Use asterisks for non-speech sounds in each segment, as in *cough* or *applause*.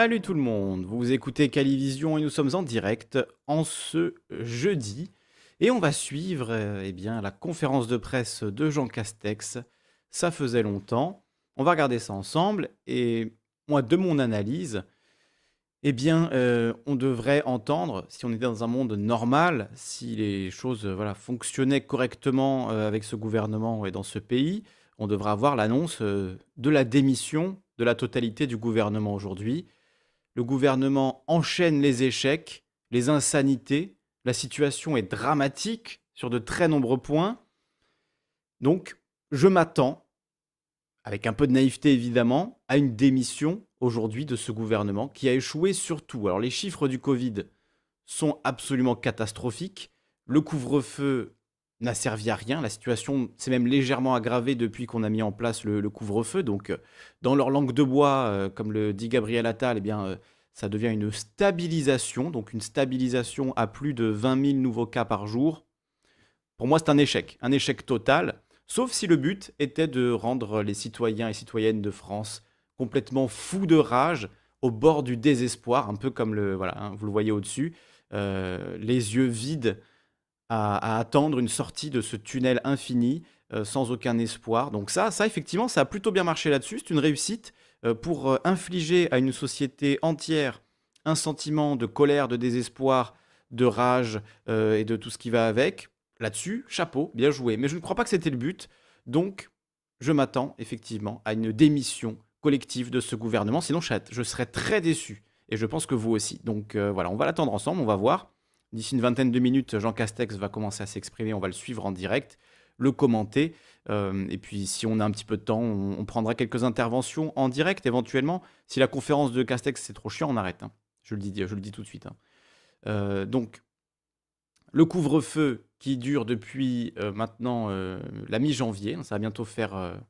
Salut tout le monde, vous écoutez Calivision et nous sommes en direct en ce jeudi et on va suivre euh, eh bien, la conférence de presse de Jean Castex. Ça faisait longtemps, on va regarder ça ensemble et moi de mon analyse, eh bien euh, on devrait entendre, si on était dans un monde normal, si les choses euh, voilà, fonctionnaient correctement avec ce gouvernement et dans ce pays, on devrait avoir l'annonce de la démission de la totalité du gouvernement aujourd'hui. Le gouvernement enchaîne les échecs, les insanités. La situation est dramatique sur de très nombreux points. Donc, je m'attends, avec un peu de naïveté évidemment, à une démission aujourd'hui de ce gouvernement qui a échoué surtout. Alors, les chiffres du Covid sont absolument catastrophiques. Le couvre-feu n'a servi à rien. La situation s'est même légèrement aggravée depuis qu'on a mis en place le, couvre-feu. Donc, euh, dans leur langue de bois, euh, comme le dit Gabriel Attal, eh bien, euh, ça devient une stabilisation. Donc, une stabilisation à plus de 20 000 nouveaux cas par jour. Pour moi, c'est un échec, un échec total. Sauf si le but était de rendre les citoyens et citoyennes de France complètement fous de rage, au bord du désespoir, un peu comme hein, vous le voyez au-dessus, les yeux vides à, attendre une sortie de ce tunnel infini euh, sans aucun espoir. Donc ça, ça effectivement, ça a plutôt bien marché là-dessus. C'est une réussite euh, pour euh, infliger à une société entière un sentiment de colère, de désespoir, de rage et de tout ce qui va avec. Là-dessus, chapeau, bien joué. Mais je ne crois pas que c'était le but. Donc, je m'attends effectivement à une démission collective de ce gouvernement. Sinon, je serais- très déçu. Et je pense que vous aussi. Donc voilà, on va l'attendre ensemble, on va voir. D'ici une vingtaine de minutes, Jean Castex va commencer à s'exprimer, on va le suivre en direct, le commenter. Euh, et puis si on a un petit peu de temps, on, prendra quelques interventions en direct éventuellement. Si la conférence de Castex c'est trop chiant, on arrête. hein. Je, le dis, je le dis tout de suite. hein. Euh, donc, le couvre-feu qui dure depuis euh, maintenant la mi-janvier, hein, ça va bientôt faire,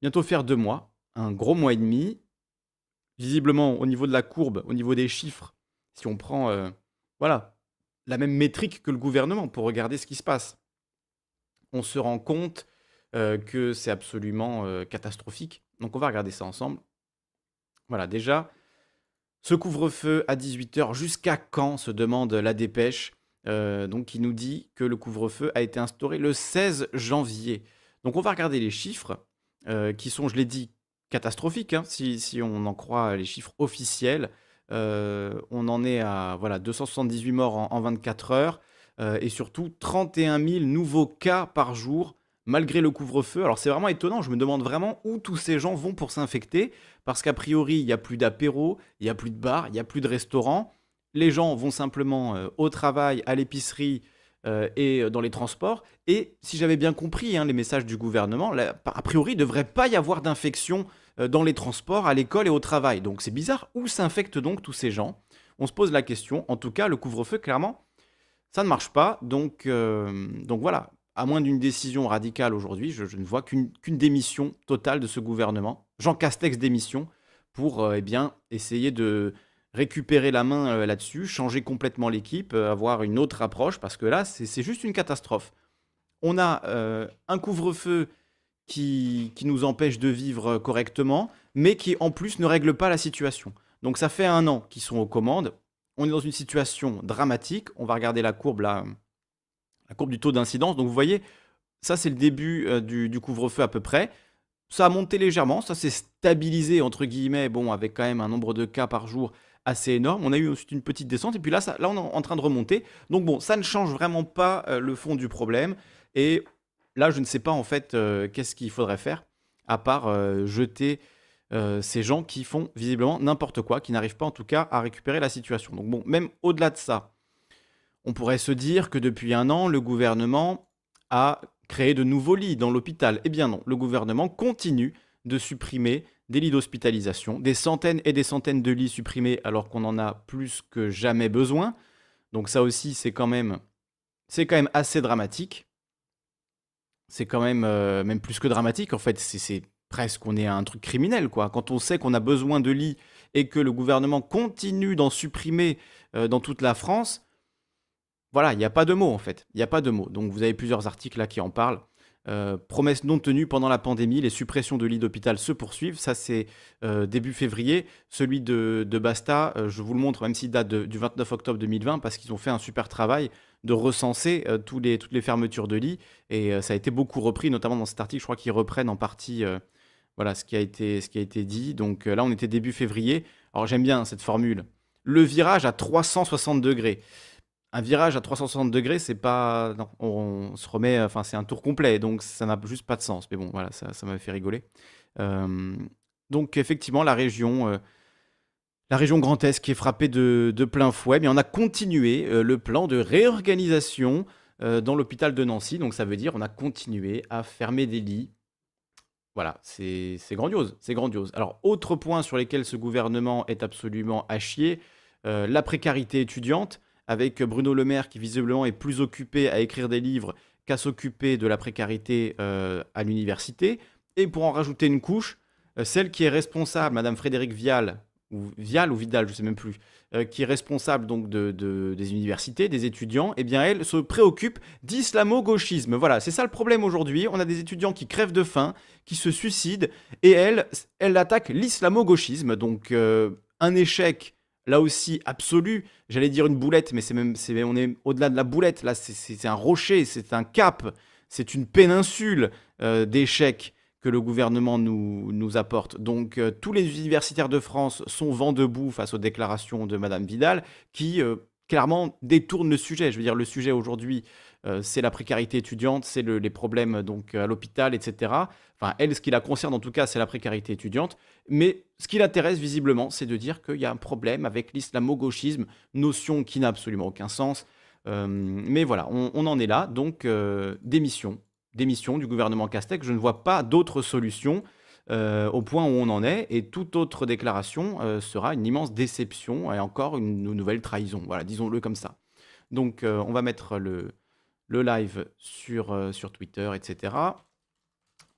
bientôt faire deux mois, un gros mois et demi. Visiblement, au niveau de la courbe, au niveau des chiffres, si on prend voilà, la même métrique que le gouvernement pour regarder ce qui se passe, on se rend compte euh, que c'est absolument euh, catastrophique. Donc on va regarder ça ensemble. Voilà, déjà, ce couvre-feu à 18h, jusqu'à quand se demande la dépêche euh, donc qui nous dit que le couvre-feu a été instauré le 16 janvier. Donc on va regarder les chiffres qui sont, je l'ai dit, catastrophiques, hein, si on en croit les chiffres officiels. Euh, on en est à voilà, 278 morts en, en 24 heures euh, et surtout 31 000 nouveaux cas par jour malgré le couvre-feu. Alors c'est vraiment étonnant, je me demande vraiment où tous ces gens vont pour s'infecter parce qu'a priori il n'y a plus d'apéro, il n'y a plus de bar, il n'y a plus de restaurant. Les gens vont simplement euh, au travail, à l'épicerie et dans les transports. Et si j'avais bien compris hein, les messages du gouvernement, là, a priori il ne devrait pas y avoir d'infection dans les transports, à l'école et au travail. Donc c'est bizarre, où s'infectent donc tous ces gens? On se pose la question. En tout cas, le couvre-feu, clairement, ça ne marche pas. Donc, euh, voilà, à moins d'une décision radicale aujourd'hui, je, ne vois qu'une démission totale de ce gouvernement. Jean Castex démission pour euh, eh essayer de récupérer la main euh, là-dessus, changer complètement l'équipe, euh, avoir une autre approche, parce que là, c'est juste une catastrophe. On a euh, un couvre-feu qui, nous empêche de vivre correctement, mais qui en plus ne règle pas la situation. Donc ça fait un an qu'ils sont aux commandes. On est dans une situation dramatique. On va regarder la courbe là, la courbe du taux d'incidence. Donc vous voyez, ça c'est le début euh, du, couvre-feu à peu près. Ça a monté légèrement, ça s'est stabilisé entre guillemets, bon, avec quand même un nombre de cas par jour assez énorme. On a eu ensuite une petite descente et puis là, là on est en train de remonter. Donc bon, ça ne change vraiment pas euh, le fond du problème. Et là, je ne sais pas en fait euh, qu'est-ce qu'il faudrait faire à part euh, jeter euh, ces gens qui font visiblement n'importe quoi, qui n'arrivent pas en tout cas à récupérer la situation. Donc bon, même au-delà de ça, on pourrait se dire que depuis un an, le gouvernement a créé de nouveaux lits dans l'hôpital. Eh bien non, le gouvernement continue de supprimer des lits d'hospitalisation, des centaines et des centaines de lits supprimés alors qu'on en a plus que jamais besoin. Donc ça aussi, c'est quand même, c'est quand même assez dramatique. C'est quand même, euh, même plus que dramatique. En fait, c'est- presque, on est à un truc criminel, quoi. Quand on sait qu'on a besoin de lits et que le gouvernement continue d'en supprimer euh, dans toute la France, voilà, il n'y a pas de mots en fait. Il n'y a pas de mots. Donc vous avez plusieurs articles là qui en parlent. Euh, promesses non tenues pendant la pandémie, les suppressions de lits d'hôpital se poursuivent. Ça, c'est début février. Celui de, Basta, je vous le montre, même s'il date du 29 octobre 2020, parce qu'ils ont fait un super travail de recenser les, toutes les fermetures de lits. Et ça a été beaucoup repris, notamment dans cet article. Je crois qu'ils reprennent en partie voilà, ce, qui a été, ce qui a été dit. Donc là, on était début février. Alors j'aime bien cette formule. Le virage à 360 degrés un virage à 360 degrés, c'est pas. On, se remet. Enfin, c'est un tour complet, donc ça n'a juste pas de sens. Mais bon, voilà, ça, m'avait fait rigoler. Euh, donc, effectivement, la région. Euh, la région Grand Est qui est frappée de, plein fouet, mais on a continué euh, le plan de réorganisation dans l'hôpital de Nancy. Donc ça veut dire on a continué à fermer des lits. Voilà, c'est grandiose, c'est grandiose. Alors, autre point sur lequel ce gouvernement est absolument à chier, la précarité étudiante avec Bruno Le Maire qui visiblement est plus occupé à écrire des livres qu'à s'occuper de la précarité euh, à l'université. Et pour en rajouter une couche, euh, celle qui est responsable, Madame Frédéric Vial, ou Vial ou Vidal, je ne sais même plus, euh, qui est responsable donc de, des universités, des étudiants, eh bien elle se préoccupe d'islamo-gauchisme. Voilà, c'est ça le problème aujourd'hui. On a des étudiants qui crèvent de faim, qui se suicident, et elle, attaque l'islamo-gauchisme. Donc un échec là aussi absolu. J'allais dire une boulette, mais c'est même, on est au-delà de la boulette. Là, c'est, un rocher, c'est un cap, c'est une péninsule euh, d'échecs que le gouvernement nous, apporte. Donc, euh, tous les universitaires de France sont vent debout face aux déclarations de Madame Vidal, qui euh, clairement détourne le sujet. Je veux dire, le sujet aujourd'hui, c'est la précarité étudiante, c'est les problèmes donc à l'hôpital, etc. Enfin, elle, ce qui la concerne en tout cas, c'est la précarité étudiante. Mais ce qui l'intéresse visiblement, c'est de dire qu'il y a un problème avec l'islamo-gauchisme, notion qui n'a absolument aucun sens. Euh, mais voilà, on, en est là. Donc, euh, démission. Démission du gouvernement Castex. Je ne vois pas d'autre solution euh, au point où on en est. Et toute autre déclaration sera une immense déception et encore une, nouvelle trahison. Voilà, disons-le comme ça. Donc, on va mettre le, le live sur, sur Twitter, etc.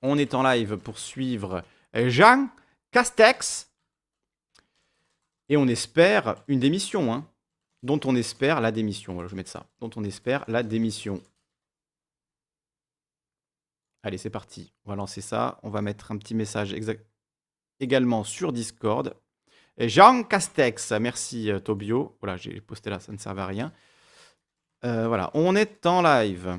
On est en live pour suivre Jean Castex. Et on espère une démission, hein, dont on espère la démission. Voilà, je vais mettre ça. Dont on espère la démission. Allez, c'est parti. On va lancer ça. On va mettre un petit message également sur Discord. Jean Castex, merci euh, Tobio. Voilà, j'ai posté là, ça ne servait à rien. Euh, voilà, on est en live.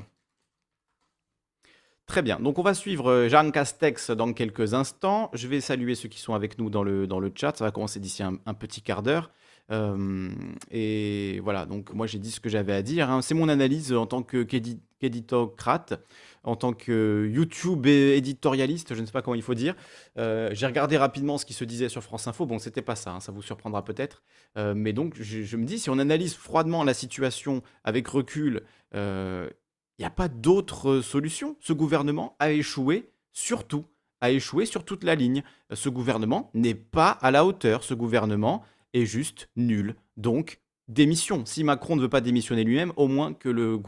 Très bien. Donc, on va suivre euh, Jean Castex dans quelques instants. Je vais saluer ceux qui sont avec nous dans le chat. Ça va commencer d'ici un, petit quart d'heure. Euh, et voilà, donc moi j'ai dit ce que j'avais à dire. Hein. C'est mon analyse en tant qu'éditocrate, en tant que YouTube éditorialiste, je ne sais pas comment il faut dire. Euh, j'ai regardé rapidement ce qui se disait sur France Info. Bon, c'était pas ça, hein, ça vous surprendra peut-être. mais donc je, je, me dis, si on analyse froidement la situation avec recul, il n'y a pas d'autre solution. Ce gouvernement a échoué surtout, a échoué sur toute la ligne. Ce gouvernement n'est pas à la hauteur. Ce gouvernement est juste nul. Donc, démission. Si Macron ne veut pas démissionner lui-même, au moins que le,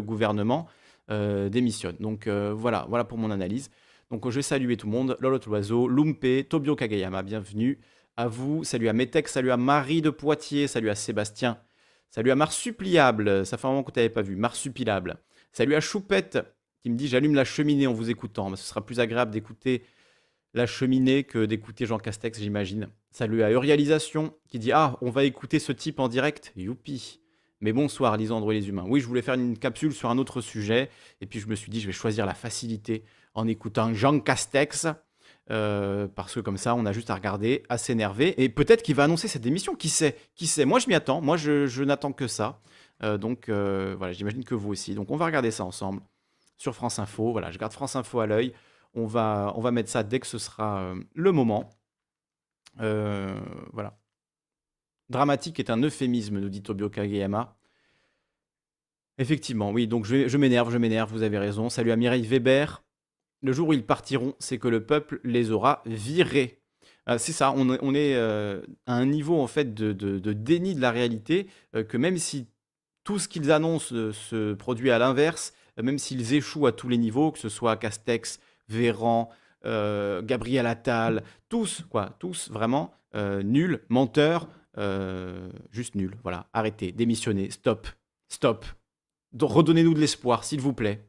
gouvernement euh, démissionne. Donc euh, voilà, voilà pour mon analyse. Donc je vais saluer tout le monde. Lolo Oiseau, Lumpe, Tobio Kagayama, bienvenue à vous. Salut à Metek, salut à Marie de Poitiers, salut à Sébastien, salut à Marsuppliable. Ça fait un moment que tu n'avais pas vu. Marsupilable. Salut à Choupette qui me dit j'allume la cheminée en vous écoutant. Ce sera plus agréable d'écouter la cheminée que d'écouter Jean Castex, j'imagine. Salut à Eurialisation qui dit ah on va écouter ce type en direct. Youpi. Mais bonsoir Lisandre et les humains. Oui, je voulais faire une capsule sur un autre sujet et puis je me suis dit je vais choisir la facilité en écoutant Jean Castex. Euh, parce que comme ça, on a juste à regarder, à s'énerver. Et peut-être qu'il va annoncer cette émission. Qui sait? Qui sait? Moi, je m'y attends. Moi, je n'attends que ça. Euh, donc euh, voilà, j'imagine que vous aussi. Donc on va regarder ça ensemble sur France Info. Voilà, je garde France Info à l'œil. On va, on mettre ça dès que ce sera euh, le moment. voilà. Dramatique est un euphémisme, nous dit Tobio Kageyama. Effectivement, oui, donc je, m'énerve, je m'énerve, vous avez raison. Salut à Mireille Weber. Le jour où ils partiront, c'est que le peuple les aura virés. c'est ça, on, est à un niveau en fait de, déni de la réalité que même si tout ce qu'ils annoncent euh, se produit à l'inverse, euh, même s'ils échouent à tous les niveaux, que ce soit Castex, Véran, euh, Gabriel Attal, tous, quoi, tous vraiment nuls, menteurs, juste nuls. Voilà, arrêtez, démissionnez, stop, stop. Redonnez-nous de l'espoir, s'il vous plaît.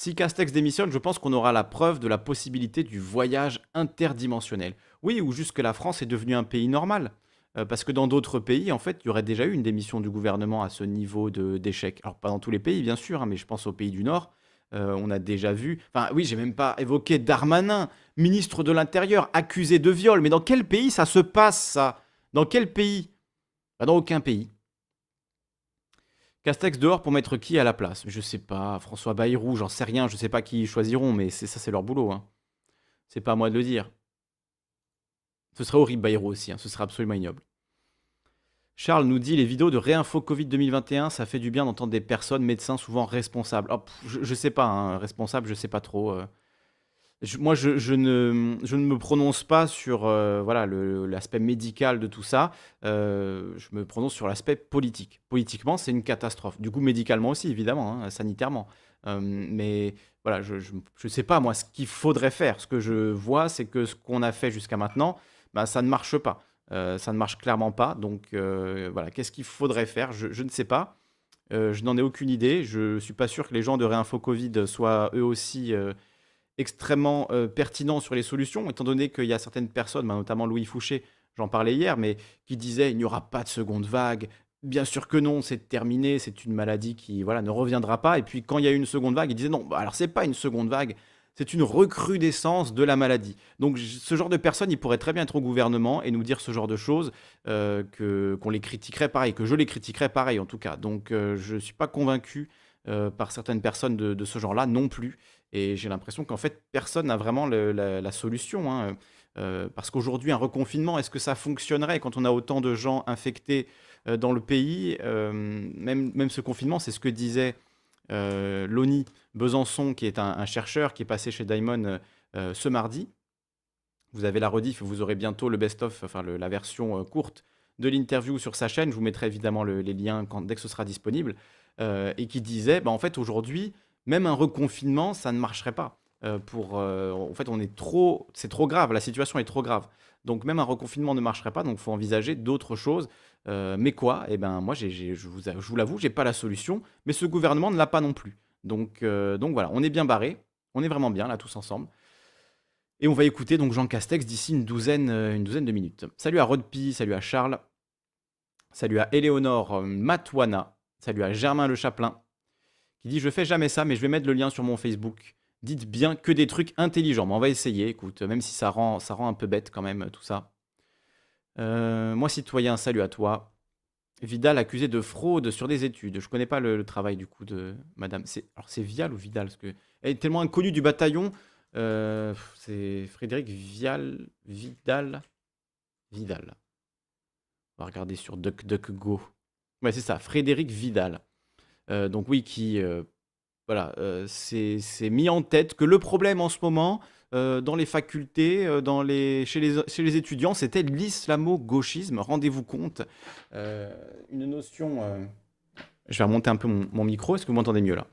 Si Castex démissionne, je pense qu'on aura la preuve de la possibilité du voyage interdimensionnel. Oui, ou juste que la France est devenue un pays normal. Euh, parce que dans d'autres pays, en fait, il y aurait déjà eu une démission du gouvernement à ce niveau d'échec. Alors, pas dans tous les pays, bien sûr, hein, mais je pense aux pays du Nord. Euh, on a déjà vu. Enfin, oui, j'ai même pas évoqué Darmanin, ministre de l'Intérieur, accusé de viol. Mais dans quel pays ça se passe, ça? Dans quel pays? Dans aucun pays. Castex dehors pour mettre qui à la place? Je sais pas. François Bayrou, j'en sais rien. Je sais pas qui ils choisiront, mais ça, c'est leur boulot. Hein. C'est pas à moi de le dire. Ce serait horrible, Bayrou aussi. Hein. Ce serait absolument ignoble. Charles nous dit les vidéos de réinfo Covid 2021, ça fait du bien d'entendre des personnes, médecins souvent responsables. Oh, je, ne sais pas, hein, responsable, je sais pas trop. Euh. moi, je, ne, je ne me prononce pas sur euh, voilà l'aspect médical de tout ça. Euh, je me prononce sur l'aspect politique. Politiquement, c'est une catastrophe. Du coup, médicalement aussi, évidemment, hein, sanitairement. mais voilà, je ne sais pas, moi, ce qu'il faudrait faire. Ce que je vois, c'est que ce qu'on a fait jusqu'à maintenant, bah, ça ne marche pas. Euh, ça ne marche clairement pas. Donc euh, voilà, qu'est-ce qu'il faudrait faire? Je, ne sais pas. Euh, je n'en ai aucune idée. Je ne suis pas sûr que les gens de Réinfo Covid soient eux aussi extrêmement pertinents sur les solutions, étant donné qu'il y a certaines personnes, bah, notamment Louis Fouché, j'en parlais hier, mais qui disaient il n'y aura pas de seconde vague. Bien sûr que non, c'est terminé, c'est une maladie qui voilà ne reviendra pas. Et puis quand il y a eu une seconde vague, ils disaient non, bah, alors c'est pas une seconde vague, c'est une recrudescence de la maladie. Donc ce genre de personnes, ils pourraient très bien être au gouvernement et nous dire ce genre de choses, euh, qu'on les critiquerait pareil, que je les critiquerais pareil en tout cas. Donc euh, je ne suis pas convaincu euh, par certaines personnes de, ce genre-là non plus. Et j'ai l'impression qu'en fait, personne n'a vraiment la, solution. Hein. parce qu'aujourd'hui, un reconfinement, est-ce que ça fonctionnerait quand on a autant de gens infectés dans le pays? Même, même ce confinement, c'est ce que disait Loni Besançon, qui est un, chercheur qui est passé chez Diamond euh, euh, ce mardi. Vous avez la rediff, vous aurez bientôt le best-of, enfin la version courte de l'interview sur sa chaîne. Je vous mettrai évidemment les liens quand, dès que ce sera disponible. et qui disait, bah, en fait, aujourd'hui, même un reconfinement, ça ne marcherait pas. en fait, on est trop, c'est trop grave, la situation est trop grave. Donc même un reconfinement ne marcherait pas, donc il faut envisager d'autres choses. Euh, mais quoi? Eh ben moi, je vous, je vous l'avoue, j'ai pas la solution, mais ce gouvernement ne l'a pas non plus. Donc, euh, donc voilà, on est bien barré, on est vraiment bien là tous ensemble. Et on va écouter donc Jean Castex d'ici une douzaine, euh, une douzaine de minutes. Salut à Rodpi, salut à Charles, salut à Éléonore Matouana, salut à Germain Le Chaplin, qui dit Je fais jamais ça, mais je vais mettre le lien sur mon Facebook. Dites bien que des trucs intelligents. Mais on va essayer, écoute, même si ça rend, ça rend un peu bête quand même tout ça. Euh, moi, citoyen, salut à toi. Vidal accusé de fraude sur des études. Je connais pas le, travail du coup de Madame. Alors c'est Vial ou Vidal? Elle est tellement inconnue du bataillon. Euh, c'est Frédéric Vial, Vidal, Vidal. On va regarder sur DuckDuckGo. Ouais, c'est ça, Frédéric Vidal. Euh, donc oui, qui voilà, c'est mis en tête que le problème en ce moment, euh, dans les facultés, euh, dans les, chez, les, chez les étudiants, c'était l'islamo-gauchisme. Rendez-vous compte, euh, une notion... je vais remonter un peu mon, micro, est-ce que vous m'entendez mieux là?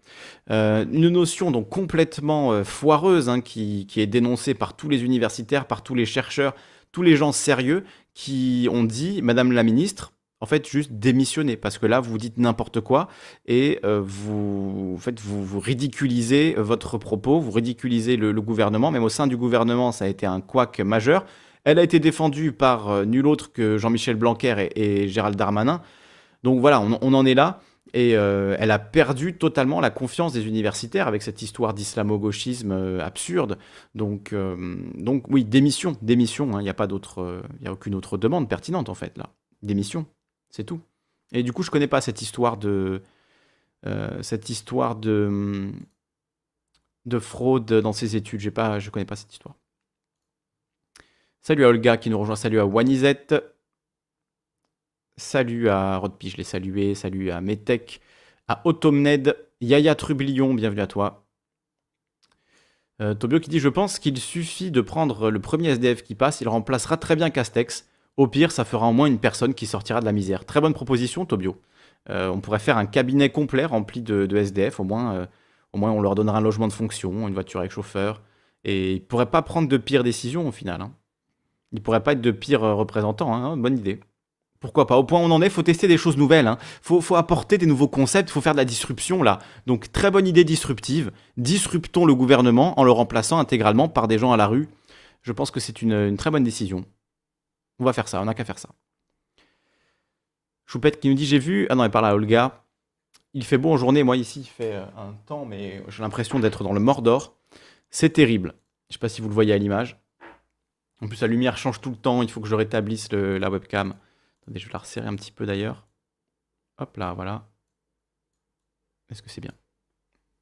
Une notion donc complètement foireuse hein, qui, qui, est dénoncée par tous les universitaires, par tous les chercheurs, tous les gens sérieux qui ont dit, Madame la ministre, en fait, juste démissionner, parce que là, vous dites n'importe quoi et euh, vous, en vous, vous, ridiculisez votre propos, vous ridiculisez le, gouvernement, même au sein du gouvernement, ça a été un couac majeur. Elle a été défendue par euh, nul autre que Jean-Michel Blanquer et, Gérald Darmanin. Donc voilà, on, en est là. Et euh, elle a perdu totalement la confiance des universitaires avec cette histoire d'islamo-gauchisme absurde. Donc, donc oui, démission, démission. Hein. Il n'y a pas d'autre, il n'y a aucune autre demande pertinente en fait là. Démission. C'est tout. Et du coup, je connais pas cette histoire de euh, cette histoire de de fraude dans ses études. J'ai pas, je connais pas cette histoire. Salut à Olga qui nous rejoint. Salut à Wanizette. Salut à Rodpi, je l'ai salué. Salut à Metek, à Automned, Yaya Trublion, bienvenue à toi. Euh, Tobio qui dit Je pense qu'il suffit de prendre le premier SDF qui passe, il remplacera très bien Castex. Au pire, ça fera au moins une personne qui sortira de la misère. Très bonne proposition, Tobio. Euh, on pourrait faire un cabinet complet rempli de, SDF. Au moins, euh, au moins, on leur donnera un logement de fonction, une voiture avec chauffeur. Et ils ne pourraient pas prendre de pires décisions au final. Hein. Ils ne pourraient pas être de pires euh, représentants. Hein. Bonne idée. Pourquoi pas? Au point où on en est, faut tester des choses nouvelles. Hein. Faut, faut apporter des nouveaux concepts, faut faire de la disruption là. Donc très bonne idée disruptive. Disruptons le gouvernement en le remplaçant intégralement par des gens à la rue. Je pense que c'est une, très bonne décision. On va faire ça, on n'a qu'à faire ça. Choupette qui nous dit j'ai vu. Ah non, elle parle à Olga. Il fait beau en journée, moi ici il fait euh, un temps, mais j'ai l'impression d'être dans le Mordor. C'est terrible. Je sais pas si vous le voyez à l'image. En plus, la lumière change tout le temps. Il faut que je rétablisse la webcam. Attendez, je vais la resserrer un petit peu d'ailleurs. Hop là, voilà. Est-ce que c'est bien?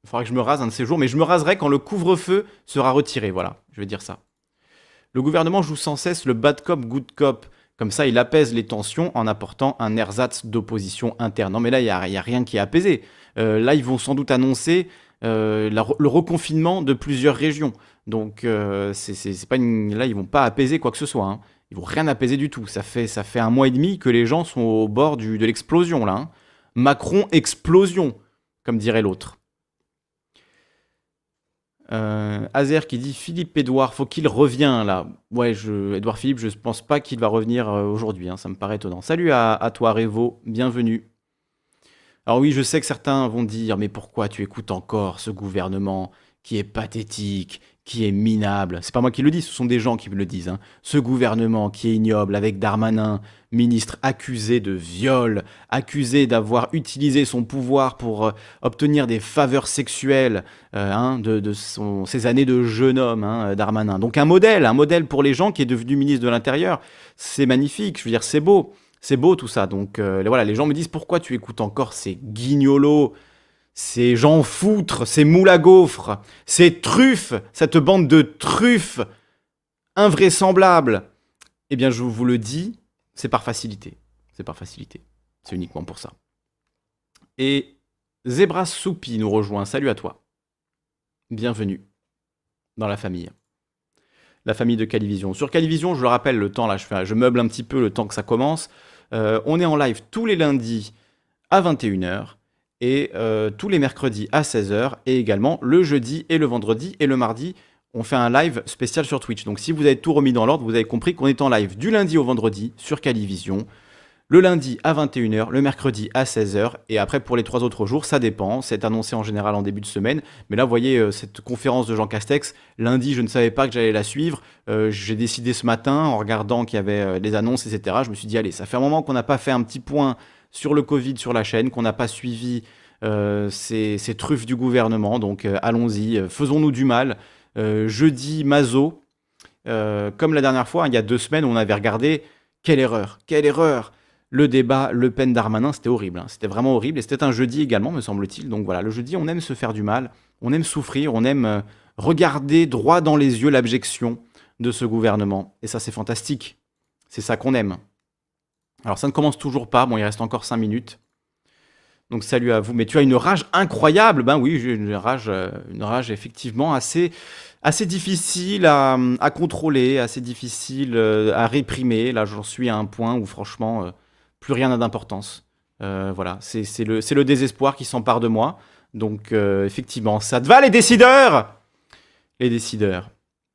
Il faudra que je me rase un de ces jours, mais je me raserai quand le couvre-feu sera retiré. Voilà, je vais dire ça. Le gouvernement joue sans cesse le bad cop, good cop. Comme ça, il apaise les tensions en apportant un ersatz d'opposition interne. Non, mais là, il n'y a, rien qui est apaisé. Euh, là, ils vont sans doute annoncer euh, le reconfinement de plusieurs régions. Donc, euh, c'est là, ils vont pas apaiser quoi que ce soit. Hein. Ils vont rien apaiser du tout. Ça fait, un mois et demi que les gens sont au bord de l'explosion, là. Hein. Macron explosion, comme dirait l'autre. Euh, Azer qui dit Philippe Edouard, faut qu'il revienne là. Ouais, je, Edouard Philippe, je ne pense pas qu'il va revenir euh, aujourd'hui, hein, ça me paraît étonnant. Salut à, à toi Revo, bienvenue. Alors oui, je sais que certains vont dire, mais pourquoi tu écoutes encore ce gouvernement qui est pathétique, qui est minable. C'est pas moi qui le dis, ce sont des gens qui me le disent. Hein. Ce gouvernement qui est ignoble, avec Darmanin, ministre accusé de viol, accusé d'avoir utilisé son pouvoir pour euh, obtenir des faveurs sexuelles euh, hein, de, ses années de jeune homme, hein, Darmanin. Donc un modèle, un modèle pour les gens qui est devenu ministre de l'Intérieur. C'est magnifique, je veux dire, c'est beau. C'est beau tout ça. Donc euh, voilà, les gens me disent pourquoi tu écoutes encore ces guignolos ces gens foutres, ces moules à gaufres, ces truffes, cette bande de truffes invraisemblables, eh bien, je vous le dis, c'est par facilité. C'est par facilité. C'est uniquement pour ça. Et Zebra Soupi nous rejoint. Salut à toi. Bienvenue dans la famille. La famille de Calivision. Sur Calivision, je le rappelle, le temps, là, je, fais, meuble un petit peu le temps que ça commence. Euh, on est en live tous les lundis à 21h et euh, tous les mercredis à 16h et également le jeudi et le vendredi et le mardi on fait un live spécial sur Twitch. Donc si vous avez tout remis dans l'ordre, vous avez compris qu'on est en live du lundi au vendredi sur Calivision, le lundi à 21h, le mercredi à 16h, et après pour les trois autres jours, ça dépend, c'est annoncé en général en début de semaine, mais là vous voyez euh, cette conférence de Jean Castex, lundi je ne savais pas que j'allais la suivre, euh, j'ai décidé ce matin en regardant qu'il y avait des annonces, etc., je me suis dit allez, ça fait un moment qu'on n'a pas fait un petit point sur le Covid sur la chaîne, qu'on n'a pas suivi euh, ces, truffes du gouvernement. Donc euh, allons-y, euh, faisons-nous du mal. jeudi, Mazo, comme la dernière fois, il y a deux semaines, on avait regardé quelle erreur, quelle erreur le débat Le Pen-Darmanin, c'était horrible. Hein. C'était vraiment horrible. Et c'était un jeudi également, me semble-t-il. Donc voilà, le jeudi, on aime se faire du mal, on aime souffrir, on aime regarder droit dans les yeux l'abjection de ce gouvernement. Et ça, c'est fantastique. C'est ça qu'on aime. Alors ça ne commence toujours pas, bon il reste encore 5 minutes. Donc salut à vous. Mais tu as une rage incroyable. Ben oui, j'ai une rage, euh, une rage effectivement assez, difficile à, contrôler, assez difficile euh, à réprimer. Là, j'en suis à un point où franchement, euh, plus rien n'a d'importance. voilà, c'est le, désespoir qui s'empare de moi. Donc effectivement, ça te va les décideurs? Les décideurs.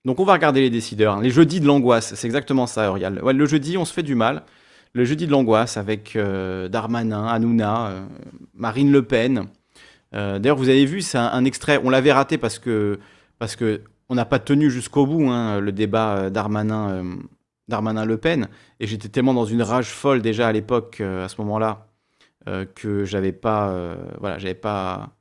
Donc on va regarder les décideurs. Les jeudis de l'angoisse, c'est exactement ça, Aurial. Ouais, le jeudi, on se fait du mal le jeudi de l'angoisse avec euh, Darmanin, Hanouna, euh, Marine Le Pen. Euh, d'ailleurs, vous avez vu, c'est un, extrait. On l'avait raté parce que parce que on n'a pas tenu jusqu'au bout hein, le débat Darmanin, Darmanin Le Pen. Et j'étais tellement dans une rage folle déjà à l'époque, à ce moment-là, que j'avais pas, voilà, j'avais pas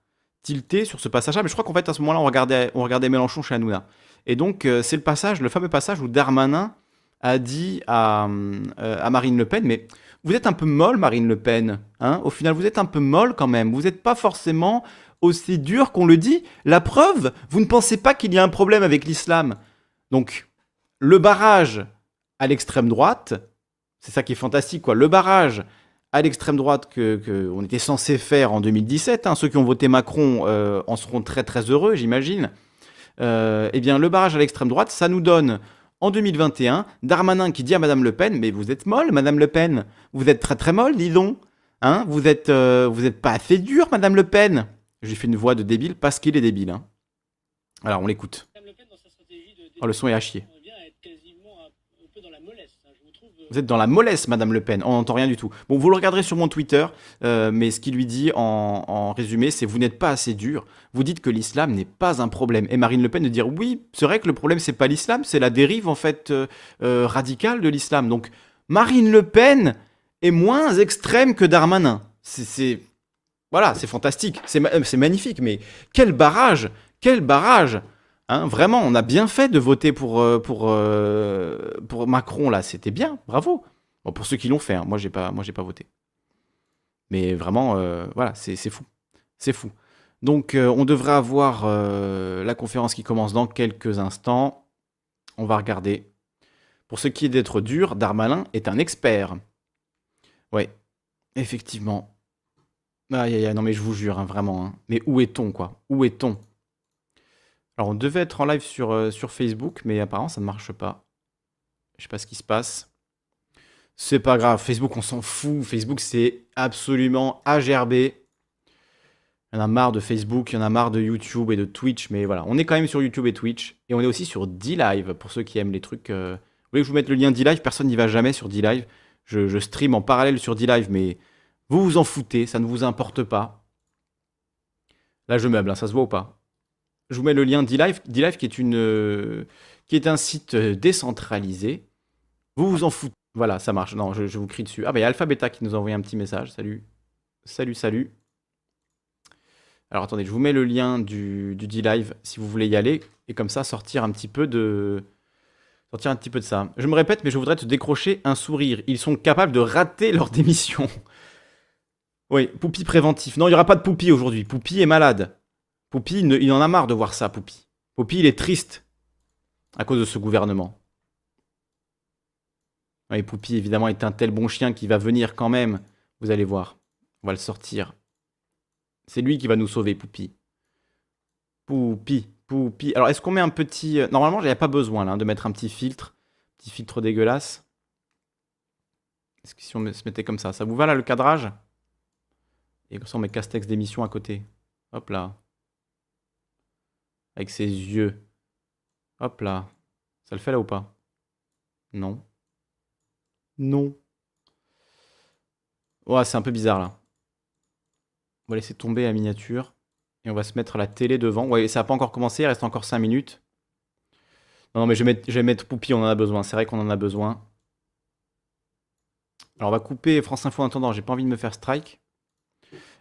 tilté sur ce passage-là. Mais je crois qu'en fait, à ce moment-là, on regardait, on regardait Mélenchon chez Hanouna. Et donc, c'est le passage, le fameux passage où Darmanin a dit euh, à, Marine Le Pen, mais vous êtes un peu molle, Marine Le Pen. Hein Au final, vous êtes un peu molle quand même. Vous n'êtes pas forcément aussi dur qu'on le dit. La preuve, vous ne pensez pas qu'il y a un problème avec l'islam. Donc, le barrage à l'extrême droite, c'est ça qui est fantastique, quoi. Le barrage à l'extrême droite que, on était censé faire en 2017, hein, ceux qui ont voté Macron euh, en seront très très heureux, j'imagine. Euh, eh bien, le barrage à l'extrême droite, ça nous donne en 2021, Darmanin qui dit à Madame Le Pen, mais vous êtes molle, Madame Le Pen, vous êtes très très molle, dis donc, hein vous êtes euh, vous êtes pas assez dur, Madame Le Pen. J'ai fait une voix de débile parce qu'il est débile. Hein. Alors on l'écoute. Oh, le son est à chier. Vous êtes dans la mollesse, Madame Le Pen. On n'entend rien du tout. Bon, vous le regarderez sur mon Twitter, euh, mais ce qu'il lui dit en, résumé, c'est vous n'êtes pas assez dur. Vous dites que l'islam n'est pas un problème. Et Marine Le Pen de dire oui, c'est vrai que le problème c'est pas l'islam, c'est la dérive en fait euh, euh, radicale de l'islam. Donc Marine Le Pen est moins extrême que Darmanin. C'est voilà, c'est fantastique, c'est magnifique. Mais quel barrage, quel barrage Hein, vraiment, on a bien fait de voter pour, euh, euh, Macron, là. C'était bien, bravo. Pour ceux qui l'ont fait, hein, moi, j'ai pas, pas voté. Mais vraiment, euh, voilà, c'est fou. C'est fou. Donc, on devrait avoir la conférence qui commence dans quelques instants. On va regarder. Pour ce qui est d'être dur, Darmanin est un expert. Ouais, effectivement. Aïe, aïe, aïe, non, mais je vous jure, hein, vraiment. Mais où est-on, quoi? Où est-on? Alors, on devait être en live sur, euh, sur Facebook, mais apparemment, ça ne marche pas. Je sais pas ce qui se passe. C'est pas grave. Facebook, on s'en fout. Facebook, c'est absolument AGRB. Il y en a marre de Facebook, il y en a marre de YouTube et de Twitch, mais voilà. On est quand même sur YouTube et Twitch. Et on est aussi sur D-Live, pour ceux qui aiment les trucs. euh, Vous voulez que je vous mette le lien D-Live Personne n'y va jamais sur D-Live. Je, je stream en parallèle sur D-Live, mais vous vous en foutez, ça ne vous importe pas. Là, je meuble, hein, ça se voit ou pas? Je vous mets le lien d'eLive, d'eLive qui est une euh, un site euh, décentralisé. Vous vous en foutez. Voilà, ça marche. Non, je, vous crie dessus. Ah bah il y a Alpha Beta qui nous a envoyé un petit message. Salut. Salut, salut. Alors attendez, je vous mets le lien du, du D-Live si vous voulez y aller. Et comme ça, sortir un petit peu de. Sortir un petit peu de ça. Je me répète, mais je voudrais te décrocher un sourire. Ils sont capables de rater leur démission. Oui, Poupi préventif. Non, il n'y aura pas de Poupi aujourd'hui. Poupi est malade. Poupi, il, il en a marre de voir ça, Poupi. Poupi, il est triste à cause de ce gouvernement. Oui, Poupi, évidemment, est un tel bon chien qui va venir quand même. Vous allez voir. On va le sortir. C'est lui qui va nous sauver, Poupi. Poupi, Poupi. Alors, est-ce qu'on met un petit... euh, Normalement, j'avais pas besoin là, de mettre un petit filtre. Petit filtre dégueulasse. Est-ce que si on se mettait comme ça, ça vous va là le cadrage? Et comme ça, on met Castex d'émission à côté. Hop là. Avec ses yeux. Hop là. Ça le fait là ou pas? Non. Non. Ouais, c'est un peu bizarre là. On va laisser tomber la miniature. Et on va se mettre la télé devant. Ouais, ça n'a pas encore commencé, il reste encore 5 minutes. Non, non, mais je vais mettre, je vais mettre Poupi, on en a besoin. C'est vrai qu'on en a besoin. Alors on va couper France Info en attendant, j'ai pas envie de me faire strike.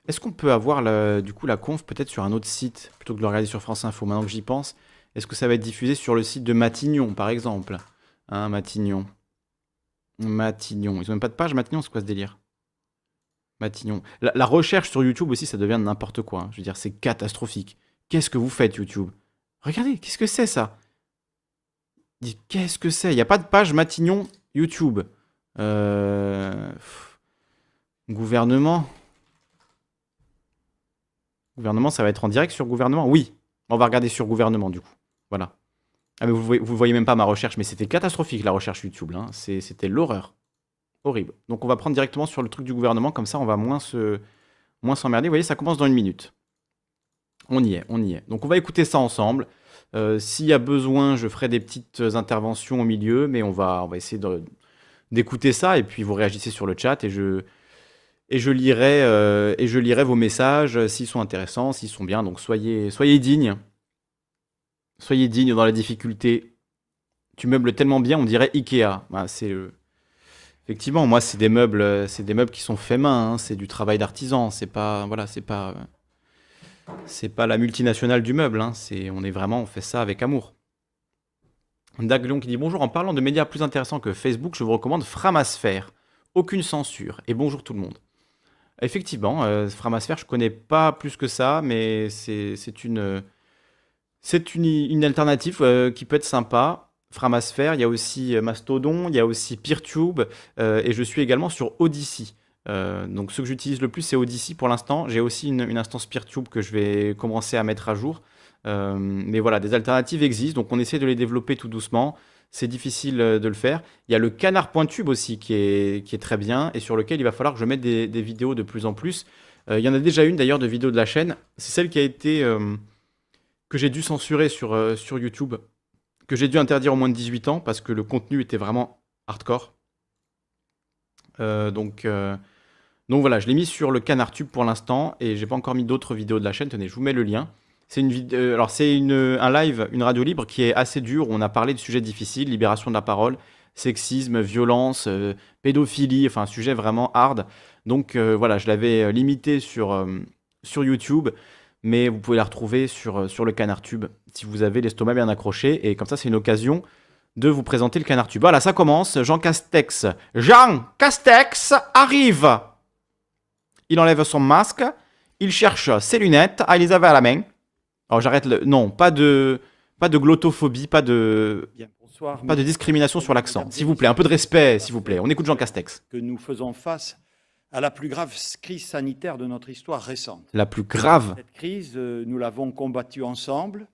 Est-ce qu'on peut avoir le- du coup la conf peut-être sur un autre site plutôt que de le regarder sur France Info Maintenant que j'y pense, est-ce que ça va être diffusé sur le site de Matignon par exemple? Hein, Matignon. Matignon. Ils ont même pas de page Matignon, c'est quoi ce délire? Matignon. La, la recherche sur YouTube aussi, ça devient n'importe quoi. hein. Je veux dire, c'est catastrophique. Qu'est-ce que vous faites YouTube? Regardez, qu'est-ce que c'est ça? Qu'est-ce que c'est? Il n'y a pas de page Matignon YouTube. Euh, Gouvernement? Gouvernement, ça va être en direct sur gouvernement? Oui. On va regarder sur gouvernement du coup. Voilà. Ah mais vous voyez, vous voyez même pas ma recherche, mais c'était catastrophique la recherche YouTube. hein. C'était l'horreur. Horrible. Donc on va prendre directement sur le truc du gouvernement, comme ça on va moins se moins s'emmerder. Vous voyez, ça commence dans une minute. On y est, on y est. Donc on va écouter ça ensemble. Euh, S'il y a besoin, je ferai des petites interventions au milieu, mais on va, on va essayer d'écouter ça et puis vous réagissez sur le chat et je, et je lirai, euh, et je lirai vos messages euh, s'ils sont intéressants, s'ils sont bien. Donc soyez, soyez dignes. Soyez dignes dans la difficulté. Tu meubles tellement bien, on dirait Ikea. Bah, c'est le- Effectivement, moi, c'est des meubles, euh, c'est des meubles qui sont faits main. hein, c'est du travail d'artisan. C'est pas, voilà, c'est pas, euh, c'est pas la multinationale du meuble. hein, on est vraiment, on fait ça avec amour. Daglion qui dit bonjour. En parlant de médias plus intéressants que Facebook, je vous recommande Framasphère. Aucune censure. Et bonjour tout le monde. Effectivement, euh, Framasphère, je connais pas plus que ça, mais c'est une, alternative euh, qui peut être sympa. Framasphère, il y a aussi euh, Mastodon, il y a aussi Peertube, et je suis également sur Odyssey. Donc ce que j'utilise le plus, c'est Odyssey pour l'instant. J'ai aussi une, une instance Peertube que je vais commencer à mettre à jour. Mais voilà, des alternatives existent, donc on essaie de les développer tout doucement. C'est difficile euh, de le faire. Il y a le canard.tube aussi qui est, qui est très bien et sur lequel il va falloir que je mette des, des vidéos de plus en plus. Euh, il y en a déjà une d'ailleurs de vidéos de la chaîne. C'est celle qui a été euh, que j'ai dû censurer sur, sur YouTube, que j'ai dû interdire au moins de 18 ans parce que le contenu était vraiment hardcore. Donc, donc voilà, je l'ai mis sur le canard tube pour l'instant et j'ai pas encore mis d'autres vidéos de la chaîne. Tenez, je vous mets le lien. C'est une euh, alors c'est une, un live, une radio libre qui est assez dur. Où on a parlé de sujets difficiles, libération de la parole, sexisme, violence, pédophilie, enfin un sujet vraiment hard. Donc voilà, je l'avais limité sur, sur YouTube, mais vous pouvez la retrouver sur, sur le canard tube si vous avez l'estomac bien accroché. Et comme ça, c'est une occasion de vous présenter le canard tube. Voilà, ça commence. Jean Castex. Jean Castex arrive. Il enlève son masque. Il cherche ses lunettes. Ah, il les avait à la main. Alors j'arrête le. Non, pas de, pas de glottophobie, pas de. bonsoir, pas de discrimination sur l'accent. S'il vous plaît, un peu de respect, s'il vous plaît. On écoute Jean Castex. Que nous faisons face à la plus grave crise sanitaire de notre histoire récente. La plus grave. Cette crise, euh, nous l'avons combattue ensemble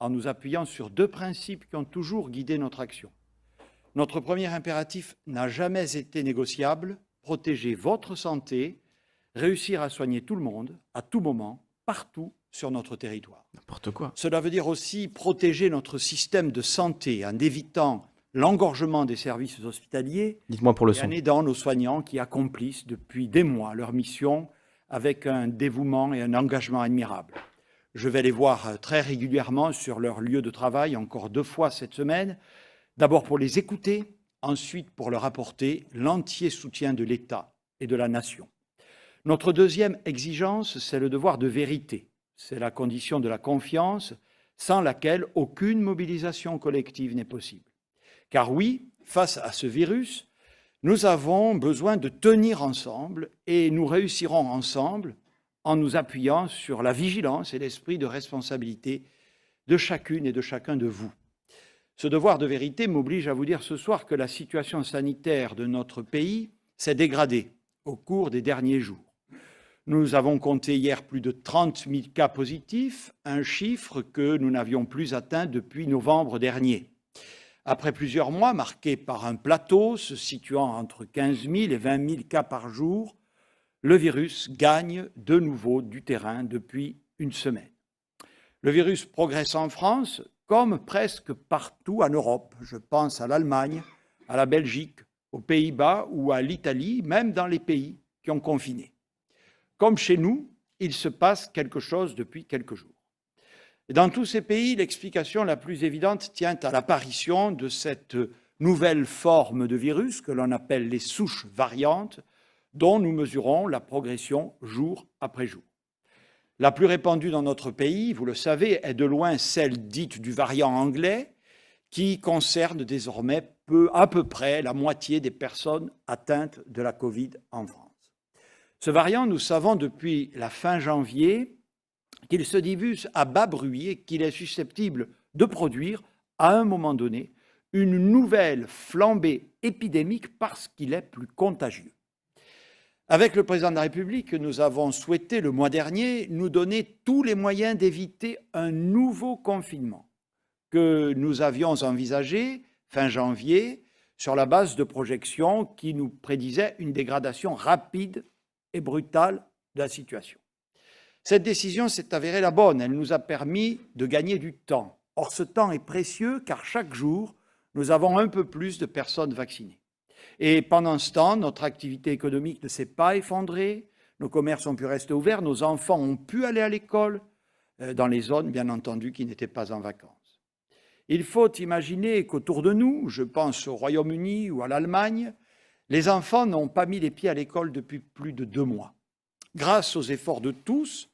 en nous appuyant sur deux principes qui ont toujours guidé notre action. Notre premier impératif n'a jamais été négociable, protéger votre santé, réussir à soigner tout le monde, à tout moment, partout sur notre territoire. N'importe quoi. Cela veut dire aussi protéger notre système de santé en évitant l'engorgement des services hospitaliers Dites-moi pour le et en aidant nos soignants qui accomplissent depuis des mois leur mission avec un dévouement et un engagement admirable. Je vais les voir euh, très régulièrement sur leur lieu de travail, encore deux fois cette semaine, d'abord pour les écouter, ensuite pour leur apporter l'entier soutien de l'État et de la nation. Notre deuxième exigence, c'est le devoir de vérité. C'est la condition de la confiance sans laquelle aucune mobilisation collective n'est possible. Car oui, face à ce virus, nous avons besoin de tenir ensemble et nous réussirons ensemble en nous appuyant sur la vigilance et l'esprit de responsabilité de chacune et de chacun de vous. Ce devoir de vérité m'oblige à vous dire ce soir que la situation sanitaire de notre pays s'est dégradée au cours des derniers jours. Nous avons compté hier plus de 30 000 cas positifs, un chiffre que nous n'avions plus atteint depuis novembre dernier. Après plusieurs mois marqués par un plateau se situant entre 15 000 et 20 000 cas par jour, le virus gagne de nouveau du terrain depuis une semaine. Le virus progresse en France comme presque partout en Europe. Je pense à l'Allemagne, à la Belgique, aux Pays-Bas ou à l'Italie, même dans les pays qui ont confiné. Comme chez nous, il se passe quelque chose depuis quelques jours. dans tous ces pays, l'explication la plus évidente tient à l'apparition de cette nouvelle forme de virus que l'on appelle les souches variantes, dont nous mesurons la progression jour après jour. La plus répandue dans notre pays, vous le savez, est de loin celle dite du variant anglais, qui concerne désormais à peu près la moitié des personnes atteintes de la Covid en France. Ce variant, nous savons depuis la fin janvier qu'il se diffuse à bas bruit et qu'il est susceptible de produire, à un moment donné, une nouvelle flambée épidémique parce qu'il est plus contagieux. Avec le président de la République, nous avons souhaité le mois dernier nous donner tous les moyens d'éviter un nouveau confinement que nous avions envisagé fin janvier sur la base de projections qui nous prédisaient une dégradation rapide et brutale de la situation. Cette décision s'est avérée la bonne, elle nous a permis de gagner du temps. Or, ce temps est précieux car chaque jour, nous avons un peu plus de personnes vaccinées. Et pendant ce temps, notre activité économique ne s'est pas effondrée, nos commerces ont pu rester ouverts, nos enfants ont pu aller à l'école, euh, dans les zones, bien entendu, qui n'étaient pas en vacances. Il faut imaginer qu'autour de nous, je pense au Royaume-Uni ou à l'Allemagne, les enfants n'ont pas mis les pieds à l'école depuis plus de deux mois. Grâce aux efforts de tous,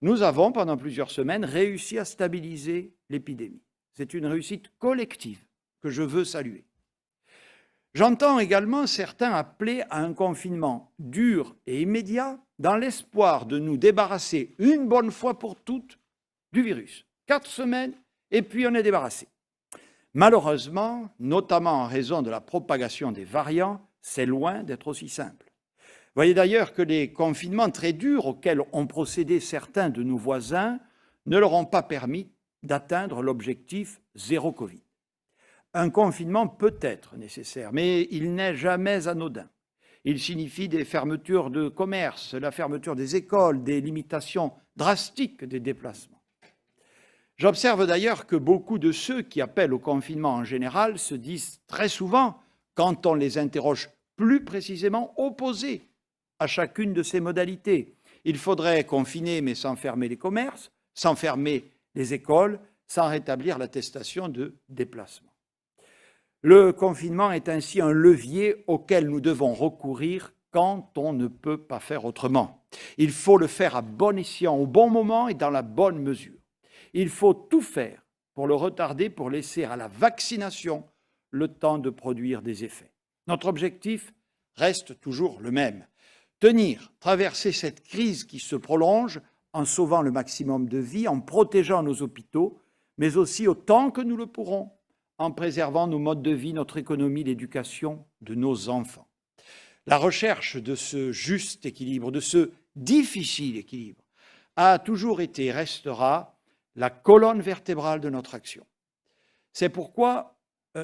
nous avons, pendant plusieurs semaines, réussi à stabiliser l'épidémie. C'est une réussite collective que je veux saluer. J'entends également certains appeler à un confinement dur et immédiat dans l'espoir de nous débarrasser une bonne fois pour toutes du virus. Quatre semaines et puis on est débarrassé. Malheureusement, notamment en raison de la propagation des variants, c'est loin d'être aussi simple. Voyez d'ailleurs que les confinements très durs auxquels ont procédé certains de nos voisins ne leur ont pas permis d'atteindre l'objectif zéro Covid. Un confinement peut être nécessaire, mais il n'est jamais anodin. Il signifie des fermetures de commerce, la fermeture des écoles, des limitations drastiques des déplacements. J'observe d'ailleurs que beaucoup de ceux qui appellent au confinement en général se disent très souvent, quand on les interroge plus précisément opposées à chacune de ces modalités. Il faudrait confiner mais sans fermer les commerces, sans fermer les écoles, sans rétablir l'attestation de déplacement. Le confinement est ainsi un levier auquel nous devons recourir quand on ne peut pas faire autrement. Il faut le faire à bon escient, au bon moment et dans la bonne mesure. Il faut tout faire pour le retarder, pour laisser à la vaccination le temps de produire des effets. Notre objectif reste toujours le même. Tenir, traverser cette crise qui se prolonge en sauvant le maximum de vies, en protégeant nos hôpitaux, mais aussi autant que nous le pourrons, en préservant nos modes de vie, notre économie, l'éducation de nos enfants. La recherche de ce juste équilibre, de ce difficile équilibre, a toujours été et restera la colonne vertébrale de notre action. C'est pourquoi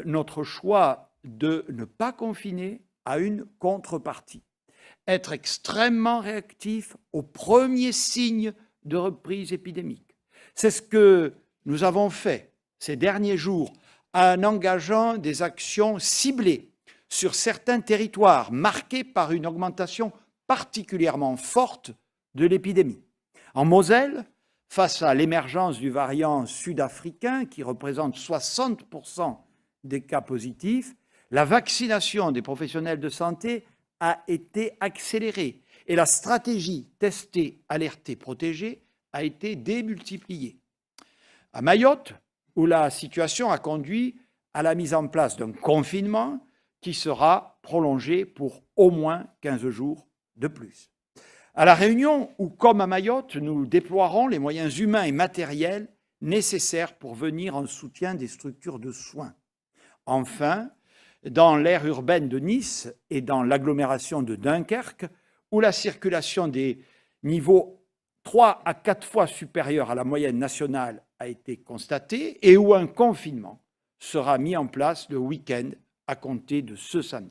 notre choix de ne pas confiner a une contrepartie. Être extrêmement réactif aux premiers signes de reprise épidémique. C'est ce que nous avons fait ces derniers jours en engageant des actions ciblées sur certains territoires marqués par une augmentation particulièrement forte de l'épidémie. En Moselle, face à l'émergence du variant sud-africain qui représente 60% des cas positifs, la vaccination des professionnels de santé a été accélérée et la stratégie tester, alerter, protéger a été démultipliée. À Mayotte, où la situation a conduit à la mise en place d'un confinement qui sera prolongé pour au moins 15 jours de plus. À La Réunion, où comme à Mayotte, nous déploierons les moyens humains et matériels nécessaires pour venir en soutien des structures de soins. Enfin, dans l'aire urbaine de Nice et dans l'agglomération de Dunkerque, où la circulation des niveaux 3 à 4 fois supérieurs à la moyenne nationale a été constatée et où un confinement sera mis en place le week-end à compter de ce samedi.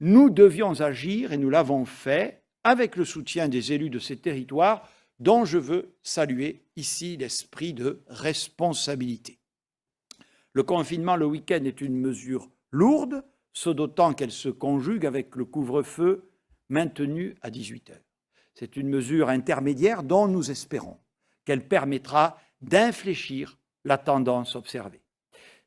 Nous devions agir et nous l'avons fait avec le soutien des élus de ces territoires dont je veux saluer ici l'esprit de responsabilité. Le confinement le week-end est une mesure lourde, ce d'autant qu'elle se conjugue avec le couvre-feu maintenu à 18 heures. C'est une mesure intermédiaire dont nous espérons qu'elle permettra d'infléchir la tendance observée.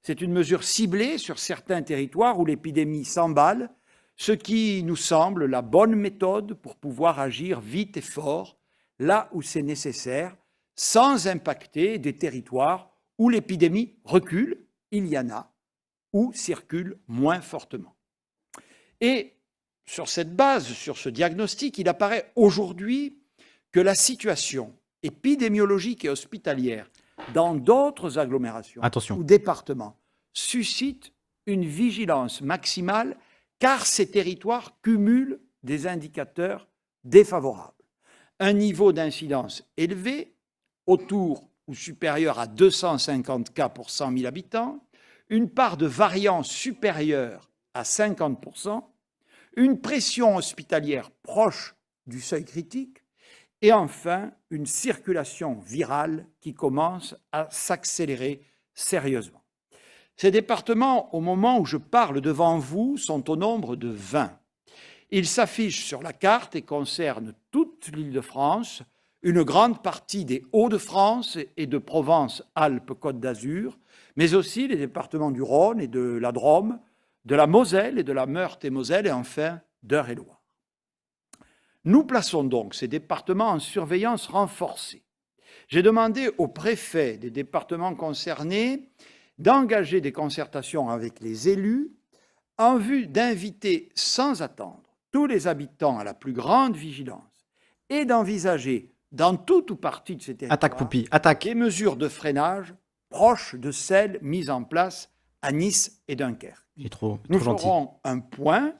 C'est une mesure ciblée sur certains territoires où l'épidémie s'emballe, ce qui nous semble la bonne méthode pour pouvoir agir vite et fort là où c'est nécessaire, sans impacter des territoires où l'épidémie recule, il y en a, ou circule moins fortement. Et sur cette base, sur ce diagnostic, il apparaît aujourd'hui que la situation épidémiologique et hospitalière dans d'autres agglomérations ou départements suscite une vigilance maximale car ces territoires cumulent des indicateurs défavorables. Un niveau d'incidence élevé, autour ou supérieur à 250 cas pour 100 000 habitants, une part de variants supérieure à 50% une pression hospitalière proche du seuil critique, et enfin une circulation virale qui commence à s'accélérer sérieusement. Ces départements, au moment où je parle devant vous, sont au nombre de 20. Ils s'affichent sur la carte et concernent toute l'île de France, une grande partie des Hauts-de-France et de Provence-Alpes-Côte d'Azur, mais aussi les départements du Rhône et de la Drôme, de la Moselle et de la Meurthe-et-Moselle et enfin d'Eure-et-Loire. Nous plaçons donc ces départements en surveillance renforcée. J'ai demandé au préfet des départements concernés d'engager des concertations avec les élus en vue d'inviter sans attendre tous les habitants à la plus grande vigilance et d'envisager dans toute ou partie de ces territoires attaque, Poupi, attaque. des mesures de freinage proches de celles mises en place à Nice et Dunkerque. Trop, Nous ferons un point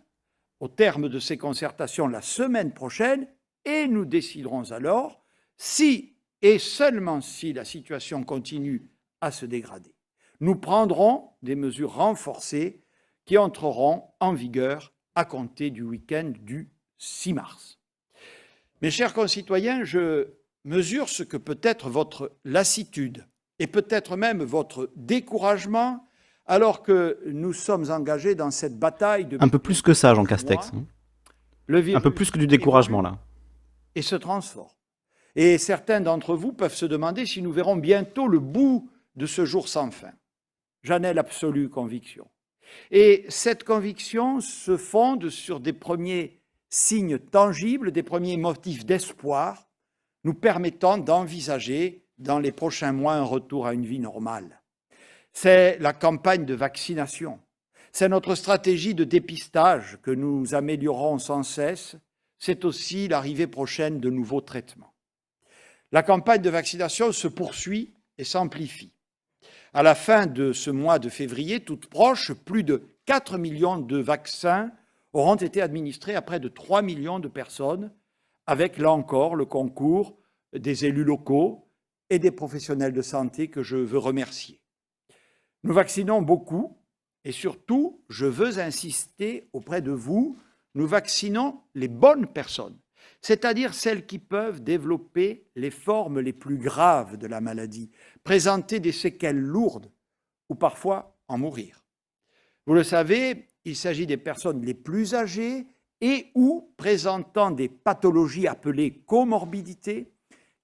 au terme de ces concertations la semaine prochaine et nous déciderons alors si et seulement si la situation continue à se dégrader. Nous prendrons des mesures renforcées qui entreront en vigueur à compter du week-end du 6 mars. Mes chers concitoyens, je mesure ce que peut être votre lassitude et peut-être même votre découragement alors que nous sommes engagés dans cette bataille de... Un peu plus que ça, Jean Castex. Hein. Un peu plus que du découragement, là. Et se transforme. Et certains d'entre vous peuvent se demander si nous verrons bientôt le bout de ce jour sans fin. J'en ai l'absolue conviction. Et cette conviction se fonde sur des premiers signes tangibles, des premiers motifs d'espoir, nous permettant d'envisager dans les prochains mois un retour à une vie normale. C'est la campagne de vaccination, c'est notre stratégie de dépistage que nous améliorons sans cesse, c'est aussi l'arrivée prochaine de nouveaux traitements. La campagne de vaccination se poursuit et s'amplifie. À la fin de ce mois de février, toute proche, plus de 4 millions de vaccins auront été administrés à près de 3 millions de personnes, avec là encore le concours des élus locaux et des professionnels de santé que je veux remercier. Nous vaccinons beaucoup et surtout, je veux insister auprès de vous, nous vaccinons les bonnes personnes, c'est-à-dire celles qui peuvent développer les formes les plus graves de la maladie, présenter des séquelles lourdes ou parfois en mourir. Vous le savez, il s'agit des personnes les plus âgées et ou présentant des pathologies appelées comorbidités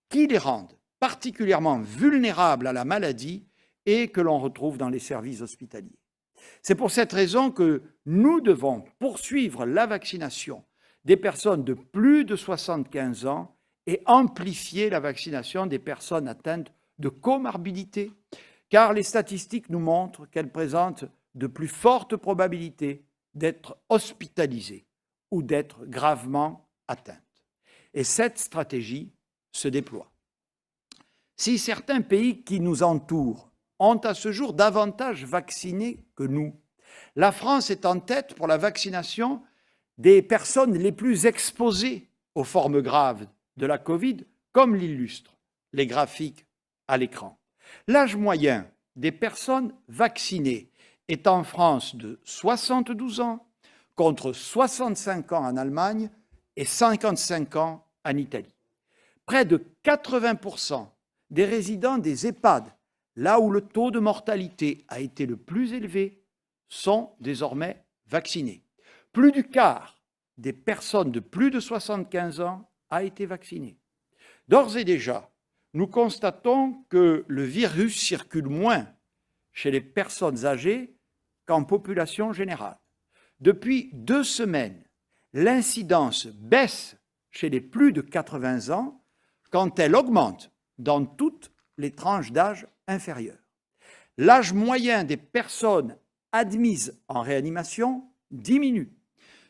qui les rendent particulièrement vulnérables à la maladie et que l'on retrouve dans les services hospitaliers. C'est pour cette raison que nous devons poursuivre la vaccination des personnes de plus de 75 ans et amplifier la vaccination des personnes atteintes de comorbidité, car les statistiques nous montrent qu'elles présentent de plus fortes probabilités d'être hospitalisées ou d'être gravement atteintes. Et cette stratégie se déploie. Si certains pays qui nous entourent ont à ce jour davantage vacciné que nous, la France est en tête pour la vaccination des personnes les plus exposées aux formes graves de la Covid, comme l'illustrent les graphiques à l'écran. L'âge moyen des personnes vaccinées est en France de 72 ans contre 65 ans en Allemagne et 55 ans en Italie. Près de 80% des résidents des EHPAD, là où le taux de mortalité a été le plus élevé, sont désormais vaccinés. Plus du quart des personnes de plus de 75 ans a été vacciné. D'ores et déjà, nous constatons que le virus circule moins chez les personnes âgées qu'en population générale. Depuis deux semaines, l'incidence baisse chez les plus de 80 ans quand elle augmente dans toutes les tranches d'âge inférieures. L'âge moyen des personnes admises en réanimation diminue.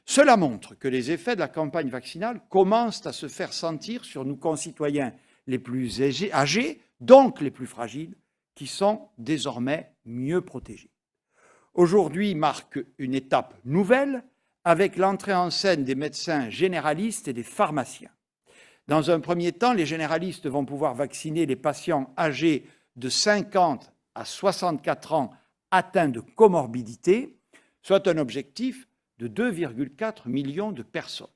Cela montre que les effets de la campagne vaccinale commencent à se faire sentir sur nos concitoyens les plus âgés, donc les plus fragiles, qui sont désormais mieux protégés. Aujourd'hui marque une étape nouvelle avec l'entrée en scène des médecins généralistes et des pharmaciens. Dans un premier temps, les généralistes vont pouvoir vacciner les patients âgés de 50 à 64 ans atteints de comorbidité, soit un objectif de 2,4 millions de personnes.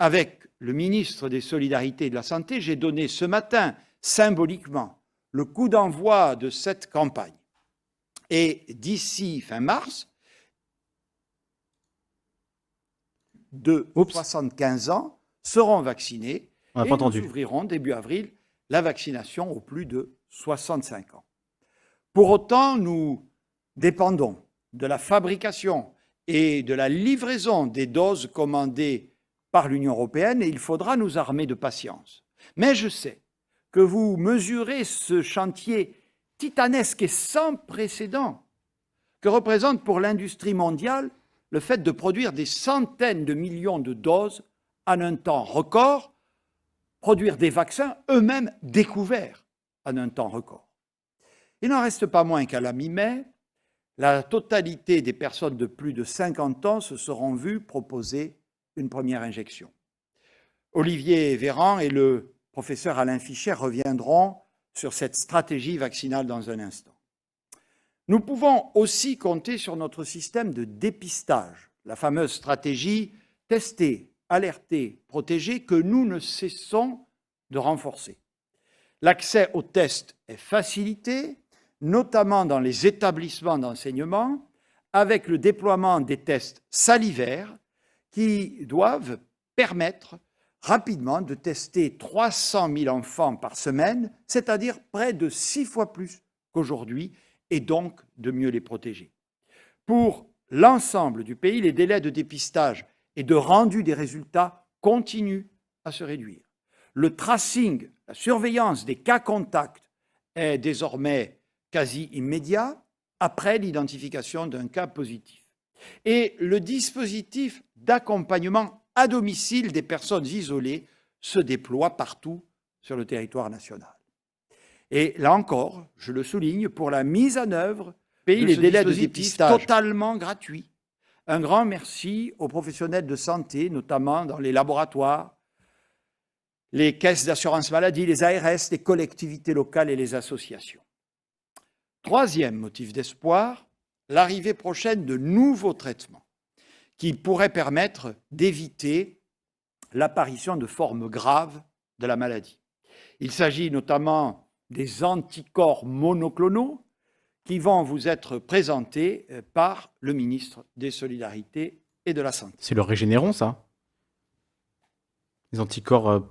Avec le ministre des Solidarités et de la Santé, j'ai donné ce matin, symboliquement, le coup d'envoi de cette campagne. Et d'ici fin mars, de 75 ans seront vaccinés et nous ouvrirons début avril la vaccination aux plus de 65 ans. Pour autant, nous dépendons de la fabrication et de la livraison des doses commandées par l'Union européenne et il faudra nous armer de patience. Mais je sais que vous mesurez ce chantier titanesque et sans précédent que représente pour l'industrie mondiale le fait de produire des centaines de millions de doses en un temps record, produire des vaccins eux-mêmes découverts en un temps record. Il n'en reste pas moins qu'à la mi-mai, la totalité des personnes de plus de 50 ans se seront vues proposer une première injection. Olivier Véran et le professeur Alain Fischer reviendront sur cette stratégie vaccinale dans un instant. Nous pouvons aussi compter sur notre système de dépistage, la fameuse stratégie tester, alerter, protéger que nous ne cessons de renforcer. L'accès aux tests est facilité, notamment dans les établissements d'enseignement, avec le déploiement des tests salivaires qui doivent permettre rapidement de tester 300 000 enfants par semaine, c'est-à-dire près de six fois plus qu'aujourd'hui, et donc de mieux les protéger. Pour l'ensemble du pays, les délais de dépistage et de rendu des résultats continuent à se réduire. Le tracing, la surveillance des cas contacts est désormais quasi immédiat après l'identification d'un cas positif. Et le dispositif d'accompagnement à domicile des personnes isolées se déploie partout sur le territoire national. Et là encore, je le souligne, pour la mise en œuvre, pays les délais de dépistage totalement gratuits. Un grand merci aux professionnels de santé, notamment dans les laboratoires, les caisses d'assurance maladie, les ARS, les collectivités locales et les associations. Troisième motif d'espoir, l'arrivée prochaine de nouveaux traitements qui pourraient permettre d'éviter l'apparition de formes graves de la maladie. Il s'agit notamment des anticorps monoclonaux qui vont vous être présentés euh, par le ministre des Solidarités et de la Santé. C'est le régénéron, ça? Les anticorps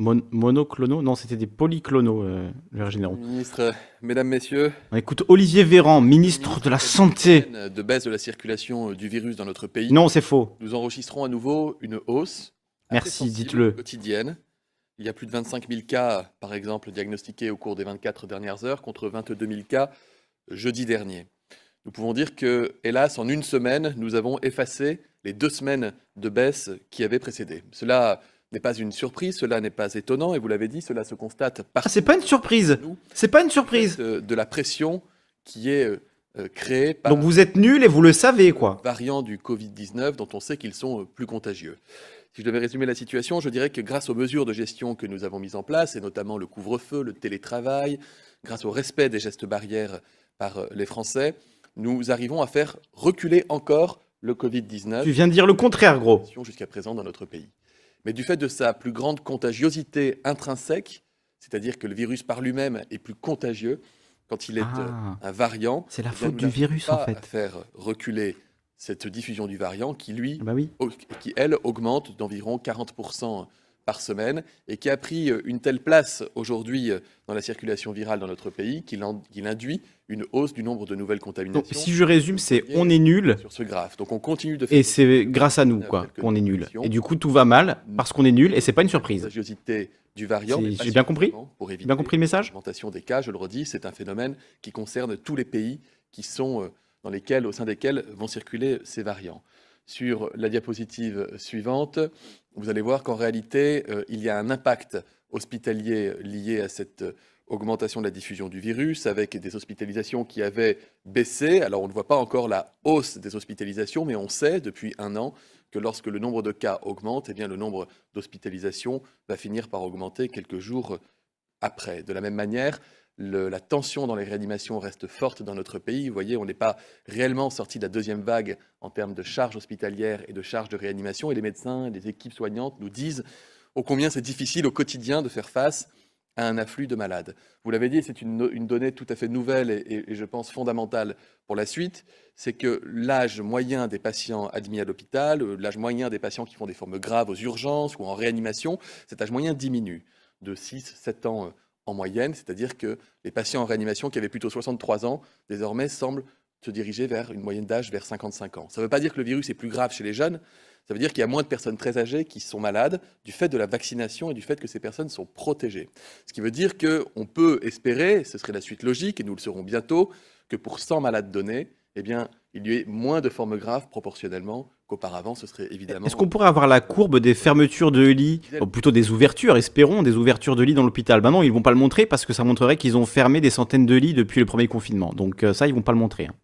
euh, monoclonaux Non, c'était des polyclonaux, euh, le. Ministre, mesdames, messieurs. On écoute Olivier Véran, ministre de la Santé. De baisse de la circulation du virus dans notre pays. Non, c'est faux. Nous enregistrons à nouveau une hausse. Merci, dites-le. Quotidienne. Il y a plus de 25 000 cas, par exemple, diagnostiqués au cours des 24 dernières heures, contre 22 000 cas jeudi dernier. Nous pouvons dire que, hélas, en une semaine, nous avons effacé les deux semaines de baisse qui avaient précédé. Cela n'est pas une surprise, cela n'est pas étonnant, et vous l'avez dit, cela se constate par. Ah, c'est pas une surprise. C'est pas une surprise. De, la pression qui est euh, créée par. Donc vous êtes nul et vous le savez, quoi. Variants du Covid-19 dont on sait qu'ils sont euh, plus contagieux. Si je devais résumer la situation, je dirais que grâce aux mesures de gestion que nous avons mises en place, et notamment le couvre-feu, le télétravail, grâce au respect des gestes barrières par euh, les Français, nous arrivons à faire reculer encore le Covid-19. Tu viens de dire le contraire, gros. Jusqu'à présent dans notre pays. Mais du fait de sa plus grande contagiosité intrinsèque, c'est-à-dire que le virus par lui-même est plus contagieux quand il est euh, ah. un variant. C'est la eh faute du virus en fait. À faire reculer cette diffusion du variant qui lui, bah oui. qui elle augmente d'environ 40% par semaine et qui a pris euh, une telle place aujourd'hui euh, dans la circulation virale dans notre pays qu'il induit une hausse du nombre de nouvelles contaminations. Donc, si je résume, c'est on est nul. Sur ce graphe. Donc on continue de faire Et c'est grâce à nous quoi qu'on est nul. Et du coup tout va mal parce qu'on est nul et c'est pas une surprise. La du variant. J'ai bien compris. Pour bien compris le message. L'augmentation des cas, je le redis, c'est un phénomène qui concerne tous les pays qui sont euh, dans lesquels, au sein desquels vont circuler ces variants. Sur la diapositive suivante, vous allez voir qu'en réalité, euh, il y a un impact hospitalier lié à cette augmentation de la diffusion du virus, avec des hospitalisations qui avaient baissé. Alors on ne voit pas encore la hausse des hospitalisations, mais on sait depuis un an que lorsque le nombre de cas augmente, eh bien, le nombre d'hospitalisations va finir par augmenter quelques jours après. De la même manière, la tension dans les réanimations reste forte dans notre pays. Vous voyez, on n'est pas réellement sorti de la deuxième vague en termes de charges hospitalières et de charges de réanimation. Et les médecins les équipes soignantes nous disent ô combien c'est difficile au quotidien de faire face à un afflux de malades. Vous l'avez dit, c'est une, donnée tout à fait nouvelle et, et je pense fondamentale pour la suite, c'est que l'âge moyen des patients admis à l'hôpital, l'âge moyen des patients qui font des formes graves aux urgences ou en réanimation, cet âge moyen diminue de 6-7 ans euh, en moyenne, c'est-à-dire que les patients en réanimation qui avaient plutôt 63 ans, désormais semblent se diriger vers une moyenne d'âge vers 55 ans. Ça ne veut pas dire que le virus est plus grave chez les jeunes, ça veut dire qu'il y a moins de personnes très âgées qui sont malades du fait de la vaccination et du fait que ces personnes sont protégées. Ce qui veut dire qu'on peut espérer, ce serait la suite logique, et nous le saurons bientôt, que pour 100 malades donnés, eh bien, il y ait moins de formes graves proportionnellement qu'auparavant. Ce serait évidemment. Est-ce qu'on pourrait avoir la courbe des fermetures de lits, ou plutôt des ouvertures, espérons, des ouvertures de lits dans l'hôpital? Ben non, ils vont pas le montrer parce que ça montrerait qu'ils ont fermé des centaines de lits depuis le premier confinement. Donc euh, ça, ils vont pas le montrer. Hein.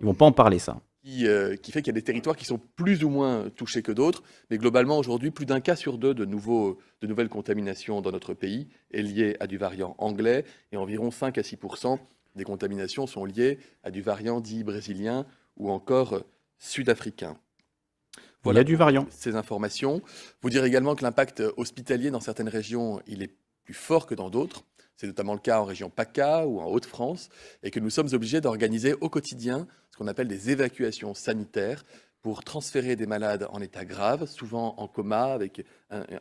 Ils vont pas en parler, ça. Euh, qui, fait qu'il y a des territoires qui sont plus ou moins touchés que d'autres. Mais globalement, aujourd'hui, plus d'un cas sur deux de, nouveaux, de nouvelles contaminations dans notre pays est lié à du variant anglais et environ 5 à 6% des contaminations sont liées à du variant dit brésilien ou encore sud-africain. Voilà il y a du variant. Ces informations. Vous dire également que l'impact hospitalier dans certaines régions, il est plus fort que dans d'autres. C'est notamment le cas en région PACA ou en Haute-France, et que nous sommes obligés d'organiser au quotidien ce qu'on appelle des évacuations sanitaires pour transférer des malades en état grave, souvent en coma, avec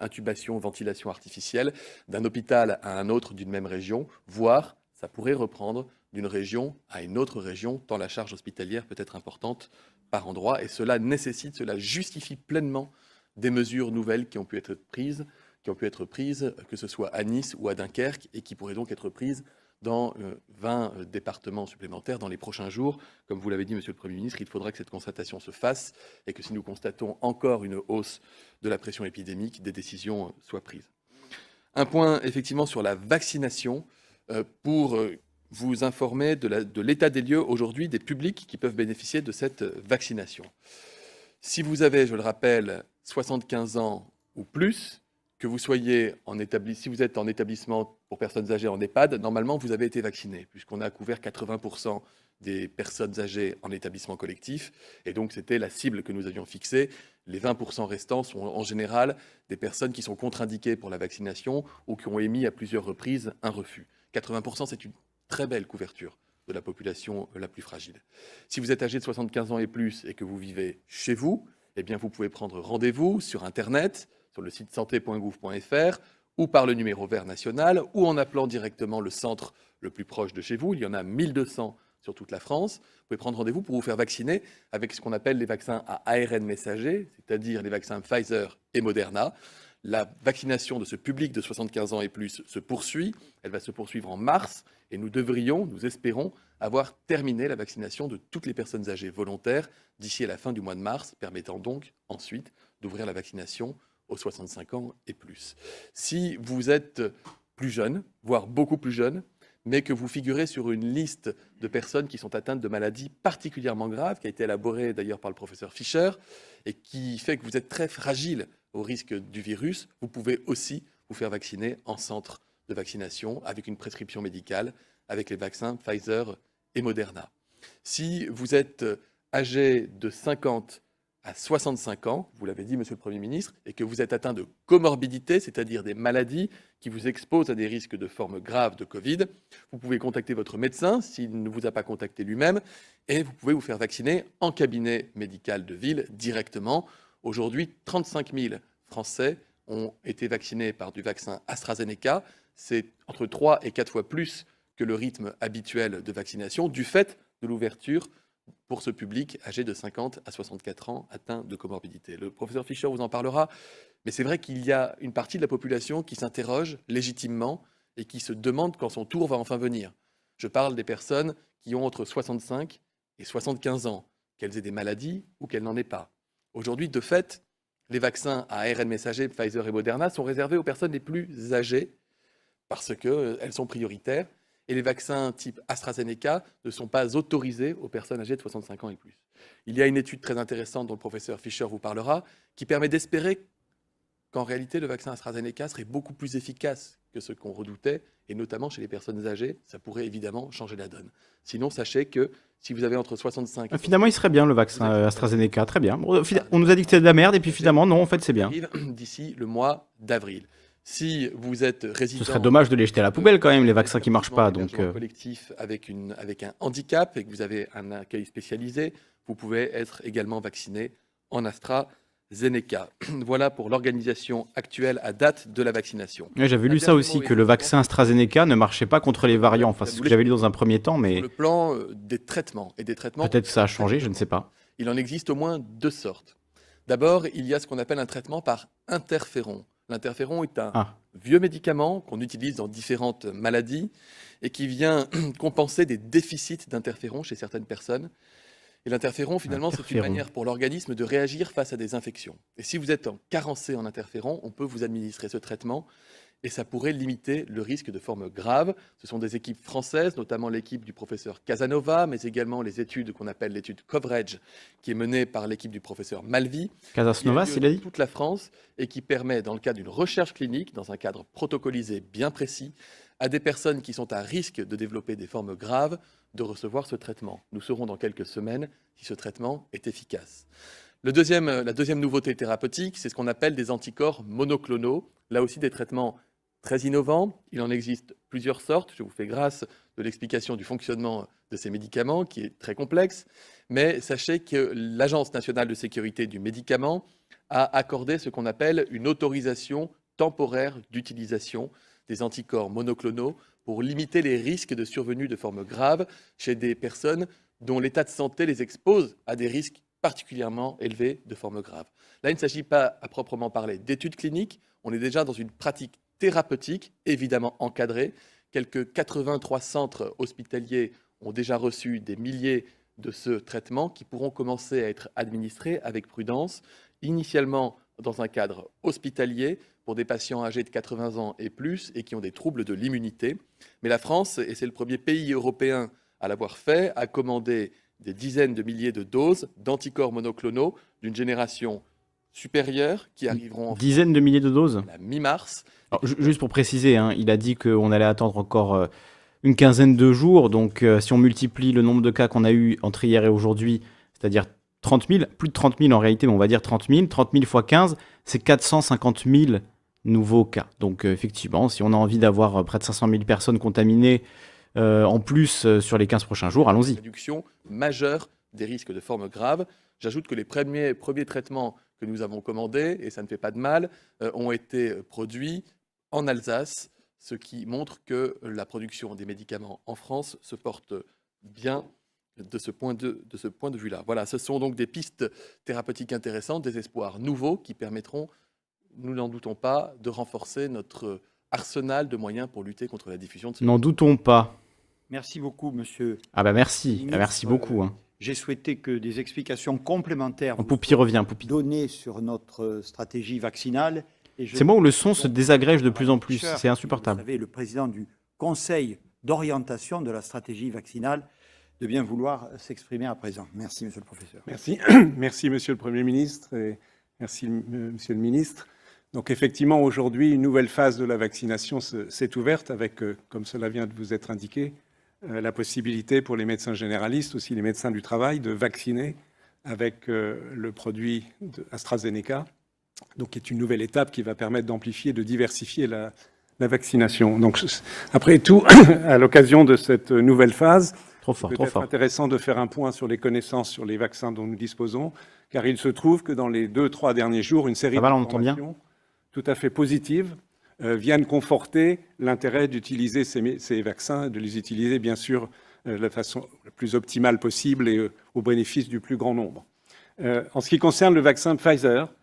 intubation, ventilation artificielle, d'un hôpital à un autre d'une même région, voire ça pourrait reprendre d'une région à une autre région, tant la charge hospitalière peut être importante par endroit, et cela nécessite, cela justifie pleinement des mesures nouvelles qui ont pu être prises, qui ont pu être prises, que ce soit à Nice ou à Dunkerque, et qui pourraient donc être prises dans 20 euh, euh, départements supplémentaires dans les prochains jours. Comme vous l'avez dit, Monsieur le Premier ministre, il faudra que cette constatation se fasse et que si nous constatons encore une hausse de la pression épidémique, des décisions soient prises. Un point effectivement sur la vaccination pour vous informer de l'état des lieux aujourd'hui des publics qui peuvent bénéficier de cette vaccination. Si vous avez, je le rappelle, 75 ans ou plus, que vous soyez en établissement, si vous êtes en établissement pour personnes âgées en EHPAD, normalement vous avez été vacciné, puisqu'on a couvert 80% des personnes âgées en établissement collectif, et donc c'était la cible que nous avions fixée. Les 20% restants sont en général des personnes qui sont contre-indiquées pour la vaccination ou qui ont émis à plusieurs reprises un refus. 80%, c'est une très belle couverture de la population la plus fragile. Si vous êtes âgé de 75 ans et plus et que vous vivez chez vous, eh vous pouvez prendre rendez-vous sur Internet sur le site santé.gouv.fr ou par le numéro vert national ou en appelant directement le centre le plus proche de chez vous. Il y en a 1200 sur toute la France. Vous pouvez prendre rendez-vous pour vous faire vacciner avec ce qu'on appelle les vaccins à ARN messager, c'est-à-dire les vaccins Pfizer et Moderna. La vaccination de ce public de 75 ans et plus se poursuit. Elle va se poursuivre en mars et nous devrions, nous espérons, avoir terminé la vaccination de toutes les personnes âgées volontaires d'ici à la fin du mois de mars, permettant donc ensuite d'ouvrir la vaccination aux 65 ans et plus. Si vous êtes plus jeune, voire beaucoup plus jeune, mais que vous figurez sur une liste de personnes qui sont atteintes de maladies particulièrement graves, qui a été élaborée d'ailleurs par le professeur Fischer, et qui fait que vous êtes très fragile au risque du virus, vous pouvez aussi vous faire vacciner en centre de vaccination avec une prescription médicale, avec les vaccins Pfizer et Moderna. Si vous êtes âgé de 50 à 65 ans, vous l'avez dit, Monsieur le Premier ministre, et que vous êtes atteint de comorbidité, c'est-à-dire des maladies qui vous exposent à des risques de forme grave de Covid, vous pouvez contacter votre médecin s'il ne vous a pas contacté lui-même, et vous pouvez vous faire vacciner en cabinet médical de ville directement. Aujourd'hui, 35 000 Français ont été vaccinés par du vaccin AstraZeneca. C'est entre 3 et 4 fois plus que le rythme habituel de vaccination du fait de l'ouverture pour ce public âgé de 50 à 64 ans atteint de comorbidité. Le professeur Fischer vous en parlera, mais c'est vrai qu'il y a une partie de la population qui s'interroge légitimement et qui se demande quand son tour va enfin venir. Je parle des personnes qui ont entre 65 et 75 ans, qu'elles aient des maladies ou qu'elles n'en aient pas. Aujourd'hui, de fait, les vaccins à ARN messager, Pfizer et Moderna, sont réservés aux personnes les plus âgées parce qu'elles sont prioritaires et les vaccins type AstraZeneca ne sont pas autorisés aux personnes âgées de 65 ans et plus. Il y a une étude très intéressante dont le professeur Fischer vous parlera, qui permet d'espérer qu'en réalité le vaccin AstraZeneca serait beaucoup plus efficace que ce qu'on redoutait, et notamment chez les personnes âgées, ça pourrait évidemment changer la donne. Sinon, sachez que si vous avez entre 65 et ah, Finalement, il serait bien le vaccin AstraZeneca, très bien. On nous a dit que c'était de la merde, et puis finalement, non, en fait, c'est bien. D'ici le mois d'avril. Si vous êtes résident... Ce serait dommage de les jeter à la poubelle quand même, les vaccins qui ne marchent pas. Donc, euh... collectif avec, une, avec un handicap et que vous avez un accueil spécialisé, vous pouvez être également vacciné en AstraZeneca. *clears throat* voilà pour l'organisation actuelle à date de la vaccination. j'avais lu ça aussi, que le vaccin AstraZeneca ne marchait pas contre les variants. Enfin, c'est ce que j'avais lu dans un premier temps, mais... Sur le plan euh, des traitements et des traitements... Peut-être que ça a changé, je ne sais pas. Il en existe au moins deux sortes. D'abord, il y a ce qu'on appelle un traitement par interféron. L'interféron est un ah. vieux médicament qu'on utilise dans différentes maladies et qui vient *clears throat* compenser des déficits d'interféron chez certaines personnes. Et l'interféron, finalement, c'est une manière pour l'organisme de réagir face à des infections. Et si vous êtes carencé en interféron, on peut vous administrer ce traitement et ça pourrait limiter le risque de formes graves. Ce sont des équipes françaises, notamment l'équipe du professeur Casanova, mais également les études qu'on appelle l'étude Coverage, qui est menée par l'équipe du professeur Malvi. Casanova, s'il a dit toute la France et qui permet, dans le cadre d'une recherche clinique, dans un cadre protocolisé bien précis, à des personnes qui sont à risque de développer des formes graves de recevoir ce traitement. Nous saurons dans quelques semaines si ce traitement est efficace. Deuxième, la deuxième nouveauté thérapeutique, c'est ce qu'on appelle des anticorps monoclonaux, là aussi des traitements très innovant. Il en existe plusieurs sortes. Je vous fais grâce de l'explication du fonctionnement de ces médicaments, qui est très complexe. Mais sachez que l'Agence nationale de sécurité du médicament a accordé ce qu'on appelle une autorisation temporaire d'utilisation des anticorps monoclonaux pour limiter les risques de survenue de formes graves chez des personnes dont l'état de santé les expose à des risques particulièrement élevés de formes graves. Là, il ne s'agit pas à proprement parler d'études cliniques, on est déjà dans une pratique thérapeutique, évidemment encadrée. Quelques 83 centres hospitaliers ont déjà reçu des milliers de ce traitement qui pourront commencer à être administrés avec prudence, initialement dans un cadre hospitalier pour des patients âgés de 80 ans et plus et qui ont des troubles de l'immunité. Mais la France, et c'est le premier pays européen à l'avoir fait, a commandé des dizaines de milliers de doses d'anticorps monoclonaux d'une génération supérieure qui arriveront en Dizaines de milliers de doses la mi-mars. Juste pour préciser, hein, il a dit qu'on allait attendre encore euh, une quinzaine de jours. Donc euh, si on multiplie le nombre de cas qu'on a eu entre hier et aujourd'hui, c'est-à-dire 30 000, plus de 30 000 en réalité, mais on va dire 30 000, 30 000 fois 15, c'est 450 000 nouveaux cas. Donc euh, effectivement, si on a envie d'avoir euh, près de 500 000 personnes contaminées euh, en plus sur les 15 prochains jours, allons-y. Réduction majeure des risques de formes graves. J'ajoute que les premiers, premiers traitements que nous avons commandés, et ça ne fait pas de mal, ont été produits en Alsace, ce qui montre que la production des médicaments en France se porte bien de ce point de, de, ce point de vue-là. Voilà, ce sont donc des pistes thérapeutiques intéressantes, des espoirs nouveaux qui permettront, nous n'en doutons pas, de renforcer notre arsenal de moyens pour lutter contre la diffusion de ce N'en doutons pas. Merci beaucoup, monsieur. Ah bah merci, ah, merci beaucoup. Hein. J'ai souhaité que des explications complémentaires Poupi revient, Poupi. données sur notre stratégie vaccinale. C'est moi où le son se désagrège de plus en plus, c'est insupportable. Vous savez, le président du Conseil d'orientation de la stratégie vaccinale de bien vouloir s'exprimer à présent. Merci, monsieur le professeur. Merci, *clears throat* merci monsieur le Premier ministre et merci, monsieur le ministre. Donc effectivement, aujourd'hui, une nouvelle phase de la vaccination s'est ouverte avec, euh, comme cela vient de vous être indiqué, euh, la possibilité pour les médecins généralistes, aussi les médecins du travail, de vacciner avec euh, le produit AstraZeneca, donc qui est une nouvelle étape qui va permettre d'amplifier, de diversifier la, la vaccination. Donc après tout, *coughs* à l'occasion de cette nouvelle phase, Trop fort, trop fort. intéressant de faire un point sur les connaissances sur les vaccins dont nous disposons, car il se trouve que dans les deux, trois derniers jours, une série d'informations tout à fait positives euh, viennent conforter l'intérêt d'utiliser ces, vaccins, de les utiliser bien sûr euh, de la façon la plus optimale possible et euh, au bénéfice du plus grand nombre. En ce qui concerne le vaccin Pfizer,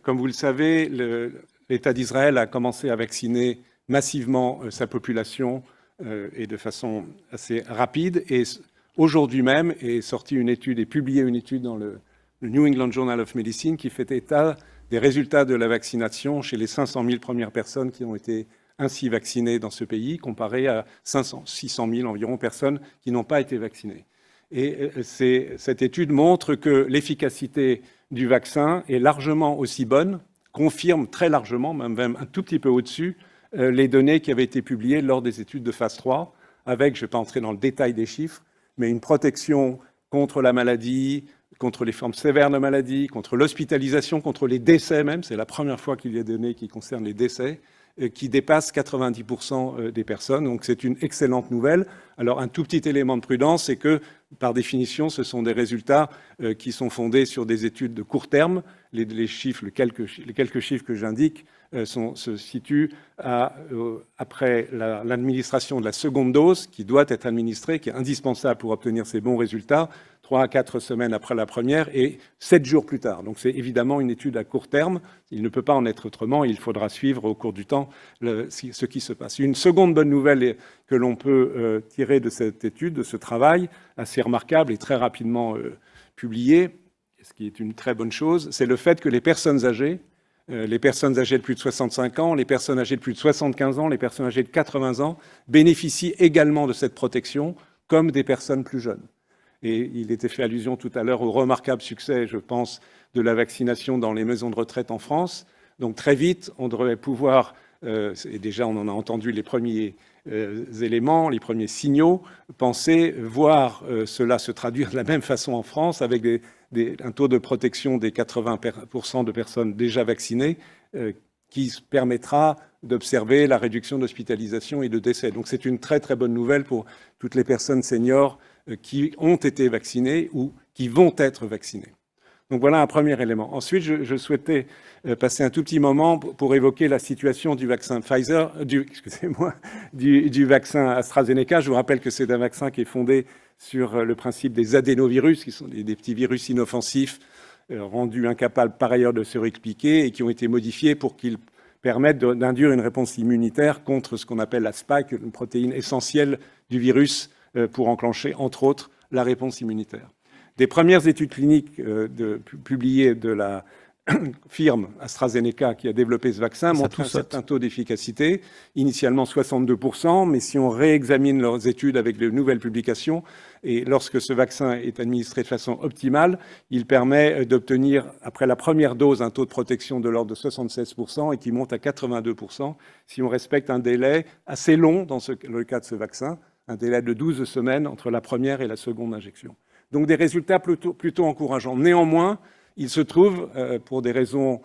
comme vous le savez, l'État d'Israël a commencé à vacciner massivement sa population et de façon assez rapide. Et aujourd'hui même est sortie une étude et publiée une étude dans le, New England Journal of Medicine qui fait état des résultats de la vaccination chez les 500 000 premières personnes qui ont été ainsi vaccinées dans ce pays, comparé à 500, 600 000 environ personnes qui n'ont pas été vaccinées. Et cette étude montre que l'efficacité du vaccin est largement aussi bonne, confirme très largement, même un tout petit peu au-dessus, euh, les données qui avaient été publiées lors des études de phase 3, avec, je ne vais pas entrer dans le détail des chiffres, mais une protection contre la maladie, contre les formes sévères de maladie, contre l'hospitalisation, contre les décès même. C'est la première fois qu'il y a des données qui concernent les décès, euh, qui dépassent 90% euh, des personnes. Donc c'est une excellente nouvelle. Alors un tout petit élément de prudence, c'est que par définition, ce sont des résultats qui sont fondés sur des études de court terme. Les, les quelques, chiffres que j'indique euh, sont, se situe à, euh, après l'administration la, de la seconde dose, qui doit être administrée, qui est indispensable pour obtenir ces bons résultats, trois à quatre semaines après la première et sept jours plus tard. Donc c'est évidemment une étude à court terme. Il ne peut pas en être autrement. Il faudra suivre au cours du temps ce qui se passe. Une seconde bonne nouvelle que l'on peut euh, tirer de cette étude, de ce travail assez remarquable et très rapidement euh, publié, ce qui est une très bonne chose, c'est le fait que les personnes âgées euh, les personnes âgées de plus de 65 ans, les personnes âgées de plus de 75 ans, les personnes âgées de 80 ans bénéficient également de cette protection comme des personnes plus jeunes. Et il était fait allusion tout à l'heure au remarquable succès, je pense, de la vaccination dans les maisons de retraite en France. Donc très vite, on devrait pouvoir, euh, et déjà on en a entendu les premiers euh, éléments, les premiers signaux, penser voir euh, cela se traduire de la même façon en France avec des, un taux de protection des 80% de personnes déjà vaccinées euh, qui permettra d'observer la réduction d'hospitalisation et de décès. Donc c'est une très très bonne nouvelle pour toutes les personnes seniors euh, qui ont été vaccinées ou qui vont être vaccinées. Donc voilà un premier élément. Ensuite, je, souhaitais euh, passer un tout petit moment pour, évoquer la situation du vaccin Pfizer, du, *laughs* excusez-moi, du, vaccin AstraZeneca. Je vous rappelle que c'est un vaccin qui est fondé sur le principe des adénovirus, qui sont des, petits virus inoffensifs rendus incapables par ailleurs de se réexpliquer et qui ont été modifiés pour qu'ils permettent d'induire une réponse immunitaire contre ce qu'on appelle la spike, une protéine essentielle du virus euh, pour enclencher, entre autres, la réponse immunitaire. Des premières études cliniques euh, publiées de la *coughs* firme AstraZeneca qui a développé ce vaccin montre un certain taux d'efficacité, initialement 62%, mais si on réexamine leurs études avec de nouvelles publications, et lorsque ce vaccin est administré de façon optimale, il permet d'obtenir, après la première dose, un taux de protection de l'ordre de 76% et qui monte à 82% si on respecte un délai assez long dans le cas de ce vaccin, un délai de 12 semaines entre la première et la seconde injection. Donc des résultats plutôt, plutôt encourageants. Néanmoins, il se trouve, euh, pour des raisons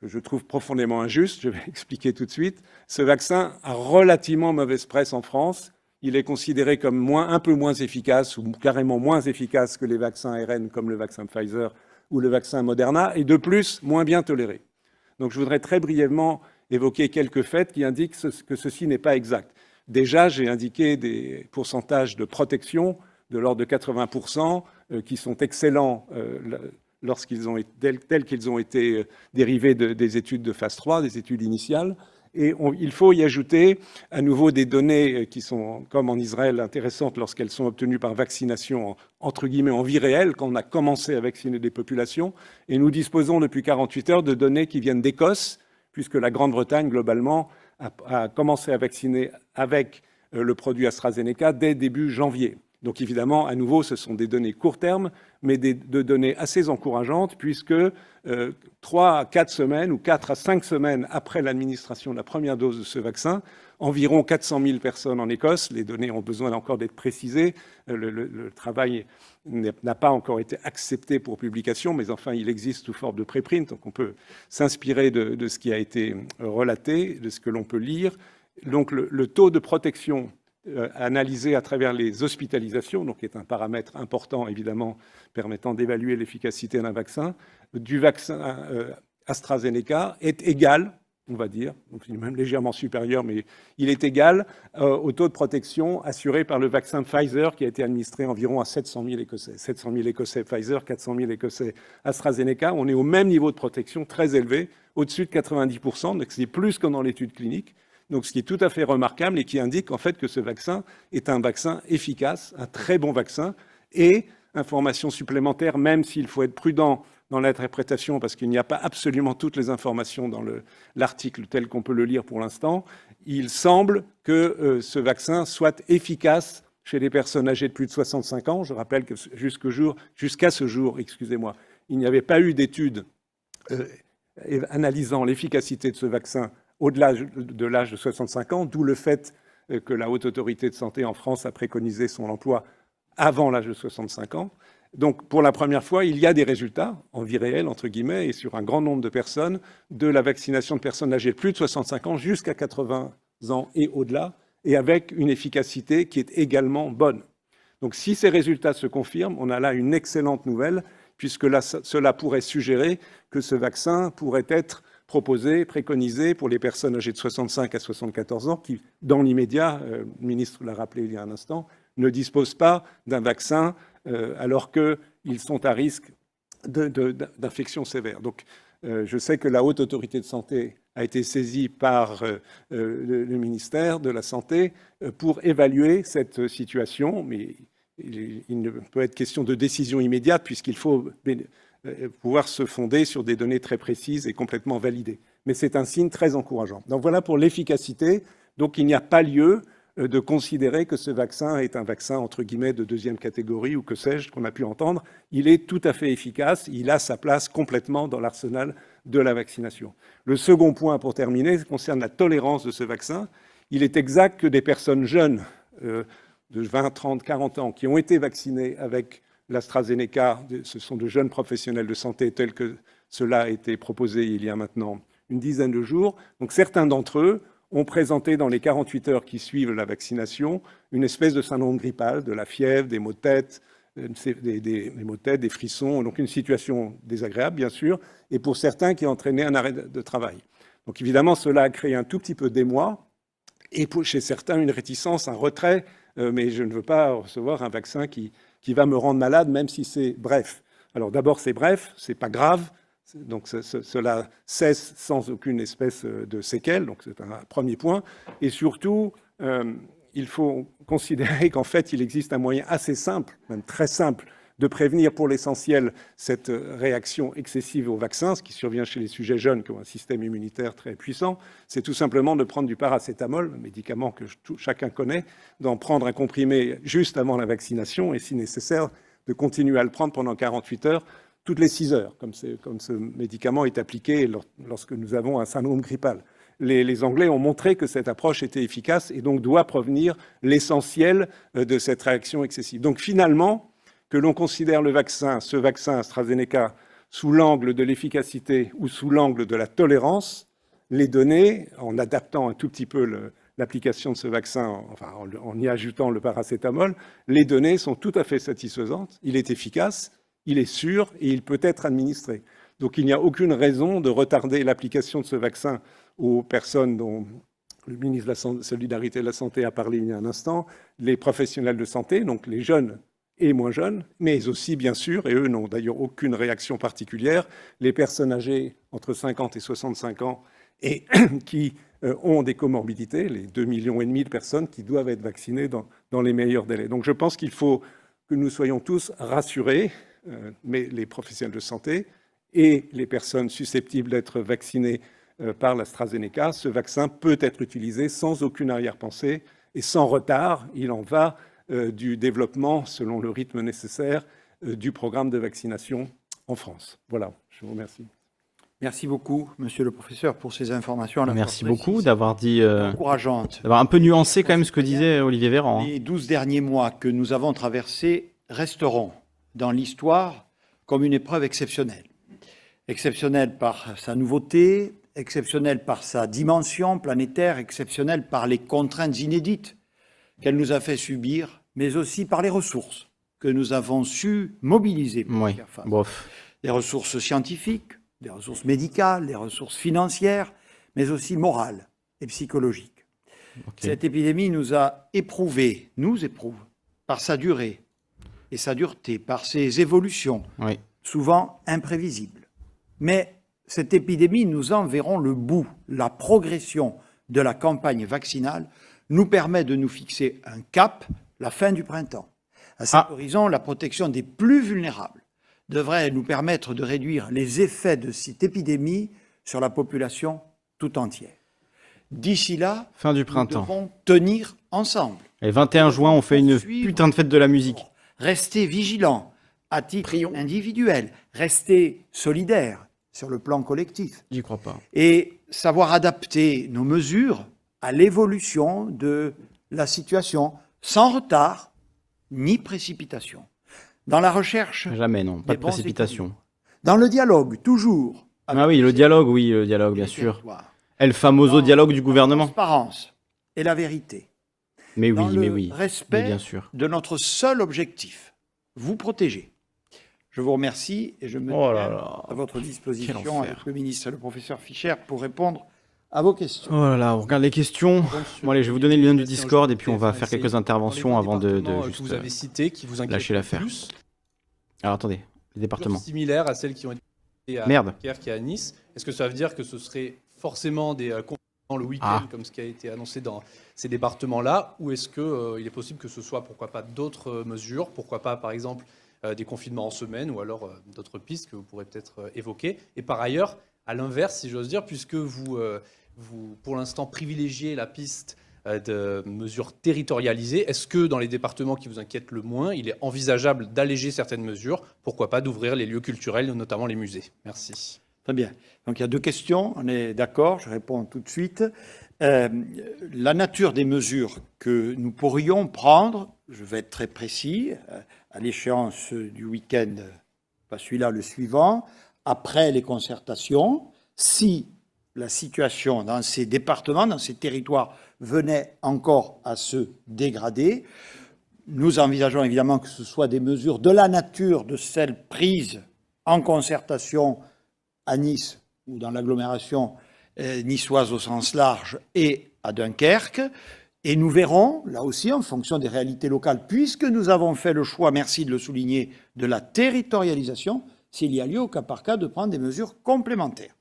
que je trouve profondément injustes, je vais *laughs* expliquer tout de suite, ce vaccin a relativement mauvaise presse en France. Il est considéré comme un peu moins efficace ou carrément moins efficace que les vaccins ARN comme le vaccin Pfizer ou le vaccin Moderna, et de plus, moins bien toléré. Donc je voudrais très brièvement évoquer quelques faits qui indiquent que ceci n'est pas exact. Déjà, j'ai indiqué des pourcentages de protection de l'ordre de 80%, euh, qui sont excellents euh, lorsqu'ils ont tels, qu'ils ont été euh, dérivés des études de phase 3, des études initiales. Et il faut y ajouter à nouveau des données euh, qui sont, comme en Israël, intéressantes lorsqu'elles sont obtenues par vaccination, entre guillemets, en vie réelle, quand on a commencé à vacciner des populations. Et nous disposons depuis 48 heures de données qui viennent d'Écosse, puisque la Grande-Bretagne, globalement, a, commencé à vacciner avec euh, le produit AstraZeneca dès début janvier. Donc évidemment, à nouveau, ce sont des données court terme, mais des, de données assez encourageantes, puisque euh, trois à quatre semaines ou quatre à cinq semaines après l'administration de la première dose de ce vaccin, environ 400 000 personnes en Écosse, les données ont besoin encore d'être précisées, euh, le, travail n'a pas encore été accepté pour publication, mais enfin, il existe sous forme de préprint, donc on peut s'inspirer de, ce qui a été relaté, de ce que l'on peut lire. Donc le taux de protection euh, analysé à travers les hospitalisations, donc qui est un paramètre important évidemment permettant d'évaluer l'efficacité d'un vaccin, du vaccin euh, AstraZeneca est égal, on va dire, même légèrement supérieur, mais il est égal euh, au taux de protection assuré par le vaccin Pfizer qui a été administré environ à 700 000 Écossais. 700 000 Écossais Pfizer, 400 000 Écossais AstraZeneca. On est au même niveau de protection très élevé, au-dessus de 90%, donc c'est plus que dans l'étude clinique donc ce qui est tout à fait remarquable et qui indique en fait que ce vaccin est un vaccin efficace, un très bon vaccin. Et information supplémentaire, même s'il faut être prudent dans l'interprétation, parce qu'il n'y a pas absolument toutes les informations dans l'article tel qu'on peut le lire pour l'instant, il semble que euh, ce vaccin soit efficace chez les personnes âgées de plus de 65 ans. Je rappelle que jusqu'à ce jour, excusez-moi, il n'y avait pas eu d'études euh, analysant l'efficacité de ce vaccin au-delà de l'âge de 65 ans, d'où le fait euh, que la Haute Autorité de Santé en France a préconisé son emploi avant l'âge de 65 ans. Donc, pour la première fois, il y a des résultats, en vie réelle, entre guillemets, et sur un grand nombre de personnes, de la vaccination de personnes âgées de plus de 65 ans jusqu'à 80 ans et au-delà, et avec une efficacité qui est également bonne. Donc, si ces résultats se confirment, on a là une excellente nouvelle, puisque cela pourrait suggérer que ce vaccin pourrait être proposé, préconisé pour les personnes âgées de 65 à 74 ans qui, dans l'immédiat, euh, le ministre l'a rappelé il y a un instant, ne disposent pas d'un vaccin euh, alors qu'ils sont à risque d'infection sévère. Donc, euh, je sais que la Haute Autorité de Santé a été saisie par le, ministère de la Santé pour évaluer cette situation, mais il, ne peut être question de décision immédiate puisqu'il faut pouvoir se fonder sur des données très précises et complètement validées. Mais c'est un signe très encourageant. Donc voilà pour l'efficacité. Donc il n'y a pas lieu euh, de considérer que ce vaccin est un vaccin entre guillemets de deuxième catégorie ou que sais-je qu'on a pu entendre. Il est tout à fait efficace. Il a sa place complètement dans l'arsenal de la vaccination. Le second point pour terminer concerne la tolérance de ce vaccin. Il est exact que des personnes jeunes euh, de 20, 30, 40 ans qui ont été vaccinées avec l'AstraZeneca, ce sont de jeunes professionnels de santé tels que cela a été proposé il y a maintenant une dizaine de jours. Donc certains d'entre eux ont présenté dans les 48 heures qui suivent la vaccination une espèce de syndrome grippal, de la fièvre, des maux de tête, euh, des, frissons, donc une situation désagréable bien sûr, et pour certains qui a entraîné un arrêt de travail. Donc évidemment, cela a créé un tout petit peu d'émoi, et pour, chez certains une réticence, un retrait, euh, mais je ne veux pas recevoir un vaccin qui, qui va me rendre malade, même si c'est bref. Alors d'abord, c'est bref, c'est pas grave, donc cela cesse sans aucune espèce euh, de séquelle, donc c'est un premier point. Et surtout, euh, il faut considérer *laughs* qu'en fait, il existe un moyen assez simple, même très simple, de prévenir pour l'essentiel cette réaction excessive au vaccin, ce qui survient chez les sujets jeunes qui ont un système immunitaire très puissant, c'est tout simplement de prendre du paracétamol, un médicament que chacun connaît, d'en prendre un comprimé juste avant la vaccination et si nécessaire de continuer à le prendre pendant 48 heures, toutes les 6 heures, comme, ce médicament est appliqué lorsque nous avons un syndrome grippal. Les, les, Anglais ont montré que cette approche était efficace et donc doit provenir l'essentiel euh, de cette réaction excessive. Donc finalement, que l'on considère le vaccin, ce vaccin AstraZeneca, sous l'angle de l'efficacité ou sous l'angle de la tolérance, les données, en adaptant un tout petit peu l'application de ce vaccin, enfin, en, y ajoutant le paracétamol, les données sont tout à fait satisfaisantes. Il est efficace, il est sûr et il peut être administré. Donc il n'y a aucune raison de retarder l'application de ce vaccin aux personnes dont le ministre de la Solidarité et de la Santé a parlé il y a un instant, les professionnels de santé, donc les jeunes et moins jeunes, mais aussi, bien sûr, et eux n'ont d'ailleurs aucune réaction particulière, les personnes âgées entre 50 et 65 ans et *coughs* qui euh, ont des comorbidités, les 2,5 millions et demi de personnes qui doivent être vaccinées dans, les meilleurs délais. Donc je pense qu'il faut que nous soyons tous rassurés, euh, mais les professionnels de santé et les personnes susceptibles d'être vaccinées euh, par l'AstraZeneca, ce vaccin peut être utilisé sans aucune arrière-pensée et sans retard. Il en va du développement, selon le rythme nécessaire, euh, du programme de vaccination en France. Voilà, je vous remercie. Merci beaucoup, monsieur le professeur, pour ces informations. Merci beaucoup d'avoir dit. Euh, d'avoir un peu nuancé quand même ce que disait Olivier Véran. Hein. Les douze derniers mois que nous avons traversés resteront dans l'histoire comme une épreuve exceptionnelle. Exceptionnelle par sa nouveauté, exceptionnelle par sa dimension planétaire, exceptionnelle par les contraintes inédites qu'elle nous a fait subir mais aussi par les ressources que nous avons su mobiliser pour faire face. Des ressources scientifiques, des ressources médicales, des ressources financières, mais aussi morales et psychologiques. Cette épidémie nous a éprouvés, nous éprouve, par sa durée et sa dureté, par ses évolutions, souvent imprévisibles. Mais cette épidémie, nous en verrons le bout, la progression de la campagne vaccinale nous permet de nous fixer un cap la fin du printemps. À cet ah. horizon, la protection des plus vulnérables devrait nous permettre de réduire les effets de cette épidémie sur la population tout entière. D'ici là, fin du printemps. nous devons tenir ensemble. Et 21 juin, on fait une putain de fête de la musique. Rester vigilants à titre individuel, rester solidaires sur le plan collectif. J'y crois pas. Et savoir adapter nos mesures à l'évolution de la situation sans retard ni précipitation. Dans la recherche. Jamais, non, pas de précipitation. Dans le dialogue, toujours. Ah oui, le dialogue, oui, le dialogue, bien sûr. El famoso dialogue du gouvernement. La transparence et la vérité. Mais oui, mais oui. Respect bien sûr. de notre seul objectif, vous protéger. Je vous remercie et je me oh à votre disposition avec le ministre et le professeur Fischer pour répondre à vos questions. Oh là là, on regarde les questions. Bon, allez, je vais vous donner le lien du Discord et puis on va faire quelques interventions avant de, de juste vous avez cité, qui vous lâcher l'affaire. Alors attendez, les départements. Similaires à celles qui ont été à Merde. qui à Nice. Est-ce que ça veut dire que ce serait forcément des euh, confinements le week-end, ah. comme ce qui a été annoncé dans ces départements-là, ou est-ce qu'il euh, est possible que ce soit, pourquoi pas, d'autres euh, mesures, pourquoi pas, par exemple, des confinements en semaine, ou alors d'autres pistes que vous pourrez peut-être évoquer Et par ailleurs, à l'inverse, si j'ose dire, puisque vous vous, pour l'instant, privilégiez la piste euh, de mesures territorialisées. Est-ce que dans les départements qui vous inquiètent le moins, il est envisageable d'alléger certaines mesures? Pourquoi pas d'ouvrir les lieux culturels, notamment les musées? Merci. Très bien. Donc il y a deux questions. On est d'accord. Je réponds tout de suite. Euh, la nature des mesures que nous pourrions prendre, je vais être très précis, euh, à l'échéance du week-end, pas celui-là, le suivant, après les concertations, si la situation dans ces départements, dans ces territoires, venait encore à se dégrader, nous envisageons évidemment que ce soit des mesures de la nature de celles prises en concertation à Nice ou dans l'agglomération euh, niçoise au sens large et à Dunkerque. Et nous verrons, là aussi, en fonction des réalités locales, puisque nous avons fait le choix, merci de le souligner, de la territorialisation, s'il y a lieu au cas par cas de prendre des mesures complémentaires.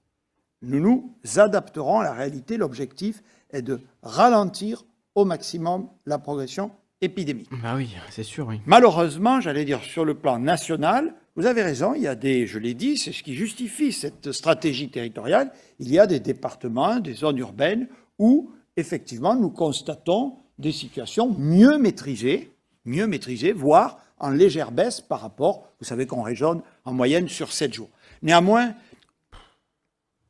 Nous nous adapterons à la réalité. L'objectif est de ralentir au maximum la progression épidémique. Bah oui, c'est sûr, oui. Malheureusement, j'allais dire sur le plan national, vous avez raison, il y a des, je l'ai dit, c'est ce qui justifie cette stratégie territoriale, il y a des départements, des zones urbaines où, effectivement, nous constatons des situations mieux maîtrisées, mieux maîtrisées, voire en légère baisse par rapport, vous savez qu'on raisonne en moyenne sur 7 jours. Néanmoins,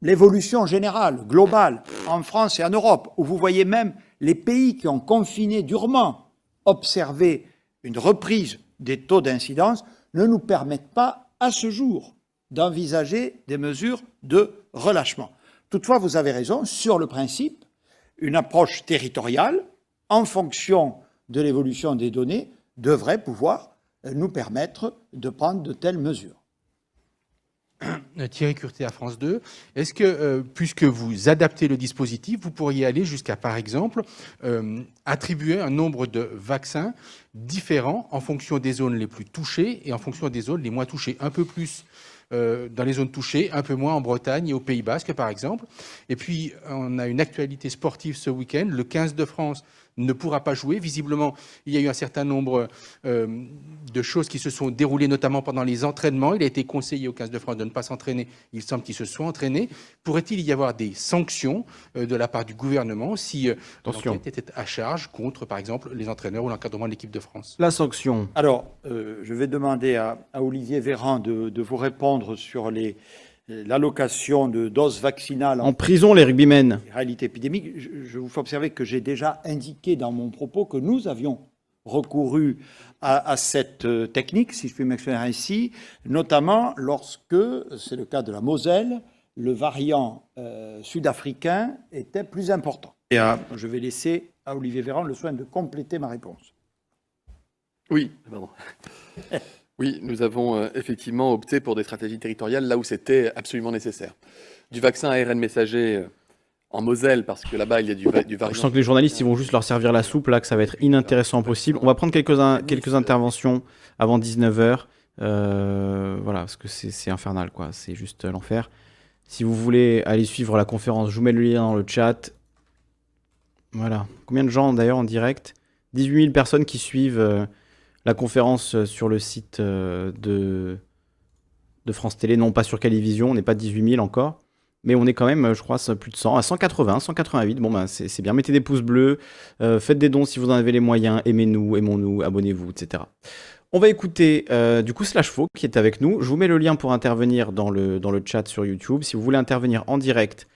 l'évolution générale, globale, en France et en Europe, où vous voyez même les pays qui ont confiné durement observer une reprise des taux d'incidence, ne nous permettent pas, à ce jour, d'envisager des mesures de relâchement. Toutefois, vous avez raison, sur le principe, une approche territoriale, en fonction de l'évolution des données, devrait pouvoir nous permettre de prendre de telles mesures. *clears throat* Thierry Curté à France 2. Est-ce que, euh, puisque vous adaptez le dispositif, vous pourriez aller jusqu'à, par exemple, euh, attribuer un nombre de vaccins différents en fonction des zones les plus touchées et en fonction des zones les moins touchées? Un peu plus euh, dans les zones touchées, un peu moins en Bretagne et au Pays Basque, par exemple. Et puis, on a une actualité sportive ce week-end. Le 15 de France ne pourra pas jouer. Visiblement, il y a eu un certain nombre euh, de choses qui se sont déroulées, notamment pendant les entraînements. Il a été conseillé au 15 de France de ne pas s'entraîner. Il semble qu'il se soit entraîné. Pourrait-il y avoir des sanctions euh, de la part du gouvernement si l'enquête était à charge contre, par exemple, les entraîneurs ou l'encadrement de l'équipe de France? La sanction. Alors, je vais demander à, Olivier Véran de vous répondre sur les, l'allocation de doses vaccinales en, prison, les rugbymen. Réalité épidémique. Je, vous fais observer que j'ai déjà indiqué dans mon propos que nous avions recouru à, cette euh, technique, si je puis m'exprimer ainsi, notamment lorsque, c'est le cas de la Moselle, le variant euh, sud-africain était plus important. Et je vais laisser à Olivier Véran le soin de compléter ma réponse. Oui, pardon. *laughs* Oui, nous avons euh, effectivement opté pour des stratégies territoriales là où c'était absolument nécessaire. Du vaccin ARN messager euh, en Moselle, parce que là-bas, il y a du, du variant. Je sens que les journalistes, ils vont juste leur servir la soupe, là, que ça va être inintéressant possible. On va prendre quelques, quelques interventions avant 19h. Euh, voilà, parce que c'est infernal, quoi. C'est juste l'enfer. Si vous voulez aller suivre la conférence, je vous mets le lien dans le chat. Voilà. Combien de gens, d'ailleurs, en direct? 18 000 personnes qui suivent la conférence euh, sur le site euh, de, France Télé, non pas sur Calivision, on n'est pas 18 000 encore, mais on est quand même, je crois, plus de 100, à 180, 188. Bon, ben, c'est bien. Mettez des pouces bleus, euh, faites des dons si vous en avez les moyens, aimez-nous, aimons-nous, abonnez-vous, etc. On va écouter du coup Slash Faux qui est avec nous. Je vous mets le lien pour intervenir dans le, dans le chat sur YouTube. Si vous voulez intervenir en direct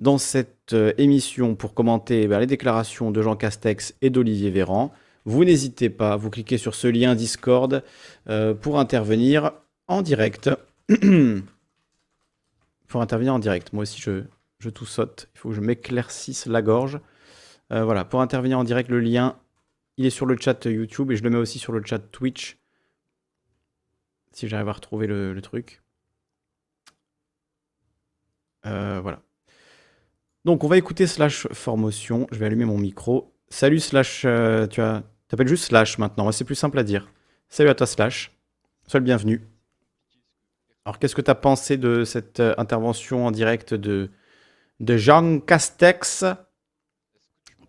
dans cette émission pour commenter ben, les déclarations de Jean Castex et d'Olivier Véran, vous n'hésitez pas, vous cliquez sur ce lien Discord euh, pour intervenir en direct. *clears throat* pour intervenir en direct. Moi aussi, je, je tout saute. Il faut que je m'éclaircisse la gorge. Euh, voilà, pour intervenir en direct, le lien, il est sur le chat YouTube et je le mets aussi sur le chat Twitch. Si j'arrive à retrouver le, truc. Euh, voilà. Donc on va écouter slash formation. Je vais allumer mon micro. Salut slash, tu as T'appelles juste Slash maintenant, c'est plus simple à dire. Salut à toi Slash, sois le bienvenu. Alors qu'est-ce que tu as pensé de cette euh, intervention en direct de, de Jean Castex,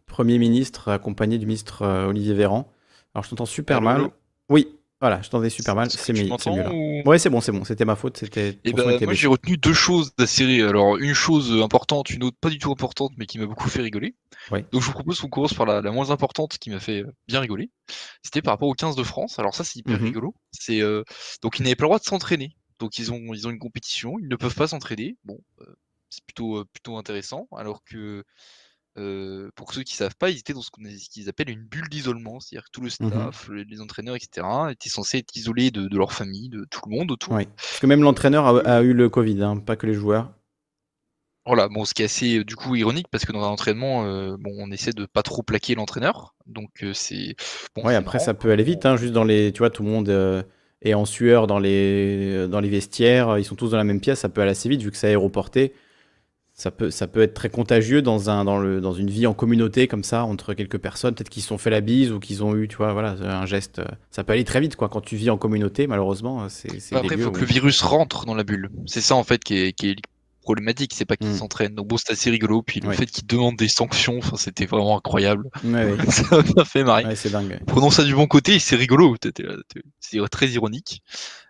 Premier ministre, accompagné du ministre euh, Olivier Véran? Alors je t'entends super mal. Oui, voilà, je t'entendais super mal, c'est mieux, là. Ouais, c'est bon, c'est bon, c'était ma faute, c'était. Et eh ben, moi j'ai retenu deux choses de la série. Alors une chose importante, une autre pas du tout importante, mais qui m'a beaucoup fait rigoler. Donc je vous propose qu'on commence par la, moins importante qui m'a fait bien rigoler. C'était par rapport aux 15 de France. Alors ça c'est hyper mmh rigolo. C'est euh, donc ils n'avaient pas le droit de s'entraîner. Donc ils ont ils ont une compétition, ils ne peuvent pas s'entraîner. Bon, euh, c'est plutôt euh, plutôt intéressant. Alors que euh, pour ceux qui ne savent pas, ils étaient dans ce qu'ils appellent une bulle d'isolement, c'est-à-dire que tout le mmh staff, les, entraîneurs, etc., étaient censés être isolés de, leur famille, de tout le monde autour. Parce que même l'entraîneur a, eu le Covid, hein, pas que les joueurs. Voilà, bon, ce qui est assez du coup ironique parce que dans un entraînement, bon, on essaie de pas trop plaquer l'entraîneur, donc c'est. Bon, ouais, après ça peut aller vite, hein, juste dans les, tu vois, tout le monde est en sueur dans les dans les vestiaires, ils sont tous dans la même pièce, ça peut aller assez vite vu que c'est aéroporté ça peut, ça peut être très contagieux dans, un, dans, le, dans une vie en communauté comme ça, entre quelques personnes, peut-être qu'ils se sont fait la bise ou qu'ils ont eu, tu vois, voilà, un geste. Ça peut aller très vite, quoi, quand tu vis en communauté, malheureusement. c'est Après, il faut que le virus rentre dans la bulle. C'est ça, en fait, qui est, qui est problématique, c'est pas qu'il mm. s'entraîne. Donc bon, c'est assez rigolo. Puis le fait qu'il demande des sanctions, c'était vraiment incroyable. *laughs* ça m'a fait marrer. c'est dingue. Prenons ça du bon côté, c'est rigolo. C'est très ironique.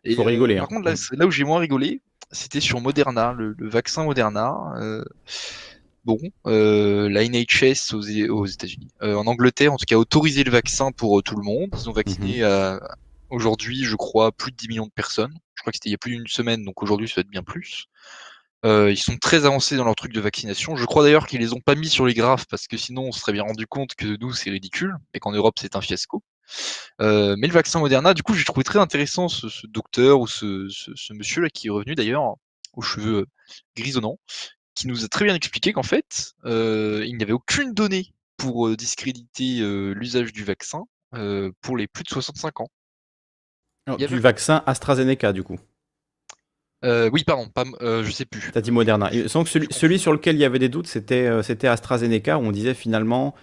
Il faut rigoler. Par hein. contre, là, là où j'ai moins rigolé, c'était sur Moderna, le, vaccin Moderna. Euh, bon, euh, la NHS aux, aux États-Unis, euh, en Angleterre, en tout cas, a autorisé le vaccin pour tout le monde. Ils ont vacciné mhm. aujourd'hui, je crois, plus de 10 millions de personnes. Je crois que c'était il y a plus d'une semaine, donc aujourd'hui, ça va être bien plus. ils sont très avancés dans leur truc de vaccination. Je crois d'ailleurs qu'ils les ont pas mis sur les graphes parce que sinon on se serait bien rendu compte que nous c'est ridicule et qu'en Europe c'est un fiasco. Euh, mais le vaccin Moderna, du coup, j'ai trouvé très intéressant ce, docteur ou ce, monsieur là qui est revenu d'ailleurs aux cheveux grisonnants, qui nous a très bien expliqué qu'en fait, euh, il n'y avait aucune donnée pour euh, discréditer l'usage du vaccin pour les plus de 65 ans. du vaccin AstraZeneca, du coup. oui, pardon, pas, je sais plus. T'as dit Moderna. Sans que celui, celui, sur lequel il y avait des doutes, c'était c'était AstraZeneca, où on disait finalement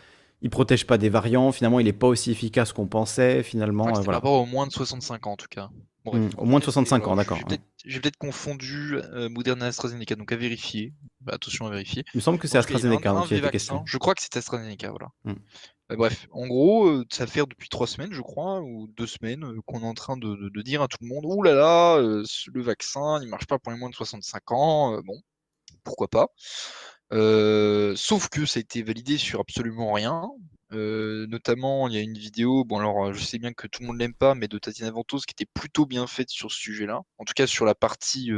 il protège pas des variants. Finalement, il n'est pas aussi efficace qu'on pensait. Finalement, euh, voilà. Par rapport au moins de 65 ans, en tout cas. Mmh, au moins de 65 ans, d'accord. J'ai peut-être confondu euh, Moderna et AstraZeneca, donc à vérifier. Bah, attention à vérifier. Il me semble que c'est AstraZeneca hein, a. Je crois que c'est AstraZeneca, voilà. Mmh. Euh, bref, en gros, ça fait depuis trois semaines, je crois, ou deux semaines, qu'on est en train de, dire à tout le monde Ouh là là, le vaccin, il marche pas pour les moins de 65 ans. bon, pourquoi pas sauf que ça a été validé sur absolument rien. notamment, il y a une vidéo, bon alors je sais bien que tout le monde l'aime pas, mais de Tatiana Ventos qui était plutôt bien faite sur ce sujet-là. En tout cas sur la partie,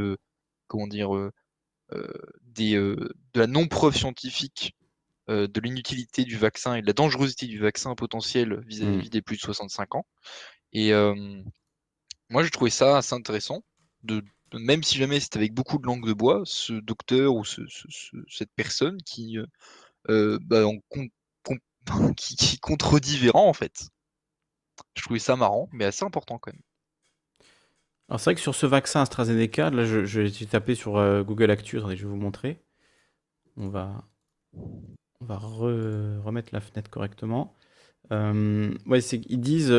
comment dire, des, de la non-preuve scientifique de l'inutilité du vaccin et de la dangerosité du vaccin potentiel vis-à-vis mmh. des plus de 65 ans. Et moi j'ai trouvé ça assez intéressant de, même si jamais c'est avec beaucoup de langue de bois, ce docteur ou cette personne qui, euh, euh, bah, *laughs* contredit Véran en fait. Je trouvais ça marrant, mais assez important quand même. Alors c'est vrai que sur ce vaccin AstraZeneca, là je, je tapé sur euh, Google Actu, je vais vous montrer. On va, remettre la fenêtre correctement. ouais, ils disent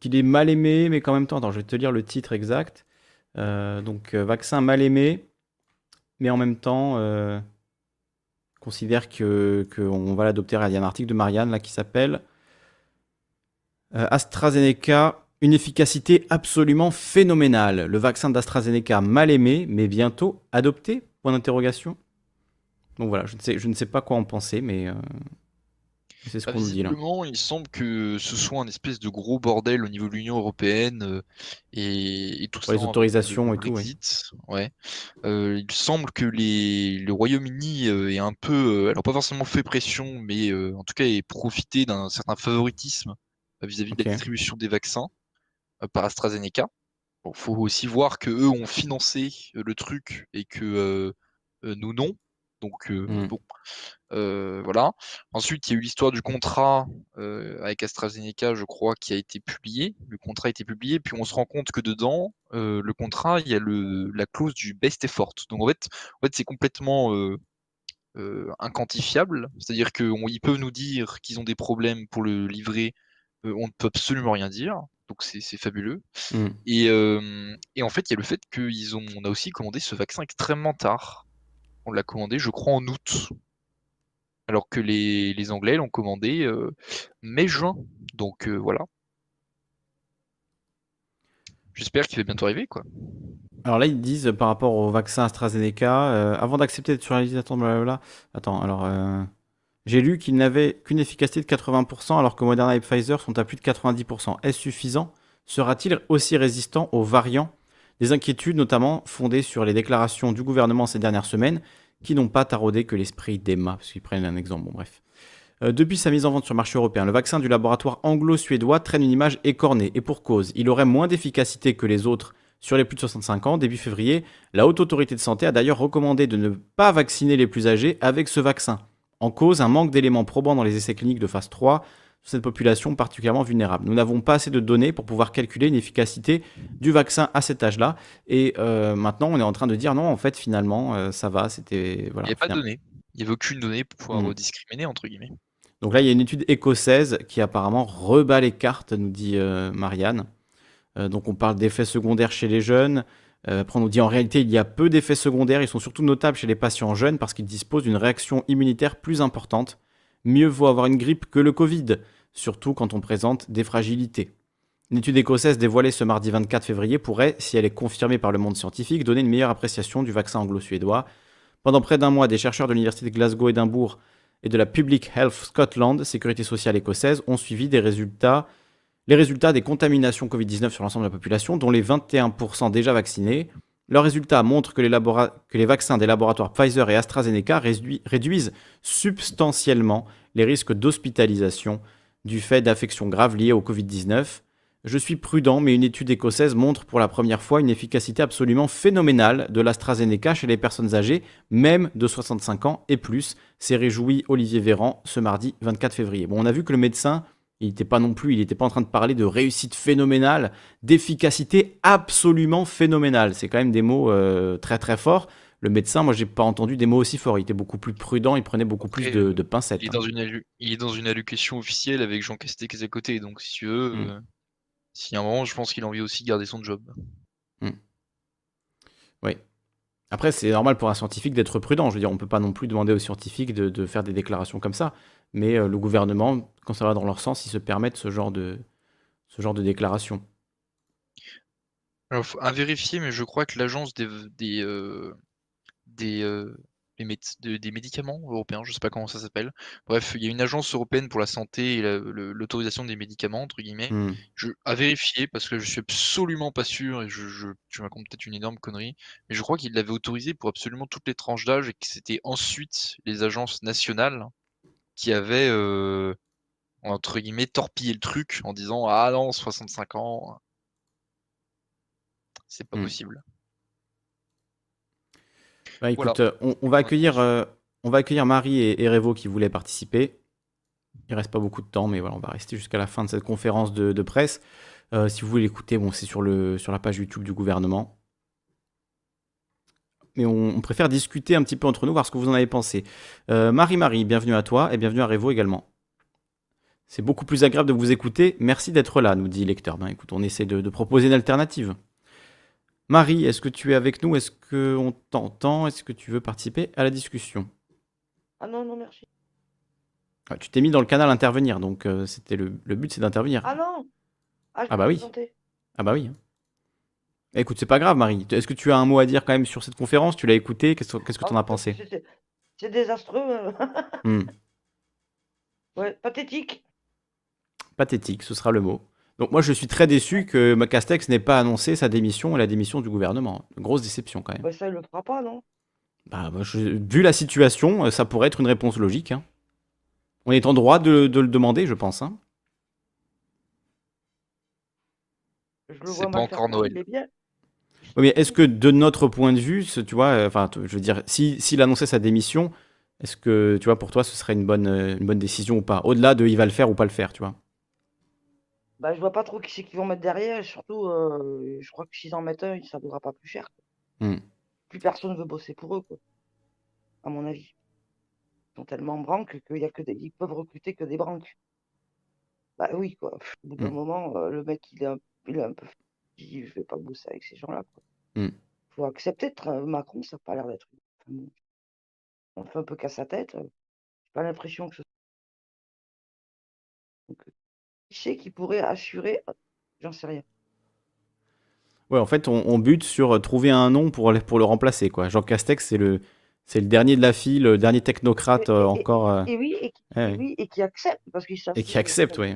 qu'il est mal aimé, mais qu'en même temps, attends, je vais te lire le titre exact. Euh, donc, euh, vaccin mal aimé, mais en même temps, euh, considère qu'on va l'adopter. Il y a un article de Marianne qui s'appelle AstraZeneca, une efficacité absolument phénoménale. Le vaccin d'AstraZeneca mal aimé, mais bientôt adopté? Point d'interrogation. Donc voilà, je ne sais pas quoi en penser, mais c'est ce bah, qu'on nous dit là. Il semble que ce soit un espèce de gros bordel au niveau de l'Union européenne euh, et, tout ça. Les autorisations et tout. Ouais. Euh, il semble que les, le Royaume-Uni euh, est un peu, alors pas forcément fait pression, mais en tout cas ait profité d'un certain favoritisme vis-à-vis de la distribution des vaccins par AstraZeneca. Il faut aussi voir que eux ont financé le truc et que nous non. Donc mmh. bon, voilà. Ensuite, il y a eu l'histoire du contrat avec AstraZeneca, je crois, qui a été publié. Le contrat a été publié, puis on se rend compte que dedans, le contrat, il y a le, la clause du best effort. Donc en fait, en fait c'est complètement inquantifiable. C'est-à-dire qu'ils peuvent nous dire qu'ils ont des problèmes pour le livrer, on ne peut absolument rien dire. Donc c'est fabuleux. Mmh. Et, et, en fait, il y a le fait qu'ils ont, on a aussi commandé ce vaccin extrêmement tard. On l'a commandé, je crois, en août. Alors que les, Anglais l'ont commandé euh, mai-juin. Donc euh, voilà. J'espère qu'il va bientôt arriver, quoi. Alors là, ils disent par rapport au vaccin AstraZeneca, euh, avant d'accepter d'être sur la liste d'attente, Attends, alors. J'ai lu qu'il n'avait qu'une efficacité de 80%, alors que Moderna et Pfizer sont à plus de 90%. Est-ce suffisant? Sera-t-il aussi résistant aux variants des inquiétudes notamment fondées sur les déclarations du gouvernement ces dernières semaines qui n'ont pas taraudé que l'esprit d'Emma, parce qu'ils prennent un exemple, bref. Euh, depuis sa mise en vente sur le marché européen, le vaccin du laboratoire anglo-suédois traîne une image écornée, et pour cause, il aurait moins d'efficacité que les autres sur les plus de 65 ans. Début février, la Haute Autorité de Santé a d'ailleurs recommandé de ne pas vacciner les plus âgés avec ce vaccin. En cause, un manque d'éléments probants dans les essais cliniques de phase 3 sur cette population particulièrement vulnérable. Nous n'avons pas assez de données pour pouvoir calculer une efficacité du vaccin à cet âge-là. Et euh, maintenant, on est en train de dire non, en fait, finalement, euh, ça va. C'était voilà. Il n'y a pas de données. Il n'y avait aucune donnée pour pouvoir mmh. discriminer entre guillemets. Donc là, il y a une étude écossaise qui apparemment rebat les cartes, nous dit euh, Marianne. donc on parle d'effets secondaires chez les jeunes. après, on nous dit en réalité, il y a peu d'effets secondaires. Ils sont surtout notables chez les patients jeunes parce qu'ils disposent d'une réaction immunitaire plus importante. Mieux vaut avoir une grippe que le Covid, surtout quand on présente des fragilités. Une étude écossaise dévoilée ce mardi 24 février pourrait, si elle est confirmée par le monde scientifique, donner une meilleure appréciation du vaccin anglo-suédois. Pendant près d'un mois, des chercheurs de l'université de Glasgow, Édimbourg et de la Public Health Scotland, sécurité sociale écossaise, ont suivi des résultats, les résultats des contaminations Covid-19 sur l'ensemble de la population, dont les 21% déjà vaccinés. Leurs résultats montrent que les, vaccins des laboratoires Pfizer et AstraZeneca réduisent substantiellement les risques d'hospitalisation du fait d'affections graves liées au Covid-19. Je suis prudent, mais une étude écossaise montre pour la première fois une efficacité absolument phénoménale de l'AstraZeneca chez les personnes âgées, même de 65 ans et plus. C'est réjoui Olivier Véran ce mardi 24 février. Bon, on a vu que le médecin il n'était pas non plus, il n'était pas en train de parler de réussite phénoménale, d'efficacité absolument phénoménale. C'est quand même des mots euh, très très forts. Le médecin, moi, j'ai pas entendu des mots aussi forts. Il était beaucoup plus prudent, il prenait beaucoup plus de, pincettes. Il est, hein. dans une il est dans une allocution officielle avec Jean Castex à côté, donc si tu veux, mm. euh, si à un moment, je pense qu'il a envie aussi de garder son job. Mm. Oui. Après, c'est normal pour un scientifique d'être prudent. Je veux dire, on peut pas non plus demander aux scientifiques de faire des déclarations comme ça mais euh, le gouvernement, quand ça va dans leur sens, ils se permettent ce genre de, ce genre de déclaration. Alors, à vérifier, mais je crois que l'agence des, des, euh, des, euh, des médicaments européens, je ne sais pas comment ça s'appelle. Bref, il y a une agence européenne pour la santé et l'autorisation des médicaments, entre guillemets. Hmm. Je, à vérifier, parce que je suis absolument pas sûr, et je, je, tu racontes peut-être une énorme connerie, mais je crois qu'il l'avait autorisé pour absolument toutes les tranches d'âge et que c'était ensuite les agences nationales qui avait, entre guillemets, torpillé le truc en disant Ah non, 65 ans, c'est pas mmh. possible. Bah, écoute, on, va accueillir, on va accueillir Marie et, et qui voulaient participer. Il reste pas beaucoup de temps, mais voilà, on va rester jusqu'à la fin de cette conférence de, presse. si vous voulez l'écouter, bon, c'est sur, le, sur la page YouTube du gouvernement mais on, préfère discuter un petit peu entre nous, voir ce que vous en avez pensé. Euh, Marie-Marie, bienvenue à toi et bienvenue à Révo également. C'est beaucoup plus agréable de vous écouter. Merci d'être là, nous dit lecteur. Ben, écoute, on essaie de, proposer une alternative. Marie, est-ce que tu es avec nous? Est-ce qu'on t'entend? Est-ce que tu veux participer à la discussion? Ah non, non, merci. Ah, tu t'es mis dans le canal intervenir, donc euh, c'était le, but, c'est d'intervenir. Ah non Ah, ah bah oui. Ah bah oui. Écoute, c'est pas grave, Marie. Est-ce que tu as un mot à dire quand même sur cette conférence? Tu l'as écoutée? Qu'est-ce que tu en as pensé? C'est désastreux. Hmm. Ouais, pathétique. Pathétique, ce sera le mot. Donc moi, je suis très déçu que Castex n'ait pas annoncé sa démission et la démission du gouvernement. grosse déception quand même. Bah, ça, il le fera pas, non? Bah, Vu la situation, ça pourrait être une réponse logique. Hein. On est en droit de, le demander, je pense. Hein. C'est pas encore Noël mais est-ce que de notre point de vue, tu vois, euh, enfin, je veux dire, s'il annonçait sa démission, est-ce que, tu vois, pour toi, ce serait une bonne, euh, une bonne décision ou pas? Au-delà de il va le faire ou pas le faire, tu vois? Bah, je vois pas trop qui c'est qu'ils vont mettre derrière. surtout, euh, je crois que s'ils en mettent un, ça ne vaudra pas plus cher. Hmm. Plus personne veut bosser pour eux, quoi. À mon avis. Ils sont tellement branques qu'il y a que des... ils peuvent recruter que des branques. Bah oui, quoi. Au bout d'un hmm. moment, le mec, il est un, il est un peu je vais pas bosser avec ces gens-là. Il mmh. faut accepter de Macron, ça n'a pas l'air d'être. on fait un peu casse sa tête. J'ai pas l'impression que ce qui pourrait assurer J'en sais rien. Ouais, en fait, on, bute sur trouver un nom pour, pour le remplacer. Quoi. Jean Castex, c'est le, c'est le dernier de la file, le dernier technocrate encore. Et, oui, et qui, et qui accepte. Parce qu'ils et qui accepte, oui.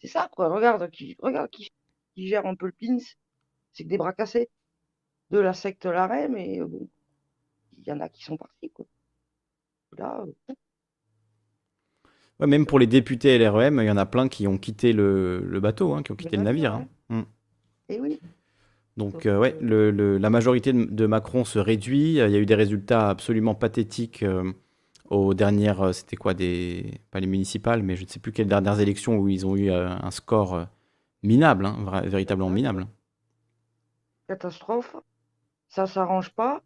C'est ça, quoi. Regarde qui, regarde qui qui gère un peu le pins, c'est que des bras cassés de la secte Larrey, mais euh, bon, il y en a qui sont partis. Quoi. Là, euh, ouais, même pour les députés LREM, il y en a plein qui ont quitté le, bateau, hein, qui ont quitté le navire. Hein. Mm. Et eh oui. Donc, euh, ouais, la majorité de, Macron se réduit. Il y a eu des résultats absolument pathétiques euh, aux dernières. Euh, c'était quoi des, Pas les municipales, mais je ne sais plus quelles dernières élections où ils ont eu un score minable, hein, véritablement minable. Catastrophe. Ça s'arrange pas.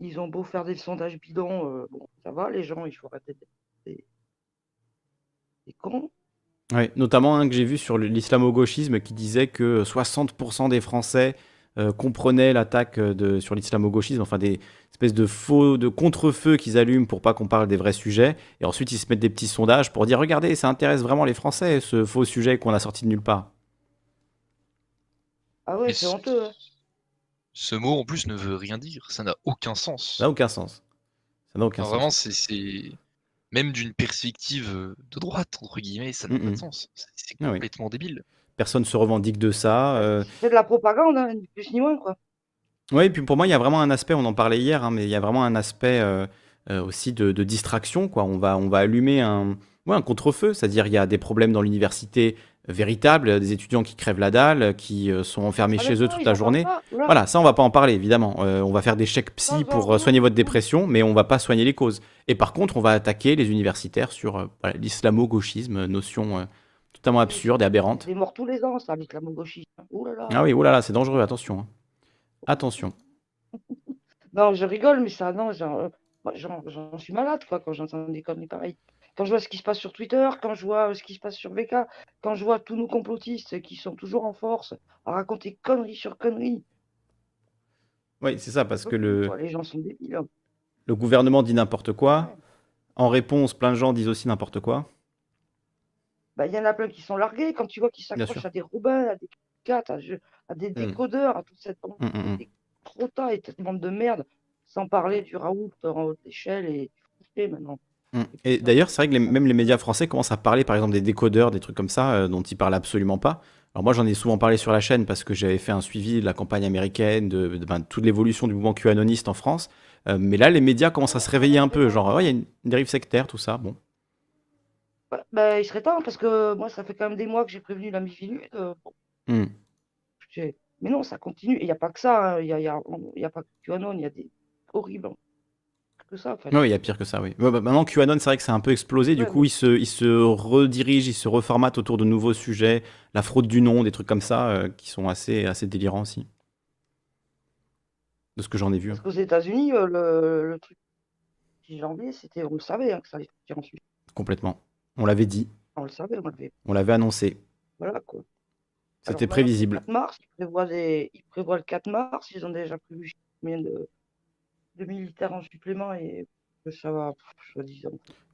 Ils ont beau faire des sondages bidons, bon, ça va, les gens, il faut arrêter des cons. Oui, notamment un que j'ai vu sur l'islamo-gauchisme qui disait que 60% des Français euh, comprenaient l'attaque de, sur l'islamo-gauchisme, enfin des espèces de faux, de contre-feux qu'ils allument pour pas qu'on parle des vrais sujets, et ensuite ils se mettent des petits sondages pour dire regardez, ça intéresse vraiment les Français, ce faux sujet qu'on a sorti de nulle part. Ah ouais, c'est honteux. Hein. Ce mot en plus ne veut rien dire, ça n'a aucun sens. Ça n'a aucun sens. Ça n'a aucun sens. Vraiment, c'est même d'une perspective euh, de droite, entre guillemets, ça n'a pas de sens. C'est ah complètement débile. Personne se revendique de ça. Euh. C'est de la propagande, hein, ni plus ni moins, quoi. Oui, et puis pour moi, il y a vraiment un aspect, on en parlait hier, hein, mais il y a vraiment un aspect euh, aussi de, distraction. Quoi. On, va, on va allumer un, ouais, un contre-feu, c'est-à-dire il y a des problèmes dans l'université véritables, des étudiants qui crèvent la dalle, qui sont enfermés ah, chez eux toute la journée. Voilà, ça on va pas en parler évidemment. on va faire des chèques psy pour soigner votre dépression, mais on va pas soigner les causes. Et par contre, on va attaquer les universitaires sur euh, l'islamo-gauchisme, notion euh, totalement absurde et aberrante. C'est mort tous les ans, ça, l'islamo-gauchisme. Ah oui, oulala, c'est dangereux, attention. Hein. Attention. *laughs* non, je rigole, mais ça, non, j'en suis malade, quoi, quand j'entends des conneries pareilles. Quand je vois ce qui se passe sur Twitter, quand je vois ce qui se passe sur VK, quand je vois tous nos complotistes qui sont toujours en force à raconter conneries sur conneries. Oui, c'est ça, parce que le. Les gens sont débiles. Hein. Le gouvernement dit n'importe quoi. En réponse, plein de gens disent aussi n'importe quoi. Bah, il y en a plein qui sont largués. Quand tu vois qu'ils s'accrochent à des Robins, à des 4, à, des hmm. décodeurs, à toute cette bande mmh, mmh. et cette bande de merde, sans parler du Raoult en haute échelle et maintenant. Hmm. Et d'ailleurs, c'est vrai que même les médias français commencent à parler, par exemple, des décodeurs, des trucs comme ça, euh, dont ils parlent absolument pas. Alors moi, j'en ai souvent parlé sur la chaîne parce que j'avais fait un suivi de la campagne américaine, de, ben, toute l'évolution du mouvement QAnoniste en France. Euh, mais là, les médias commencent à se réveiller un peu. Genre, il y a une, dérive sectaire, tout ça. Bon. Bah, bah, il serait temps, parce que moi, ça fait quand même des mois que j'ai prévenu la Mifilu. Euh, hmm. Mais non, ça continue. Et il n'y a pas que ça. Hein. Il n'y a, y a, pas que QAnon, il y a des horribles. Que ça, Oui, il y a pire que ça, oui. Bah, maintenant, QAnon, c'est vrai que c'est un peu explosé. Du coup, il se, il se redirige, il se reformate autour de nouveaux sujets. La fraude du nom, des trucs comme ça, euh, qui sont assez, assez délirants aussi de ce que j'en ai vu. Parce qu'aux États-Unis, euh, le, le, truc 6 janvier, c'était, on le savait hein, que ça allait sortir ensuite. Complètement. On l'avait dit. On le savait, on l'avait. On l'avait annoncé. Voilà quoi. C'était prévisible. Le 4 mars, ils prévoient, ils prévoient le 4 mars, ils ont déjà prévu combien de, de militaires en supplément et ça va.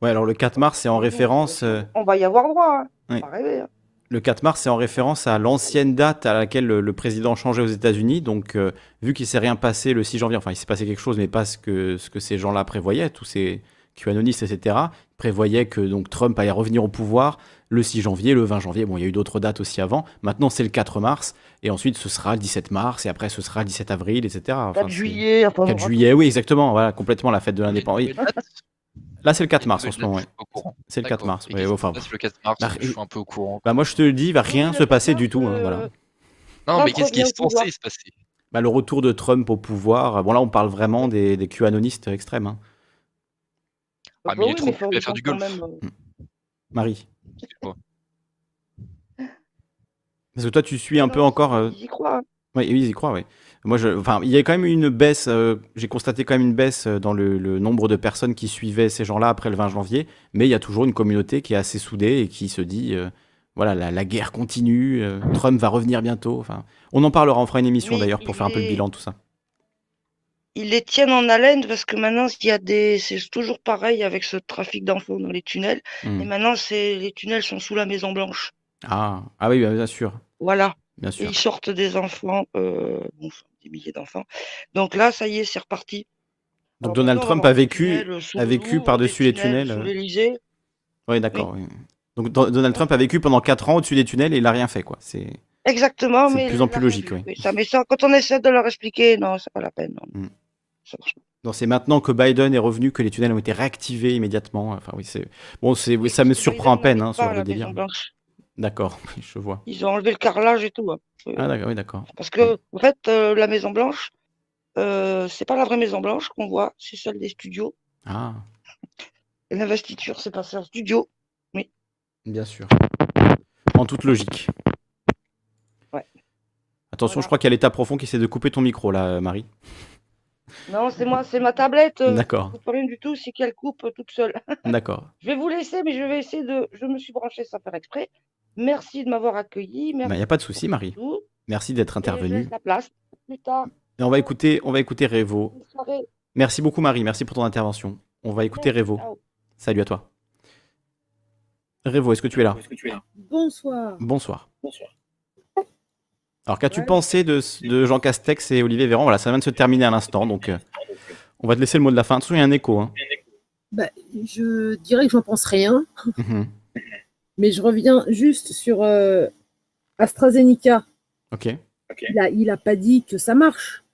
Ouais, alors le 4 mars, c'est en référence. Euh, on va y avoir droit, hein. Oui. Pas rêver. Hein. Le 4 mars, c'est en référence à l'ancienne date à laquelle le, président changeait aux États-Unis. Donc, euh, vu qu'il s'est rien passé le 6 janvier, enfin, il s'est passé quelque chose, mais pas ce que, ce que ces gens-là prévoyaient, tous ces QAnonistes, etc., prévoyaient que donc Trump allait revenir au pouvoir le 6 janvier, le 20 janvier. Bon, il y a eu d'autres dates aussi avant. Maintenant, c'est le 4 mars, et ensuite, ce sera le 17 mars, et après, ce sera le 17 avril, etc. 4 juillet. 4 juillet, oui, exactement. Voilà, complètement la fête de l'indépendance. Là, c'est le 4 mars en ce moment. C'est le 4 mars. Ouais, enfin, c'est le 4 mars, bah, je suis un peu au courant. Bah, moi, je te le dis, il va rien se passer du tout. Hein, voilà. Non, mais qu'est-ce qui est censé se passer? Bah, Le retour de Trump au pouvoir. Bon, là, on parle vraiment des, des QAnonistes extrêmes. Hein. Ah, mais il est trop occupé à faire du golf. Euh. Mm. Marie. Parce que toi, tu suis un peu encore. Euh, ils y croient. Oui, ils y croient, oui. Moi, je, enfin, il y a quand même une baisse. Euh, j'ai constaté quand même une baisse euh, dans le, nombre de personnes qui suivaient ces gens-là après le 20 janvier. Mais il y a toujours une communauté qui est assez soudée et qui se dit, euh, voilà, la, guerre continue. Trump va revenir bientôt. Enfin, on en parlera. On fera une émission d'ailleurs pour faire un peu le bilan de tout ça. Ils les tiennent en haleine parce que maintenant, il y a des, c'est toujours pareil avec ce trafic d'infos dans les tunnels. Hmm. Et maintenant, c'est les tunnels sont sous la Maison Blanche. Ah, ah oui, bien sûr. Voilà. Bien sûr. ils sortent des enfants, des milliers d'enfants. Donc là, ça y est, c'est reparti. Donc Donald Trump a vécu, a vécu par-dessus les tunnels. Euh. Oui, d'accord. Donc Donald Trump a vécu pendant 4 ans au-dessus des tunnels et il n'a rien fait, quoi. C'est exactement, mais de plus en plus logique, oui. Ça, mais ça, quand on essaie de leur expliquer, non, c'est pas la peine. Non. Hmm. c'est maintenant que Biden est revenu que les tunnels ont été réactivés immédiatement. Enfin oui, c'est bon, c'est ça me surprend à peine hein, sur le délire. D'accord, *laughs* je vois. Ils ont enlevé le carrelage et tout. Hein. Ah d'accord, oui, d'accord. Parce que, en fait, la Maison Blanche, c'est pas la vraie Maison Blanche qu'on voit, c'est celle des studios. Ah. L'investiture, c'est passé en studio. Oui. Bien sûr. En toute logique. Ouais. Attention, je crois qu'il y a l'état profond qui essaie de couper ton micro là, Marie. Non, c'est moi, c'est ma tablette. Euh, D'accord. Pas rien du tout, c'est qu'elle coupe toute seule. *laughs* D'accord. je vais vous laisser, mais je vais essayer de. Je me suis branché sans faire exprès. Merci de m'avoir accueilli. Il n'y a pas de souci, Marie. Merci d'être intervenue. la place. Plus tard. Et on va écouter, on va écouter Révo. Merci beaucoup, Marie. Merci pour ton intervention. On va écouter Révo. Salut à toi. Révo, est-ce que tu es là? Bonsoir. Bonsoir. Bonsoir. Alors, qu'as-tu pensé de, Jean Castex et Olivier Véran? Voilà, ça vient de se terminer à l'instant, donc euh, on va te laisser le mot de la fin. Attention, il y a un écho. Hein. Bah, je dirais que j'en pense rien, mhm. *laughs* mais je reviens juste sur euh, AstraZeneca. Ok. Il n'a pas dit que ça marche.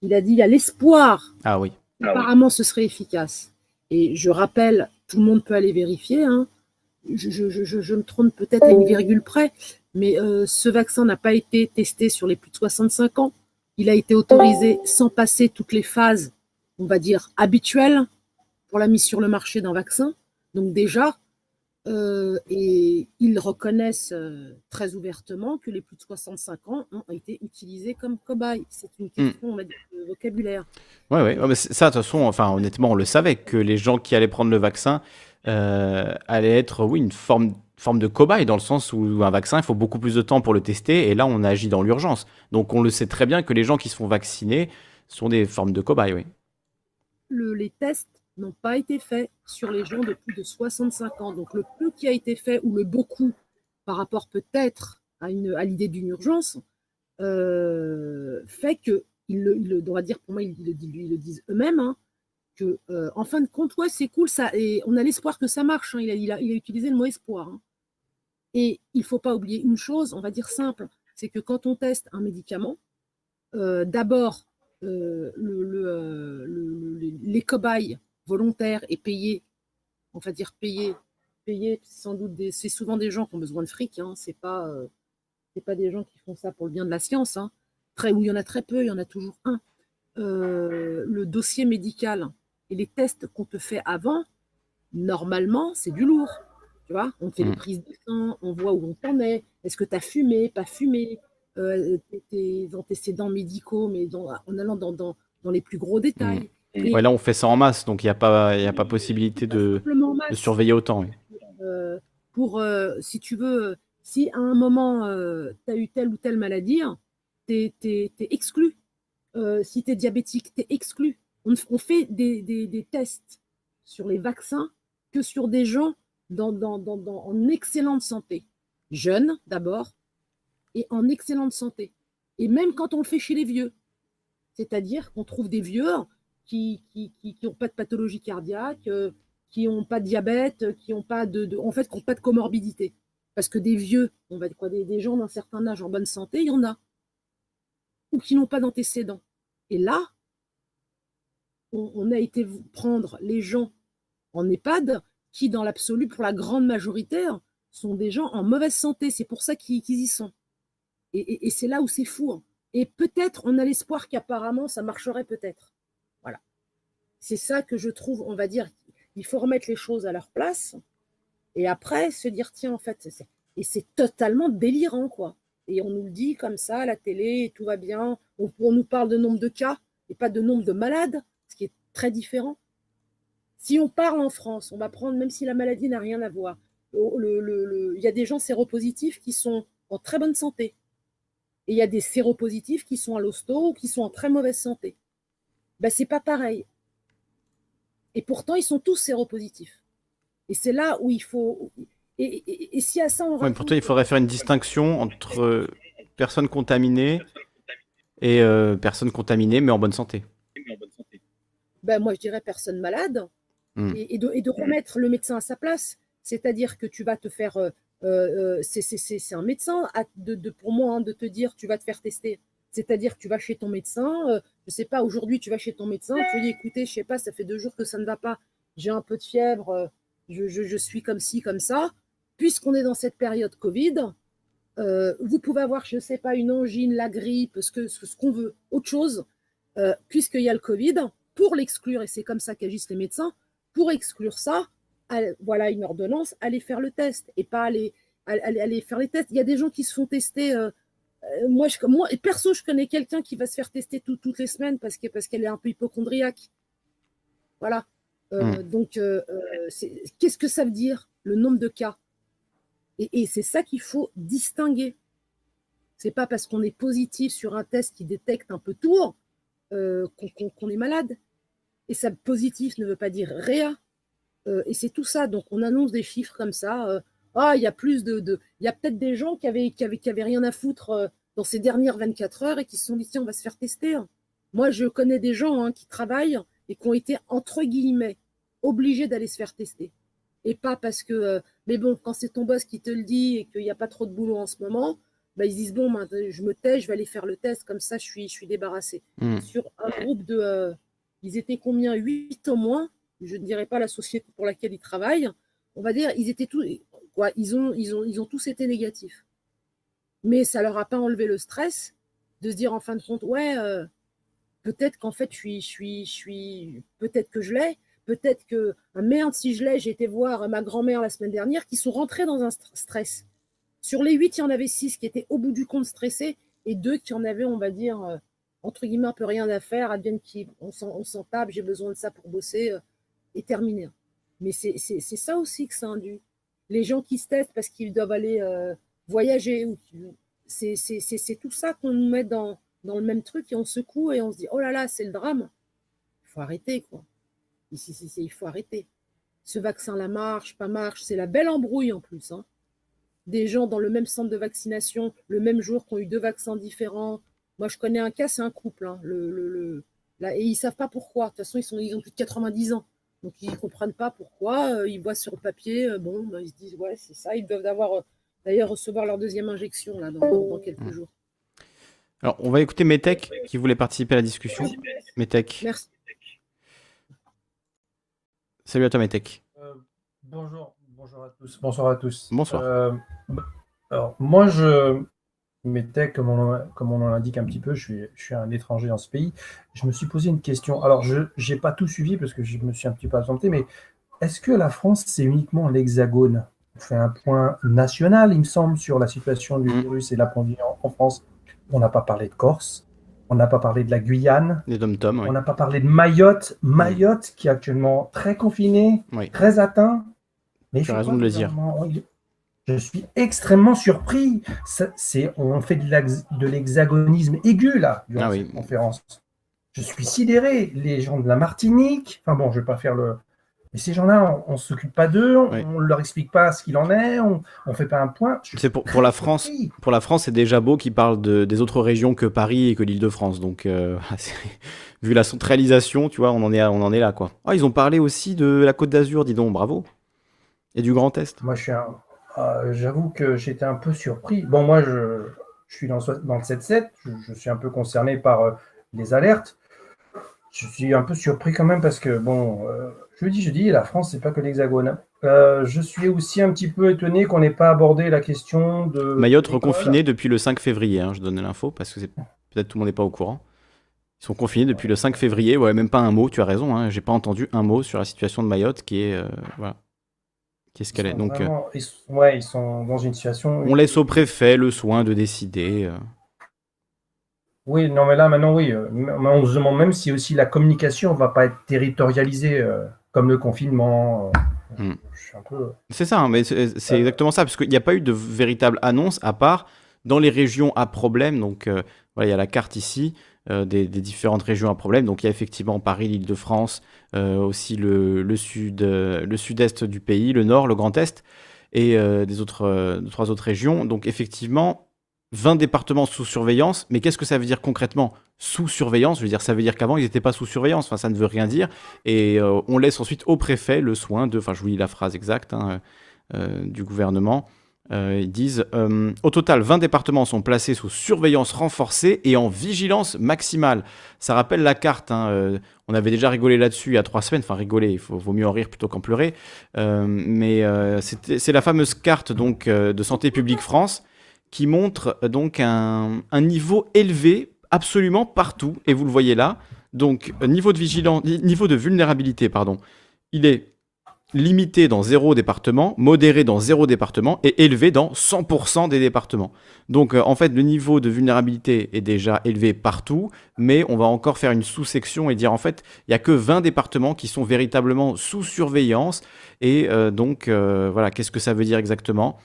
Il a dit qu'il y a l'espoir. Ah oui. Apparemment, ce serait efficace. Et je rappelle, tout le monde peut aller vérifier. Hein. Je, je, me trompe peut-être à une virgule près, mais euh, ce vaccin n'a pas été testé sur les plus de 65 ans. Il a été autorisé sans passer toutes les phases, on va dire, habituelles pour la mise sur le marché d'un vaccin. Donc déjà, euh, et ils reconnaissent euh, très ouvertement que les plus de 65 ans ont été utilisés comme cobayes. C'est une hmm. question, on va dire, de vocabulaire. Oui, oui. ça, de toute façon, enfin, honnêtement, on le savait que les gens qui allaient prendre le vaccin allaient être, oui, une forme forme de cobaye dans le sens où un vaccin, il faut beaucoup plus de temps pour le tester et là, on agit dans l'urgence. Donc, on le sait très bien que les gens qui se font vacciner sont des formes de cobayes, oui. les tests n'ont pas été faits sur les gens de plus de 65 ans. Donc, le peu qui a été fait ou le beaucoup par rapport peut-être à, à l'idée d'une urgence euh, fait que, il le, doit dire pour moi, ils, le, le disent eux-mêmes, hein, que euh, en fin de compte, ouais, c'est cool, ça, et on a l'espoir que ça marche. Hein. il, il, il, a, utilisé le mot espoir. Hein. Et il ne faut pas oublier une chose, on va dire simple, c'est que quand on teste un médicament, euh, d'abord, euh, le, les cobayes volontaires et payés, on va dire payés, payés sans doute, c'est souvent des gens qui ont besoin de fric, hein, c'est pas, euh, pas des gens qui font ça pour le bien de la science, hein. très, où il y en a très peu, il y en a toujours un. le dossier médical et les tests qu'on te fait avant, normalement, c'est du lourd on fait les mmh. prises de sang, on voit où on t'en est. Est-ce que tu as fumé, pas fumé? Euh, Tes antécédents médicaux, mais en allant dans, dans, les plus gros détails. Mmh. là, on fait ça en masse, donc il n'y a, pas, a pas possibilité de, surveiller autant. Euh, pour, euh, si tu veux, si à un moment, tu as eu telle ou telle maladie, tu es, exclu. si tu es diabétique, tu es exclu. On, fait des tests sur les vaccins que sur des gens en excellente santé. Jeunes d'abord, et en excellente santé. Et même quand on le fait chez les vieux. C'est-à-dire qu'on trouve des vieux qui n'ont pas de pathologie cardiaque, euh, qui n'ont pas de diabète, qui n'ont pas de, en fait, pas de comorbidité. Parce que des vieux, on va quoi, des, gens d'un certain âge en bonne santé, il y en a. Ou qui n'ont pas d'antécédents. Et là, on, a été prendre les gens en EHPAD qui, dans l'absolu, pour la grande majorité, sont des gens en mauvaise santé. C'est pour ça qu'ils y sont. Et, c'est là où c'est fou. Hein. Et peut-être, on a l'espoir qu'apparemment, ça marcherait peut-être. Voilà. C'est ça que je trouve, on va dire, il faut remettre les choses à leur place. Et après, se dire, tiens, en fait, et c'est totalement délirant, quoi. Et on nous le dit comme ça à la télé, tout va bien. On nous parle de nombre de cas et pas de nombre de malades, ce qui est très différent. Si on parle en France, on va prendre, même si la maladie n'a rien à voir, il y a des gens séropositifs qui sont en très bonne santé. Et il y a des séropositifs qui sont à l'hosto ou qui sont en très mauvaise santé. Ben, c'est pas pareil. Et pourtant, ils sont tous séropositifs. Et c'est là où il faut. Et, si à ça, on ouais, Pourtant, il faudrait faire une distinction entre personnes contaminées et euh, personnes contaminées mais en bonne santé. Ben, moi, je dirais personnes malades Mmh. et, de, remettre le médecin à sa place. C'est-à-dire que tu vas te faire. Euh, euh, euh, c'est un médecin, de, pour moi, hein, de te dire tu vas te faire tester. C'est-à-dire que tu vas chez ton médecin, je ne sais pas, aujourd'hui tu vas chez ton médecin, tu lui dis écoutez, je sais pas, ça fait deux jours que ça ne va pas, j'ai un peu de fièvre, je, suis comme ci, comme ça. puisqu'on est dans cette période Covid, euh, vous pouvez avoir, je ne sais pas, une angine, la grippe, ce qu'on ce, veut, autre chose, euh, puisqu'il y a le Covid, pour l'exclure, et c'est comme ça qu'agissent les médecins, pour exclure ça, voilà une ordonnance, allez faire le test et pas aller, aller, faire les tests. Il y a des gens qui se font tester. Euh, moi, je, moi, et perso, je connais quelqu'un qui va se faire tester toutes les semaines parce qu'elle parce qu'elle est un peu hypochondriaque. Voilà. Hmm. Donc, qu'est-ce que ça veut dire, le nombre de cas? Et, c'est ça qu'il faut distinguer. C'est pas parce qu'on est positif sur un test qui détecte un peu tout euh, qu'on est malade. Et ça, positif ne veut pas dire réa. Euh, et c'est tout ça. Donc on annonce des chiffres comme ça. Euh, ah, il y a plus de, il y a peut-être des gens qui avaient, qui avaient, qui avaient rien à foutre dans ces dernières 24 heures et qui se sont dit tiens, on va se faire tester. Moi, je connais des gens hein, qui travaillent et qui ont été entre guillemets obligés d'aller se faire tester et pas parce que. Euh, mais bon, quand c'est ton boss qui te le dit et qu'il n'y a pas trop de boulot en ce moment, bah, ils disent bon, je me tais, je vais aller faire le test, comme ça je suis, je suis débarrassé. Hmm. Sur un groupe de. Ils étaient combien? Huit au moins, je ne dirais pas la société pour laquelle ils travaillent, on va dire, ils étaient tous. Quoi, ils, ont, tous été négatifs. Mais ça leur a pas enlevé le stress de se dire en fin de compte, ouais, euh, peut-être qu'en fait, je suis, je peut-être que je l'ai, peut-être que ah, merde, si je l'ai, j'ai été voir ma grand-mère la semaine dernière, qui sont rentrés dans un stress. Sur les huit, il y en avait six qui étaient au bout du compte stressés et deux qui en avaient, on va dire, euh, entre guillemets, un peu rien à faire, advienne qui, on s'en tape, j'ai besoin de ça pour bosser, euh, et terminer. Mais c'est ça aussi que ça induit. Les gens qui se testent parce qu'ils doivent aller euh, voyager, c'est tout ça qu'on nous met dans, le même truc et on secoue et on se dit, oh là là, c'est le drame. Il faut arrêter, quoi. Ici, il faut arrêter. Ce vaccin la marche, pas marche, c'est la belle embrouille en plus. Hein. Des gens dans le même centre de vaccination, le même jour, qui ont eu deux vaccins différents. Moi, je connais un cas, c'est un couple. Hein. Le, le, là, et ils ne savent pas pourquoi. De toute façon, ils, sont, ils ont plus de 90 ans. Donc, ils ne comprennent pas pourquoi. Euh, ils voient sur le papier, euh, bon, ben, ils se disent, ouais, c'est ça. Ils doivent euh, d'ailleurs recevoir leur deuxième injection là, dans, quelques mmh. jours. Alors, on va écouter Metec qui voulait participer à la discussion. Metec. Merci. Salut à toi, Metech. Euh, bonjour, bonjour à tous. Bonsoir à tous. Bonsoir. Euh, alors, moi, je, Metech, comme on, comme on en indique un petit peu, je suis, je suis un étranger dans ce pays. Je me suis posé une question. Alors, je n'ai pas tout suivi parce que je me suis un petit peu absenté, mais est-ce que la France, c'est uniquement l'hexagone? On fait un point national, il me semble, sur la situation du mmh. virus et la pandémie en France. On n'a pas parlé de Corse. On n'a pas parlé de la Guyane. On n'a pas parlé de Mayotte. Mayotte qui est actuellement très confiné, très atteint. Mais tu as raison de le dire. Je suis extrêmement surpris. C'est, on fait de l'hexagonisme aigu là durant ah cette conférence. Je suis sidéré. Les gens de la Martinique. Enfin bon, je vais pas faire le, mais ces gens-là, on ne s'occupe pas d'eux, on ne leur explique pas ce qu'il en est, on ne fait pas un point. C'est pour, pour, la France. Pour la France, c'est déjà beau qu'ils parlent de, des autres régions que Paris et que l'Île-de-France. Donc, euh, *laughs* vu la centralisation, tu vois, on en est, on en est là, quoi. Ah, ils ont parlé aussi de la Côte d'Azur, dis donc, bravo. Et du Grand Est. Moi, je suis euh, j'avoue que j'étais un peu surpris. Bon, moi, je, je suis dans, dans le 7-7, je, suis un peu concerné par euh, les alertes. Je suis un peu surpris quand même parce que, bon, je dis, je dis, la France, c'est pas que l'Hexagone. Euh, je suis aussi un petit peu étonné qu'on n'ait pas abordé la question de. Mayotte reconfiné depuis le 5 février, hein, je donne l'info, parce que peut-être tout le monde n'est pas au courant. Ils sont confinés depuis le 5 février, ouais, même pas un mot, tu as raison, hein, j'ai pas entendu un mot sur la situation de Mayotte qui est. Euh, voilà. Qu'est-ce qu'elle est Donc, euh, ouais, ils sont dans une situation. On laisse au préfet le soin de décider. Oui, non, mais là, maintenant, oui. On se demande même si aussi la communication ne va pas être territorialisée comme le confinement. Euh, hmm. C'est ça, hein, mais c'est exactement ça, parce qu'il n'y a pas eu de véritable annonce à part dans les régions à problème. Donc, euh, voilà, il y a la carte ici euh, des, différentes régions à problème. Donc, il y a effectivement Paris, l'Île-de-France, aussi le, sud, le sud-est du pays, le nord, le Grand Est, et des autres, trois autres régions. Donc, effectivement, 20 départements sous surveillance, mais qu'est-ce que ça veut dire concrètement Sous surveillance, je veux dire, ça veut dire qu'avant, ils n'étaient pas sous surveillance, enfin, ça ne veut rien dire. Et euh, on laisse ensuite au préfet le soin de, enfin, je vous lis la phrase exacte hein, euh, du gouvernement, ils disent Au total, 20 départements sont placés sous surveillance renforcée et en vigilance maximale. Ça rappelle la carte. Hein, on avait déjà rigolé là-dessus il y a trois semaines. Enfin, rigoler, il vaut mieux en rire plutôt qu'en pleurer. mais c'est la fameuse carte donc, de Santé publique France qui montre donc un, un niveau élevé absolument partout. Et vous le voyez là. Donc, niveau de, vigilance, niveau de vulnérabilité, pardon, il est limité dans zéro département, modéré dans zéro département et élevé dans 100% des départements. Donc euh, en fait, le niveau de vulnérabilité est déjà élevé partout, mais on va encore faire une sous-section et dire en fait, il n'y a que 20 départements qui sont véritablement sous surveillance. Et euh, donc euh, voilà, qu'est-ce que ça veut dire exactement?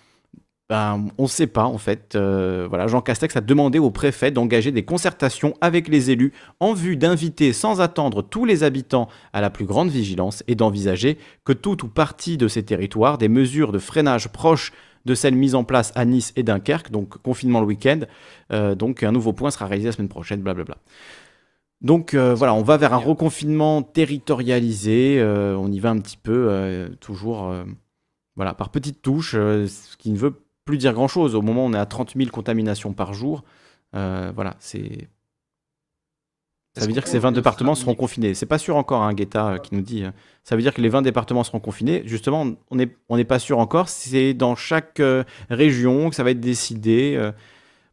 Ben, on ne sait pas en fait. Euh, voilà, Jean Castex a demandé au préfet d'engager des concertations avec les élus en vue d'inviter sans attendre tous les habitants à la plus grande vigilance et d'envisager que tout ou partie de ces territoires des mesures de freinage proches de celles mises en place à Nice et Dunkerque, donc confinement le week-end. Euh, donc un nouveau point sera réalisé la semaine prochaine, blablabla. Donc euh, voilà, on va vers un reconfinement territorialisé. on y va un petit peu, toujours voilà, par petites touches, ce qui ne veut plus dire grand-chose. Au moment où on est à 30 000 contaminations par jour, euh, voilà, c'est. Ça veut dire que ces 20 départements seront confinés. C'est pas sûr encore, un hein, Guetta euh, qui nous dit. Euh, ça veut dire que les 20 départements seront confinés. Justement, on n'est on pas sûr encore. C'est dans chaque région que ça va être décidé.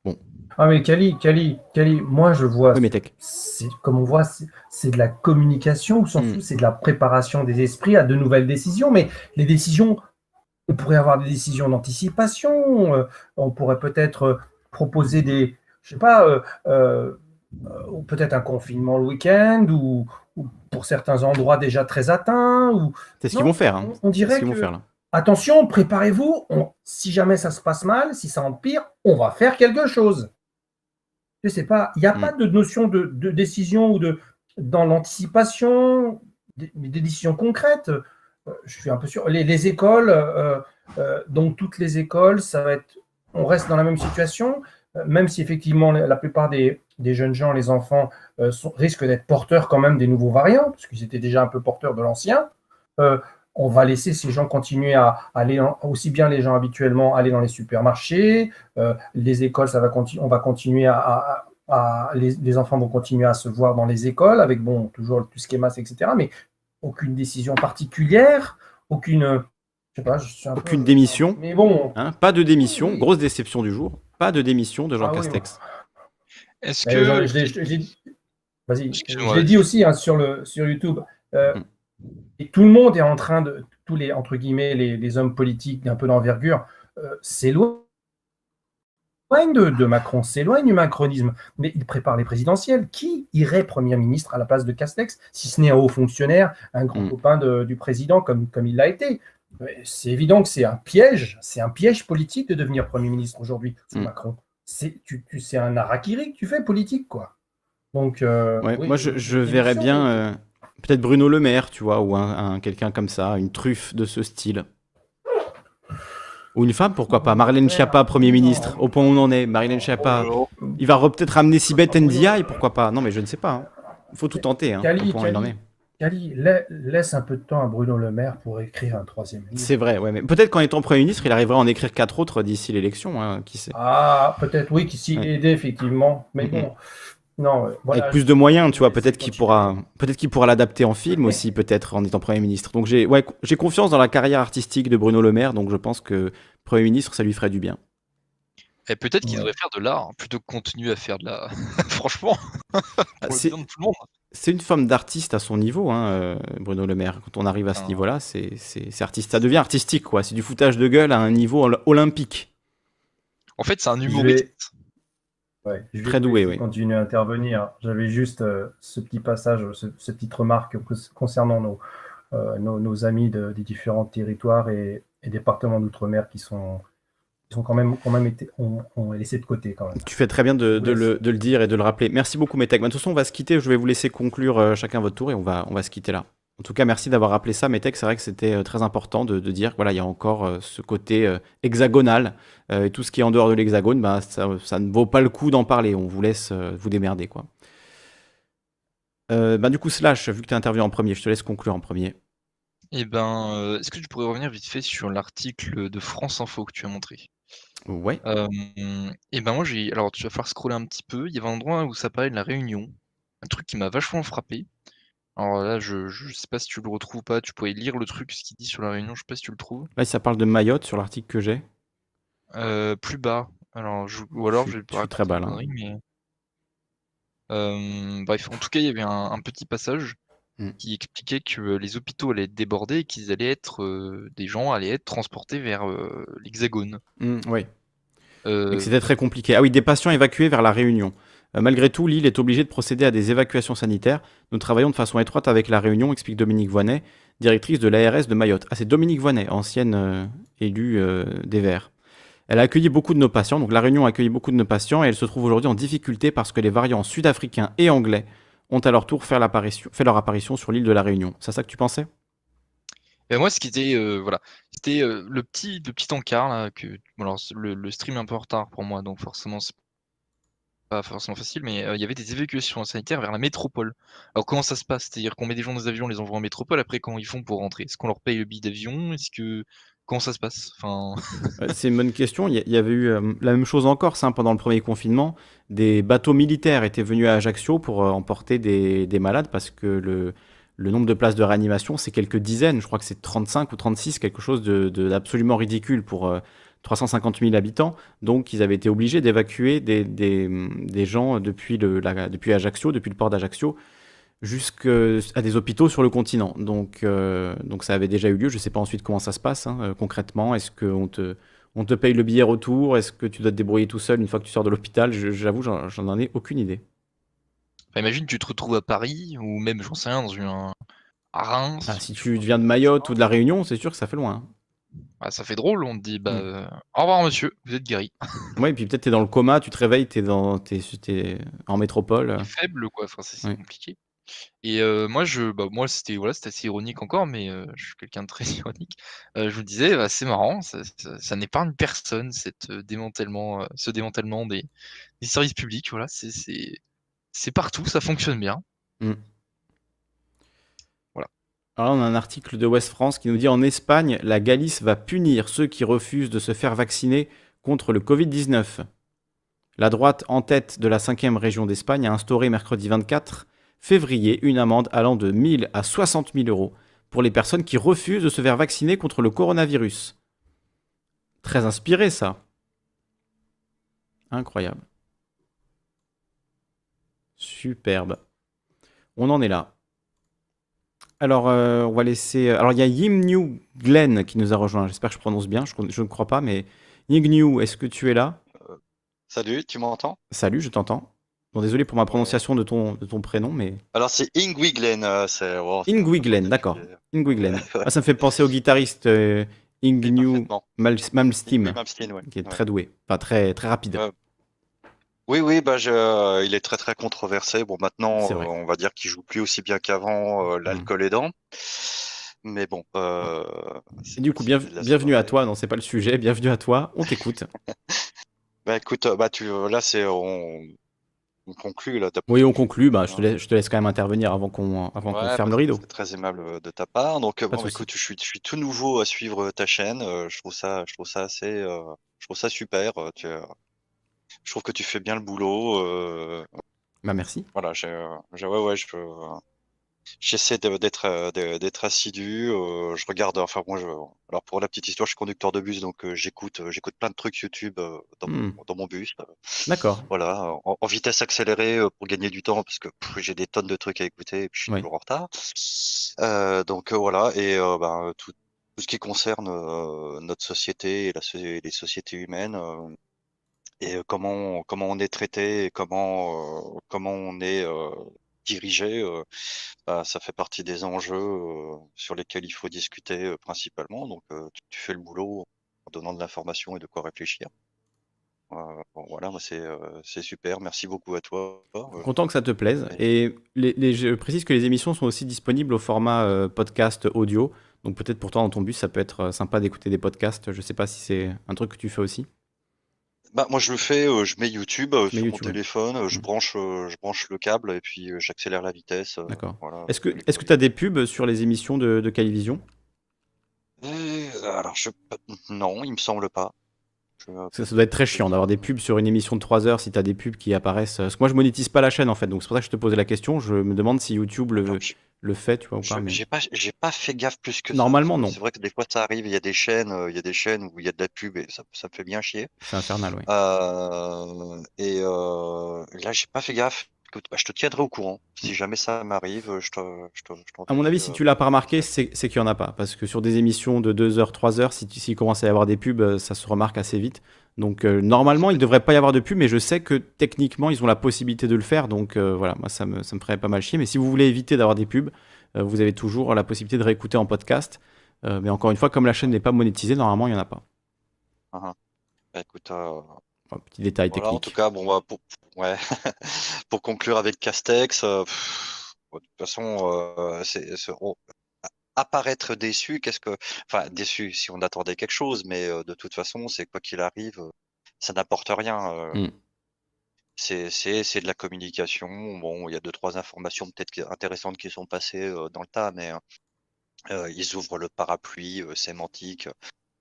bon. Ah mais Cali, Cali, Cali, moi je vois. Oui, Comme on voit, c'est de la communication, ou hmm. c'est de la préparation des esprits à de nouvelles décisions. Mais les décisions on pourrait avoir des décisions d'anticipation, euh, on pourrait peut-être euh, proposer des, je sais pas, euh, peut-être un confinement le week-end ou, pour certains endroits déjà très atteints. Ou... C'est ce qu'ils vont faire. Hein. On, dirait faire, attention, préparez-vous, si jamais ça se passe mal, si ça empire, on va faire quelque chose. Je sais pas, il n'y a mm. pas de notion de, décision ou de dans l'anticipation, des, décisions concrètes je suis un peu sûr. Les, écoles, euh, euh, donc toutes les écoles, ça va être, on reste dans la même situation, euh, même si effectivement la plupart des, jeunes gens, les enfants, risquent d'être porteurs quand même des nouveaux variants, parce qu'ils étaient déjà un peu porteurs de l'ancien. on va laisser ces gens continuer à aller, aussi bien les gens habituellement, aller dans les supermarchés, les écoles, ça va on va continuer à, les, les, enfants vont continuer à se voir dans les écoles avec bon toujours tout ce qui est masse, etc. Mais aucune décision particulière, aucune. Je sais pas, je suis un aucune démission. Mais bon. Hein, pas de démission. Grosse déception du jour. Pas de démission de Jean ah Castex. Est-ce que. Vas-y. Je l'ai dit aussi hein, sur, le, sur YouTube. Euh, mm. et tout le monde est en train de. Tous les, entre guillemets, les, hommes politiques d'un peu d'envergure euh, s'éloignent de, Macron, s'éloigne du macronisme, mais il prépare les présidentielles. Qui irait Premier ministre à la place de Castex, si ce n'est un haut fonctionnaire, un grand mm. copain du président comme, comme il l'a été? C'est évident que c'est un piège, c'est un piège politique de devenir Premier ministre aujourd'hui sous mm. Macron. C'est tu, tu, un harakiri que tu fais politique, quoi. Donc, euh, moi, je, verrais bien euh, peut-être Bruno Le Maire, tu vois, ou un quelqu'un comme ça, une truffe de ce style. Ou une femme, pourquoi pas Marlène Schiappa, Premier ministre, au point où on en est. Marlène Schiappa, il va peut-être ramener Sibeth Ndiaye, pourquoi pas Non, mais je ne sais pas. Il hein. faut tout tenter. Hein, Cali, laisse un peu de temps à Bruno Le Maire pour écrire un troisième livre. C'est vrai, ouais, mais peut-être qu'en étant Premier ministre, il arrivera à en écrire quatre autres d'ici l'élection, hein, qui sait. Ah, peut-être, oui, s'il ouais. aidé, effectivement. Mais bon, non, Avec plus de moyens, tu vois, peut-être qu'il pourra, peut-être qu'il pourra l'adapter en film aussi, peut-être en étant Premier ministre. Donc j'ai, ouais, j'ai confiance dans la carrière artistique de Bruno Le Maire, donc je pense que Premier ministre, ça lui ferait du bien. Et peut-être qu'il devrait faire de l'art plutôt que continuer à faire de la. *laughs* Franchement, *laughs* c'est C'est une forme d'artiste à son niveau, hein, euh, Bruno Le Maire. Quand on arrive à ce ah. niveau-là, c'est artiste. Ça devient artistique, quoi. C'est du foutage de gueule à un niveau olympique. En fait, c'est un humoriste. Très doué, oui. Continuer à intervenir. J'avais juste euh, ce petit passage, ce, cette petite remarque concernant nos, euh, nos, amis des différents territoires et, départements d'outre-mer qui sont, qui sont quand même, quand même été, ont, laissé de côté quand même. Tu fais très bien de, le, de, le, dire et de le rappeler. Merci beaucoup, Metec. De toute façon, on va se quitter. Je vais vous laisser conclure euh, chacun votre tour et on va, on va se quitter là. En tout cas, merci d'avoir rappelé ça, Metec. C'est vrai que c'était euh, très important de, dire voilà, il y a encore euh, ce côté euh, hexagonal. et tout ce qui est en dehors de l'hexagone, bah, ça, ne vaut pas le coup d'en parler. On vous laisse vous démerder. Quoi. Bah, du coup, Slash, vu que tu as interviewé en premier, je te laisse conclure en premier. Eh ben, est-ce que tu pourrais revenir vite fait sur l'article de France Info que tu as montré? Ouais. et ben moi j'ai alors tu vas falloir scroller un petit peu, il y avait un endroit où ça parlait de la Réunion, un truc qui m'a vachement frappé. Alors là, je je sais pas si tu le retrouves ou pas, tu pourrais lire le truc, ce qu'il dit sur la Réunion, je sais pas si tu le trouves? Là, ça parle de Mayotte sur l'article que j'ai. plus bas, alors ou alors je vais très bas là. bref, en tout cas, il y avait un petit passage Mmh. qui expliquait que les hôpitaux allaient être débordés et qu'ils allaient être des gens allaient être transportés vers l'Hexagone. Mmh, oui. c'était très compliqué. Ah oui, des patients évacués vers la Réunion. Malgré tout, l'île est obligée de procéder à des évacuations sanitaires. Nous travaillons de façon étroite avec la Réunion, explique Dominique Voinet, directrice de l'ARS de Mayotte. Ah, c'est Dominique Voinet, ancienne élue des Verts. Elle a accueilli beaucoup de nos patients, donc la Réunion a accueilli beaucoup de nos patients et elle se trouve aujourd'hui en difficulté parce que les variants sud-africains et anglais ont à leur tour fait, leur apparition sur l'île de la Réunion. C'est ça que tu pensais? Ben moi, ce qui était, euh, voilà, c'était euh, le petit, le petit encart là, que, le, stream est un peu en retard pour moi, donc forcément c'est pas forcément facile, mais euh, il y avait des évacuations sanitaires vers la métropole. Alors comment ça se passe? C'est-à-dire qu'on met des gens dans des avions, on les envoie en métropole, après comment ils font pour rentrer? Est-ce qu'on leur paye le billet d'avion? Est-ce que Comment ça se passe? Enfin... *laughs* C'est une bonne question. Il y avait eu euh, la même chose en Corse hein, pendant le premier confinement. Des bateaux militaires étaient venus à Ajaccio pour euh, emporter des, malades parce que le, le, nombre de places de réanimation, c'est quelques dizaines. Je crois que c'est 35 ou 36, quelque chose d'absolument de, ridicule pour 350 euh, 000 habitants. Donc, ils avaient été obligés d'évacuer des, des, des, gens depuis, le, la, depuis Ajaccio, depuis le port d'Ajaccio, jusqu'à des hôpitaux sur le continent. Donc, euh, donc ça avait déjà eu lieu. Je ne sais pas ensuite comment ça se passe hein, euh, concrètement. Est-ce qu'on te, on te paye le billet retour? Est-ce que tu dois te débrouiller tout seul une fois que tu sors de l'hôpital? J'avoue, j'en ai aucune idée. imagine, tu te retrouves à Paris ou même, j'en sais rien, dans une, à Reims. Ah, si tu viens de Mayotte ou de La Réunion, c'est sûr que ça fait loin. Ah, ça fait drôle, on te dit bah, mm. au revoir monsieur, vous êtes guéri. *laughs* Oui, et puis peut-être tu es dans le coma, tu te réveilles, tu es, dans, en métropole. faible, quoi, enfin, c'est compliqué. Et moi je bah, moi c'était voilà, c'était assez ironique encore, mais je suis quelqu'un de très *laughs* ironique. je vous disais, bah, c'est marrant, ça ça n'épargne personne cette, démantèlement, ce démantèlement des des services publics, voilà, c'est c'est partout, ça fonctionne bien. Mmh. Alors on a un article de West France qui nous dit: «En Espagne, la Galice va punir ceux qui refusent de se faire vacciner contre le Covid-19». La droite, en tête de la cinquième région d'Espagne, a instauré mercredi 24 février une amende allant de 1000 à 60 000 euros pour les personnes qui refusent de se faire vacciner contre le coronavirus. Très inspiré ça. Incroyable. Superbe. On en est là. Alors, euh, on va laisser. Alors, il y a Yimnew Glenn qui nous a rejoint. J'espère que je prononce bien. Je, ne crois pas, mais Yimnew, est-ce que tu es là? Euh, Salut, tu m'entends? Salut, je t'entends. Bon, désolé pour ma prononciation de ton, de ton prénom, mais. Alors, c'est Ingwiglen. Euh, Ingwiglen, d'accord. Ingwiglen. *laughs* Ah, ça me fait penser au guitariste euh, Ingnew Malmsteen, qui est très doué, enfin très, très rapide. Oui, oui, bah, je, il est très très controversé. Bon, maintenant, on va dire qu'il joue plus aussi bien qu'avant, euh, l'alcool mmh. aidant. Mais bon. Euh, du coup, bienvenue à toi. Non, c'est pas le sujet. Bienvenue à toi. On t'écoute. *laughs* bah écoute, bah tu, là c'est, on, on conclut là. Oui, on conclut. Bah, je, te laisse, je te laisse quand même intervenir avant qu'on avant qu'on ferme le rideau. C'est très aimable euh, de ta part. Donc bon, écoute, je suis, je suis tout nouveau à suivre ta chaîne. Euh, je trouve ça, je trouve ça assez, euh, je trouve ça super. Tu, je trouve que tu fais bien le boulot. Bah merci. Voilà, j'ai, ouais, ouais, je, J'essaie d'être euh, d'être assidu. Euh, je regarde, enfin moi, je, alors pour la petite histoire, je suis conducteur de bus, donc euh, j'écoute j'écoute plein de trucs YouTube dans, mon, mmh. dans mon bus. D'accord. Voilà, en, vitesse accélérée pour gagner du temps parce que j'ai des tonnes de trucs à écouter et puis je suis toujours en retard. donc voilà, et ben, tout, tout, ce qui concerne notre société et la, les sociétés humaines et comment comment on est traité et comment comment on est diriger, bah, ça fait partie des enjeux sur lesquels il faut discuter principalement. Donc, tu, fais le boulot en donnant de l'information et de quoi réfléchir. voilà, c'est super. Merci beaucoup à toi. Content que ça te plaise. Et les, je précise que les émissions sont aussi disponibles au format podcast audio. Donc peut-être pour toi dans ton bus, ça peut être sympa d'écouter des podcasts. Je ne sais pas si c'est un truc que tu fais aussi. Bah, moi, je le fais, euh, je mets YouTube euh, sur mon téléphone, euh, je mmh. branche, je branche le câble et puis j'accélère la vitesse. D'accord. Est-ce que est-ce que tu as des pubs sur les émissions de, de Calivision? Alors, je... non, il me semble pas. Ça, doit être très chiant d'avoir des pubs sur une émission de 3 heures si tu as des pubs qui apparaissent. Parce que moi, je monétise pas la chaîne en fait, donc c'est pour ça que je te posais la question. Je me demande si YouTube le, le fait, tu vois, ou pas. J'ai pas, j'ai pas fait gaffe plus que Normalement, non. C'est vrai que des fois, ça arrive, il y a des chaînes, euh, il y a des chaînes où il y a de la pub et ça, ça me fait bien chier. C'est infernal, oui. Euh, et euh, là, j'ai pas fait gaffe. Bah, je te tiendrai au courant. Si jamais ça m'arrive, je te, je te, À mon avis, si tu l'as pas remarqué, c'est qu'il y en a pas. Parce que sur des émissions de 2 heures, 3 heures, si s'il commence à y avoir des pubs, ça se remarque assez vite. Donc normalement, il ne devrait pas y avoir de pub, mais je sais que techniquement, ils ont la possibilité de le faire. Donc voilà, moi, ça me, ça me ferait pas mal chier. Mais si vous voulez éviter d'avoir des pubs, euh, vous avez toujours la possibilité de réécouter en podcast. Euh, mais encore une fois, comme la chaîne n'est pas monétisée, normalement, il n'y en a pas. Ah, ah. Bah, écoute, euh, petit détail technique. En tout cas, bon, bah, pour, ouais. *laughs* pour conclure avec Castex, de toute façon, c'est apparaître déçu, qu'est-ce que, enfin déçu si on attendait quelque chose, mais de toute façon, c'est quoi qu'il arrive, ça n'apporte rien. Mmh. C'est c'est de la communication. Bon, il y a deux trois informations peut-être intéressantes qui sont passées, dans le tas, mais, ils ouvrent le parapluie, sémantique,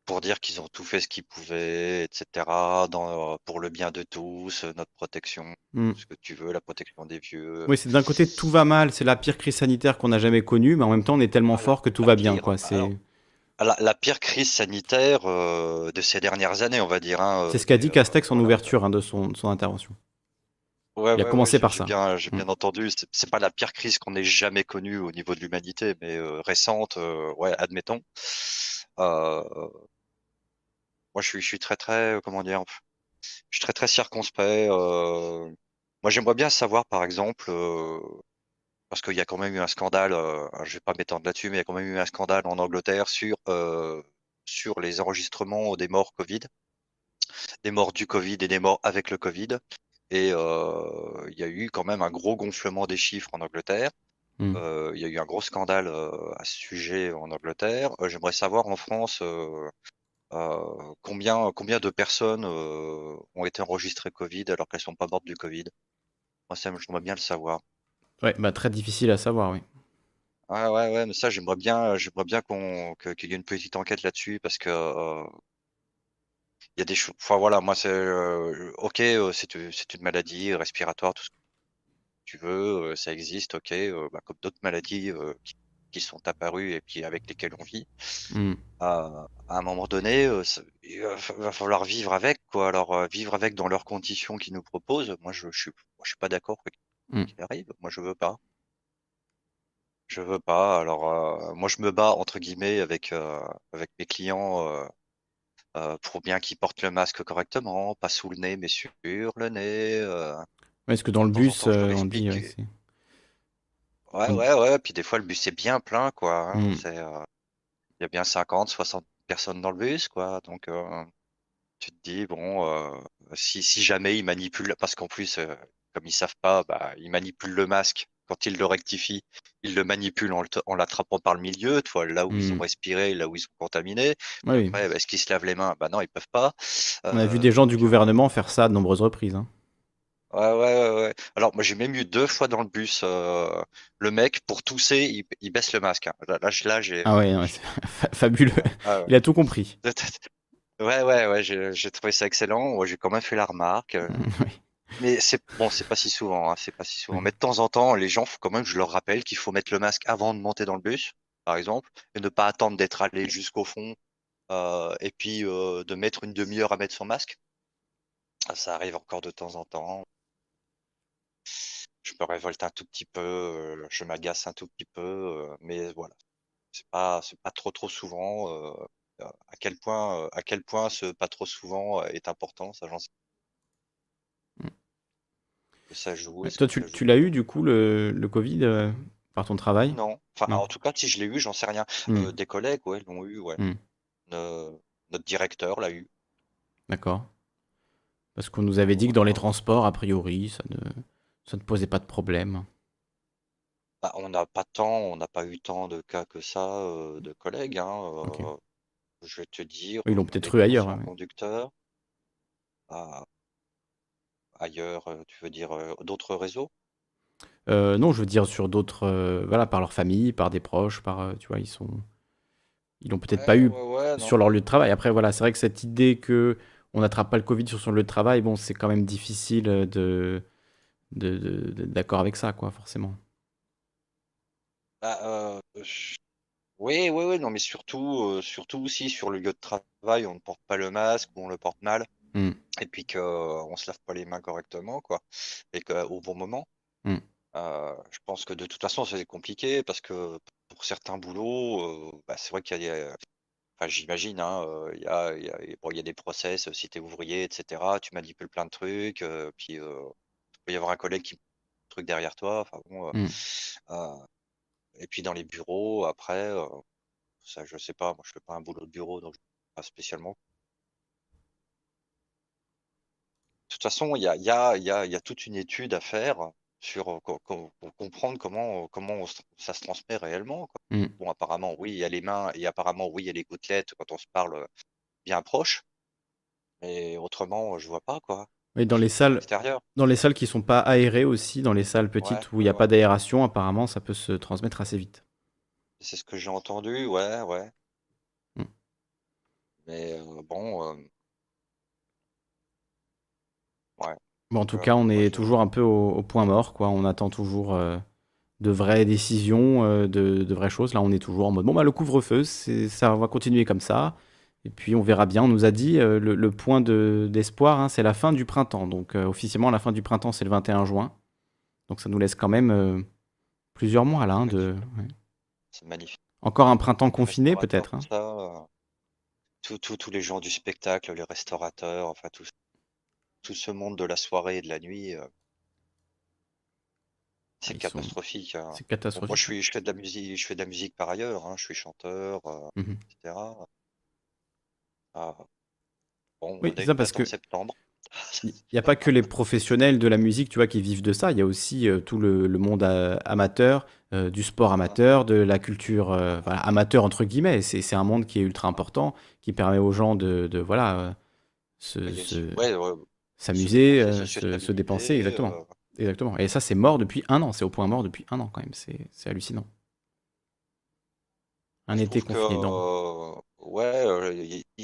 pour dire qu'ils ont tout fait ce qu'ils pouvaient etc. dans, pour le bien de tous, notre protection, mmh. ce que tu veux, la protection des vieux, Oui, c'est d'un côté tout va mal, c'est la pire crise sanitaire qu'on a jamais connue, mais en même temps on est tellement fort que tout va bien, quoi. C'est la pire crise sanitaire, de ces dernières années, on va dire, hein, c'est ce qu'a dit Castex en ouverture, hein, de son de son intervention. Ouais, Il a commencé par ça. bien, j'ai bien mmh. entendu. C'est pas la pire crise qu'on ait jamais connue au niveau de l'humanité, mais récente, ouais, admettons. Moi, je suis, je suis très, très, comment dire, je suis très, très circonspect. moi, j'aimerais bien savoir, par exemple, parce qu'il y a quand même eu un scandale. je vais pas m'étendre là-dessus, mais il y a quand même eu un scandale en Angleterre sur sur les enregistrements des morts Covid, des morts du Covid et des morts avec le Covid. Et il y a eu quand même un gros gonflement des chiffres en Angleterre. Mmh. Il y a eu un gros scandale à ce sujet en Angleterre. J'aimerais savoir en France combien, combien de personnes ont été enregistrées Covid alors qu'elles sont pas mortes du Covid? Moi, ça, j'aimerais bien le savoir. Ouais, bah très difficile à savoir, oui. Ouais, ouais, ouais, mais ça, j'aimerais bien, j'aimerais bien qu'on, qu'il y ait une petite enquête là-dessus parce que il y a des choses. Enfin voilà, moi c'est ok, c'est une maladie respiratoire, tout ce que tu veux, ça existe, ok, bah, comme d'autres maladies qui, sont apparues et puis avec lesquelles on vit. Mmh. à un moment donné, il va, falloir vivre avec quoi. Alors vivre avec dans leurs conditions qu'ils nous proposent, moi je, suis, je suis pas d'accord mmh. qu'il arrive. Moi je veux pas. Je veux pas. Alors moi je me bats entre guillemets avec avec mes clients euh, pour bien qu'ils portent le masque correctement, pas sous le nez, mais sur le nez. Euh. Est-ce que dans le bus, euh, on dit ouais, mmh. ouais, ouais, Puis des fois, le bus est bien plein, quoi. Hein, mmh. il y a bien 50, 60 personnes dans le bus, quoi. Donc, tu te dis, bon, si, si jamais ils manipulent, parce qu'en plus, comme ils savent pas, bah, ils manipulent le masque quand ils le rectifient, ils le manipulent en, l'attrapant par le milieu, toi, là où ils ont mmh. respiré, là où ils sont contaminés. Après, bah, est-ce qu'ils se lavent les mains? Bah non, ils peuvent pas. On a vu des gens du gouvernement faire ça de nombreuses reprises. Hein. Ouais, ouais, ouais, Alors, moi, j'ai même eu deux fois dans le bus, le mec, pour tousser, il, baisse le masque. Hein. Là, là, j'ai. Ah ouais, *laughs* fabuleux. Ah il a tout compris. *laughs* Ouais, ouais, ouais, j'ai trouvé ça excellent. J'ai quand même fait la remarque. *laughs* oui. Mais c'est bon, c'est pas si souvent, hein, c'est pas si souvent. Mais de temps en temps, les gens, faut quand même que je leur rappelle qu'il faut mettre le masque avant de monter dans le bus, par exemple, et ne pas attendre d'être allé jusqu'au fond, euh, et puis euh, de mettre une demi-heure à mettre son masque. Ah, ça arrive encore de temps en temps. Je me révolte un tout petit peu, euh, je m'agace un tout petit peu, mais voilà. C'est pas, c'est pas trop trop souvent. à quel point, à quel point ce pas trop souvent est important, ça j'en sais ça joue. toi, tu, l'as eu du coup, le, le Covid, euh, par ton travail? Non. Enfin, en tout cas, si je l'ai eu, j'en sais rien. Euh, des collègues, ouais, l'ont eu, ouais. Hmm. notre directeur l'a eu. D'accord. Parce qu'on nous avait dit que dans les transports, a priori, ça ne, ça ne posait pas de problème? Bah, on n'a pas tant, on n'a pas eu tant de cas que ça euh, de collègues. Hein, je vais te dire. Ils l'ont peut-être eu ailleurs. Hein, conducteur. Ah, ailleurs, euh, tu veux dire euh, d'autres réseaux? Euh, non, je veux dire sur d'autres, voilà, par leur famille, par des proches, par, tu vois, ils sont, ils l'ont peut-être pas eu sur leur lieu de travail. Après, voilà, c'est vrai que cette idée que on n'attrape pas le Covid sur son lieu de travail, bon, c'est quand même difficile de, d'accord avec ça, quoi, forcément. Bah, euh, oui, oui, oui, non, mais surtout, euh, surtout aussi sur le lieu de travail, on ne porte pas le masque ou on le porte mal, mmh. et puis qu'on se lave pas les mains correctement, quoi, et qu'au bon moment. Mmh. Euh, je pense que de toute façon, c'est compliqué parce que pour certains boulots, bah, c'est vrai qu'il y a, enfin, j'imagine, hein, il y a, il y a, y a des process, si tu es ouvrier, etc., tu manipules plein de trucs, puis peut y avoir un collègue qui truc derrière toi, enfin bon. Mmh. Et puis dans les bureaux, après, euh, ça je sais pas, moi je fais pas un boulot de bureau, donc pas spécialement. De toute façon, il y a, y, a, y, a, y a toute une étude à faire sur euh, pour comprendre comment, comment ça se transmet réellement. Mmh. Bon, apparemment, oui, il y a les mains et apparemment, oui, il y a les gouttelettes quand on se parle bien proche. Mais autrement, je vois pas quoi. Oui, dans les salles, dans les salles qui sont pas aérées aussi, dans les salles petites où il n'y a pas d'aération, apparemment, ça peut se transmettre assez vite. C'est ce que j'ai entendu, ouais, ouais. Hmm. Mais euh, bon, euh, ouais. Bon, en tout cas, on est toujours un peu au, point mort, quoi. On attend toujours euh, de vraies décisions, de, de vraies choses. Là, on est toujours en mode, bon, bah, le couvre-feu, ça va continuer comme ça. Et puis on verra bien. On nous a dit euh, le, point d'espoir, hein, c'est la fin du printemps. Donc euh, officiellement, la fin du printemps, c'est le 21 juin. Donc ça nous laisse quand même euh, plusieurs mois là. Hein, de... C'est magnifique. Encore un printemps confiné peut-être. Hein. tous les gens du spectacle, les restaurateurs, enfin tout, tout ce monde de la soirée et de la nuit. C'est catastrophique. C'est catastrophique. moi, je, suis, je, fais de la musique, je fais de la musique par ailleurs. Je suis chanteur, mmh etc. Ah. oui, c'est ça parce que il n'y a pas que les professionnels de la musique, tu vois, qui vivent de ça. Il y a aussi euh, tout le, monde euh, amateur, euh, du sport amateur, de la culture amateur entre guillemets. C'est un monde qui est ultra important, qui permet aux gens de, voilà s'amuser, se, dépenser, exactement, exactement. Et ça, c'est mort depuis un an. C'est au point mort depuis un an quand même. C'est hallucinant. Un été confiné. Ouais,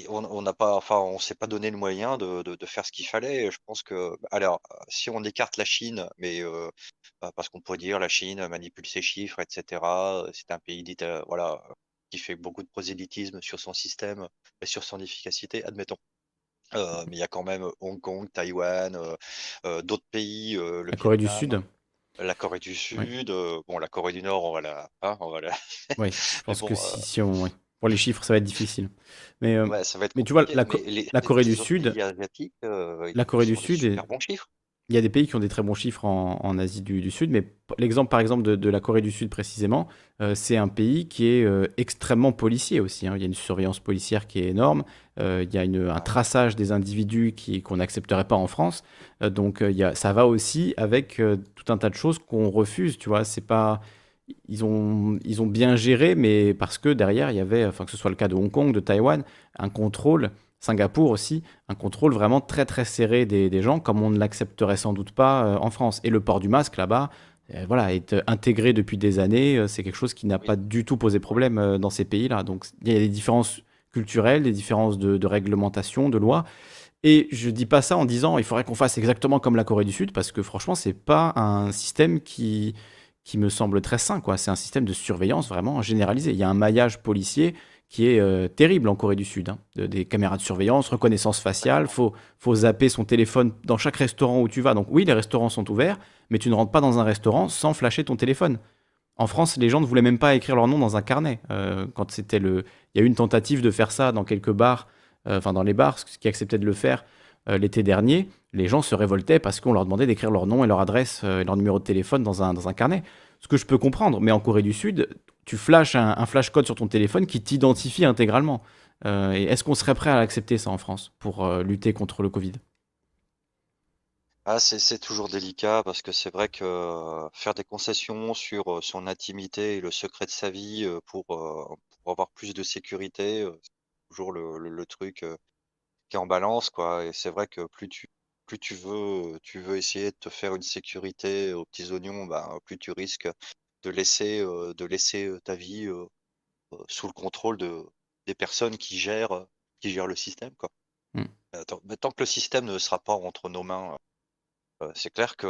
on n'a pas, enfin, on s'est pas donné le moyen de, faire ce qu'il fallait. Je pense que, alors, si on écarte la Chine, mais bah, parce qu'on pourrait dire la Chine manipule ses chiffres, etc. C'est un pays dit, voilà, qui fait beaucoup de prosélytisme sur son système et sur son efficacité, admettons. mais il y a quand même Hong Kong, Taïwan, d'autres pays, La Corée du Sud. la Corée du Sud, bon, la Corée du Nord, on va la, hein, on va la. Oui, je *laughs* pense que si, on, pour les chiffres, ça va être difficile. Mais, euh, mais tu vois, la, la Corée du Sud, euh, la Corée du Sud, il y a des pays qui ont des très bons chiffres en, Asie du, Sud, mais l'exemple par exemple de, la Corée du Sud précisément, euh, c'est un pays qui est extrêmement policier aussi. Hein. Il y a une surveillance policière qui est énorme, il y a un traçage des individus qu'on n'accepterait pas en France. donc il y a, ça va aussi avec tout un tas de choses qu'on refuse. Tu vois, c'est pas ils ont, ils ont bien géré, mais parce que derrière, il y avait, enfin que ce soit le cas de Hong Kong, de Taïwan, un contrôle, Singapour aussi, un contrôle vraiment très très serré des, gens, comme on ne l'accepterait sans doute pas euh, en France. Et le port du masque là-bas, euh, voilà, est intégré depuis des années, euh, c'est quelque chose qui n'a pas du tout posé problème dans ces pays-là. Donc il y a des différences culturelles, des différences de, de réglementation, de loi. Et je dis pas ça en disant il faudrait qu'on fasse exactement comme la Corée du Sud, parce que franchement, c'est pas un système qui qui me semble très sain. Quoi. C'est un système de surveillance vraiment généralisé. Il y a un maillage policier qui est euh, terrible en Corée du Sud. Hein. des caméras de surveillance, reconnaissance faciale, faut, faut zapper son téléphone dans chaque restaurant où tu vas. Donc oui, les restaurants sont ouverts, mais tu ne rentres pas dans un restaurant sans flasher ton téléphone. En France, les gens ne voulaient même pas écrire leur nom dans un carnet. Euh, quand c'était le, il y a eu une tentative de faire ça dans quelques bars, euh, enfin dans les bars, qui acceptaient de le faire l'été dernier les gens se révoltaient parce qu'on leur demandait d'écrire leur nom et leur adresse euh, et leur numéro de téléphone dans un, dans un carnet. Ce que je peux comprendre, mais en Corée du Sud, tu flashes un, flash code sur ton téléphone qui t'identifie intégralement. Euh, est-ce qu'on serait prêt à accepter ça en France pour euh, lutter contre le Covid? Ah, c'est toujours délicat parce que c'est vrai que faire des concessions sur son intimité et le secret de sa vie pour, avoir plus de sécurité, c'est toujours le, le truc qui est en balance, quoi. Et c'est vrai que plus tu plus tu veux, tu veux essayer de te faire une sécurité aux petits oignons, ben, plus tu risques de laisser, de laisser ta vie sous le contrôle de, des personnes qui gèrent, qui gèrent le système. Quoi. Mmh. tant que le système ne sera pas entre nos mains, c'est clair que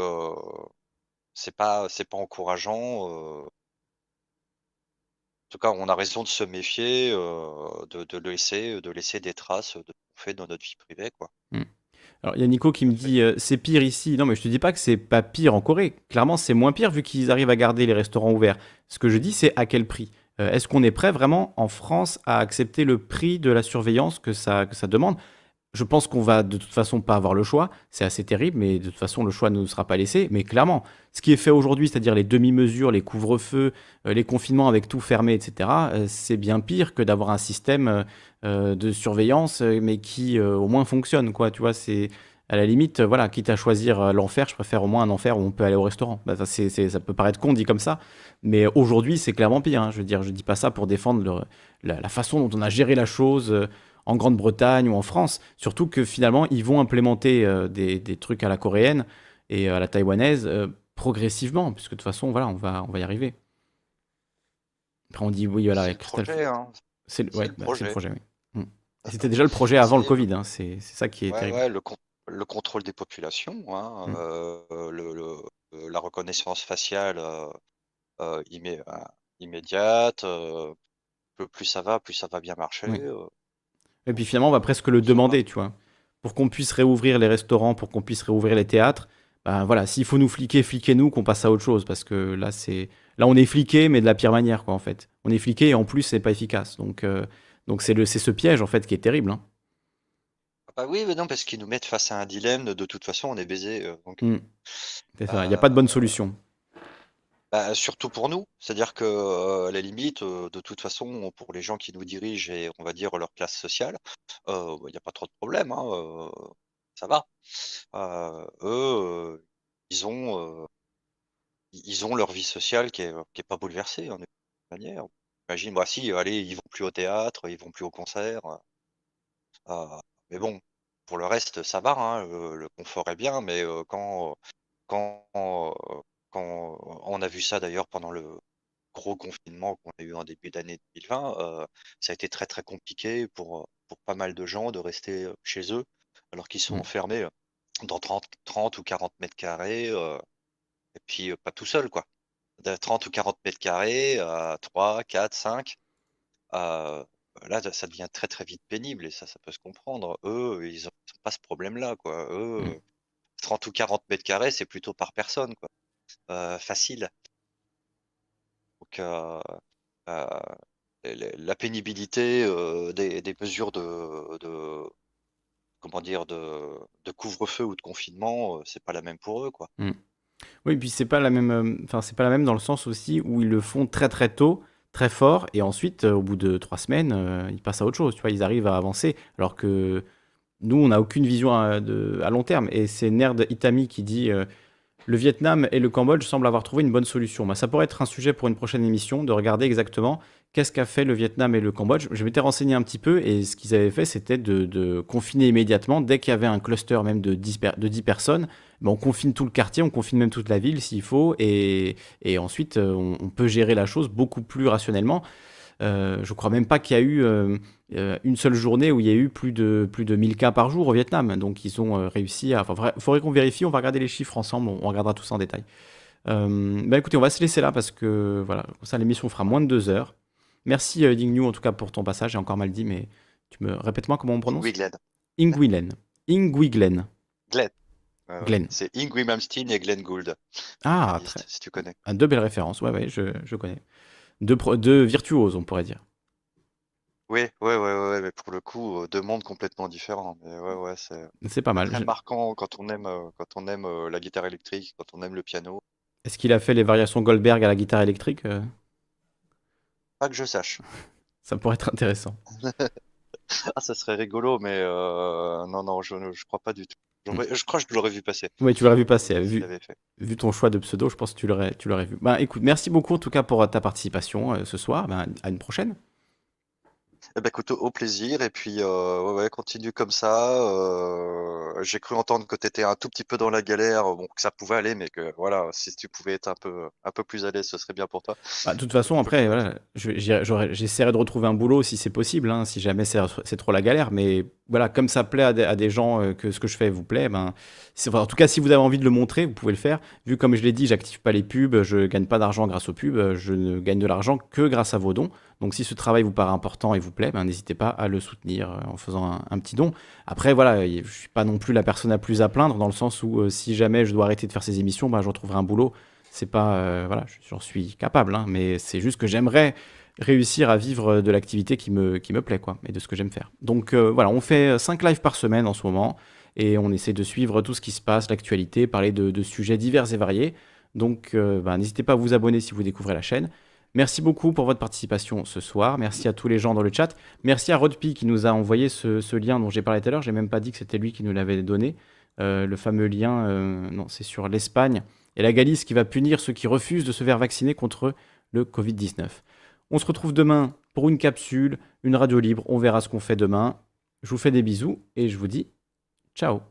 c'est pas c'est pas encourageant, En tout cas, on a raison de se méfier, de laisser de laisser des traces de fait dans notre vie privée, quoi. Mmh. Alors, il y a Nico qui me dit c'est pire ici. Non, mais je te dis pas que c'est pas pire en Corée. Clairement, c'est moins pire vu qu'ils arrivent à garder les restaurants ouverts. Ce que je dis, c'est à quel prix? Est-ce qu'on est prêt vraiment en France à accepter le prix de la surveillance que ça, que ça demande? Je pense qu'on va de toute façon pas avoir le choix. C'est assez terrible, mais de toute façon, le choix ne nous sera pas laissé. Mais clairement, ce qui est fait aujourd'hui, c'est-à-dire les demi-mesures, les couvre-feux, euh, les confinements avec tout fermé, etc., euh, c'est bien pire que d'avoir un système euh, de surveillance, mais qui au moins fonctionne. Tu vois, c'est à la limite, voilà, quitte à choisir l'enfer, je préfère au moins un enfer où on peut aller au restaurant. Bah, ça, peut paraître con dit comme ça, mais aujourd'hui, c'est clairement pire. Hein. Je veux dire, je dis pas ça pour défendre la, façon dont on a géré la chose en Grande-Bretagne ou en France. Surtout que finalement, ils vont implémenter euh, des, trucs à la coréenne et à la taïwanaise euh, progressivement, puisque de toute façon, voilà, on va, on va y arriver. Après, on dit oui, voilà, c'est le projet. Hein. C'est le, bah, projet. oui. Mm. C'était déjà le projet avant le Covid, hein. c'est ça qui est terrible. le, contrôle des populations, hein, mm. euh, la reconnaissance faciale immédiate, plus ça va, plus ça va bien marcher. Et puis finalement, on va presque le demander, tu vois. Pour qu'on puisse réouvrir les restaurants, pour qu'on puisse réouvrir les théâtres, ben voilà, s'il faut nous fliquer, fliquez-nous, qu'on passe à autre chose. Parce que là, c'est là on est fliqué, mais de la pire manière, quoi, en fait. On est fliqué et en plus, c'est pas efficace. Donc, euh, donc c'est, le, c'est ce piège, en fait, qui est terrible. Hein. Ah bah oui, mais non, parce qu'ils nous mettent face à un dilemme. De toute façon, on est baisé. Euh, mmh. C'est ça, il n'y a pas de bonne euh, solution. Bah, surtout pour nous, c'est-à-dire que, à la limite, de toute façon, pour les gens qui nous dirigent et on va dire leur classe sociale, bah, il n'y a pas trop de problème, hein, ça va. eux, ils ont, ils ont leur vie sociale qui est pas bouleversée, hein, manière. Imagine, bah, si, allez, ils vont plus au théâtre, ils vont plus au concert, mais bon, pour le reste, ça va, hein, le confort est bien, mais, quand, quand, quand on a vu ça d'ailleurs pendant le gros confinement qu'on a eu en début d'année 2020, euh, ça a été très très compliqué pour, pour pas mal de gens de rester euh, chez eux alors qu'ils sont mmh. enfermés euh, dans 30, 30 ou 40 mètres carrés et puis pas tout seul quoi. De 30 ou 40 mètres carrés à 3, 4, 5. là, ça devient très très vite pénible et ça, ça peut se comprendre. Eux, ils n'ont pas ce problème-là, quoi. Eux, 30 mmh. ou 40 mètres carrés, c'est plutôt par personne, quoi. Euh, facile. Donc, euh, euh, la pénibilité des, mesures de, comment dire de, couvre-feu ou de confinement, c'est pas la même pour eux, quoi. Mmh. Oui, puis c'est pas la même, enfin c'est pas la même dans le sens aussi où ils le font très très tôt, très fort, et ensuite au bout de trois semaines, ils passent à autre chose. Tu vois, ils arrivent à avancer, alors que nous, on n'a aucune vision de, à long terme. Et c'est Nerd Itami qui dit le Vietnam et le Cambodge semblent avoir trouvé une bonne solution. Bah, ça pourrait être un sujet pour une prochaine émission, de regarder exactement qu'est-ce qu'a fait le Vietnam et le Cambodge. Je m'étais renseigné un petit peu et ce qu'ils avaient fait, c'était de, confiner immédiatement. Dès qu'il y avait un cluster même de 10, de 10 personnes, bah, on confine tout le quartier, on confine même toute la ville s'il faut, et, ensuite euh, on, peut gérer la chose beaucoup plus rationnellement. Euh, je crois même pas qu'il y a eu euh, euh, une seule journée où il y a eu plus de, plus de 1000 cas par jour au Vietnam. Donc ils ont réussi à... Enfin, il faudrait qu'on vérifie, on va regarder les chiffres ensemble, on, regardera tout ça en détail. bah écoutez, on va se laisser là parce que voilà, ça l'émission fera moins de deux heures. Merci euh, New en tout cas pour ton passage, j'ai encore mal dit, mais tu me répètes-moi comment on prononce? Ingwiglen. Ingwiglen. Ingwiglen. Glenn. Glenn. C'est Ingrid Malmsteen et Glenn Gould. Ah, très... si tu connais. deux belles références, ouais, ouais, je, je connais deux, virtuoses, on pourrait dire. Oui, ouais, ouais, ouais, mais pour le coup, euh, deux mondes complètement différents. Mais ouais, ouais, c'est C'est pas mal. très marquant quand on aime, euh, quand on aime euh, la guitare électrique, quand on aime le piano. Est-ce qu'il a fait les variations Goldberg à la guitare électrique Pas que je sache. *laughs* Ça pourrait être intéressant. *laughs* Ah, ça serait rigolo, mais non, non, je, je crois pas du tout. Je crois que je l'aurais vu passer. Oui, tu l'aurais vu passer. Vu, vu, ton choix de pseudo, je pense que tu l'aurais, tu l'aurais vu. Ben, écoute, merci beaucoup en tout cas pour ta participation euh, ce soir. Ben, à une prochaine. Eh ben, écoute, au plaisir et puis, euh, ouais, continue comme ça, euh, j'ai cru entendre que tu étais un tout petit peu dans la galère, bon, que ça pouvait aller, mais que voilà, si tu pouvais être un peu un peu plus à l'aise, ce serait bien pour toi. Bah, de toute façon, après, voilà, j'essaierai de retrouver un boulot si c'est possible, hein, si jamais c'est trop la galère, mais voilà, comme ça plaît à des gens, euh, que ce que je fais vous plaît, ben, en tout cas, si vous avez envie de le montrer, vous pouvez le faire. Vu comme je l'ai dit, j'active pas les pubs, je gagne pas d'argent grâce aux pubs, je ne gagne de l'argent que grâce à vos dons. Donc si ce travail vous paraît important et vous plaît, ben, n'hésitez pas à le soutenir euh, en faisant un, petit don. Après, voilà, je suis pas non plus la personne la plus à plaindre, dans le sens où euh, si jamais je dois arrêter de faire ces émissions, ben, je retrouverai un boulot. C'est pas, euh, voilà, j'en suis capable, hein, mais c'est juste que j'aimerais réussir à vivre de l'activité qui me, qui me plaît, quoi, et de ce que j'aime faire. Donc voilà, on fait 5 lives par semaine en ce moment, et on essaie de suivre tout ce qui se passe, l'actualité, parler de, sujets divers et variés. Donc ben, n'hésitez pas à vous abonner si vous découvrez la chaîne. Merci beaucoup pour votre participation ce soir. Merci à tous les gens dans le chat. Merci à Rodpi qui nous a envoyé ce, lien dont j'ai parlé tout à l'heure. J'ai même pas dit que c'était lui qui nous l'avait donné. Euh, le fameux lien, euh, non, c'est sur l'Espagne et la Galice qui va punir ceux qui refusent de se faire vacciner contre le Covid-19. On se retrouve demain pour une capsule, une radio libre. On verra ce qu'on fait demain. Je vous fais des bisous et je vous dis ciao.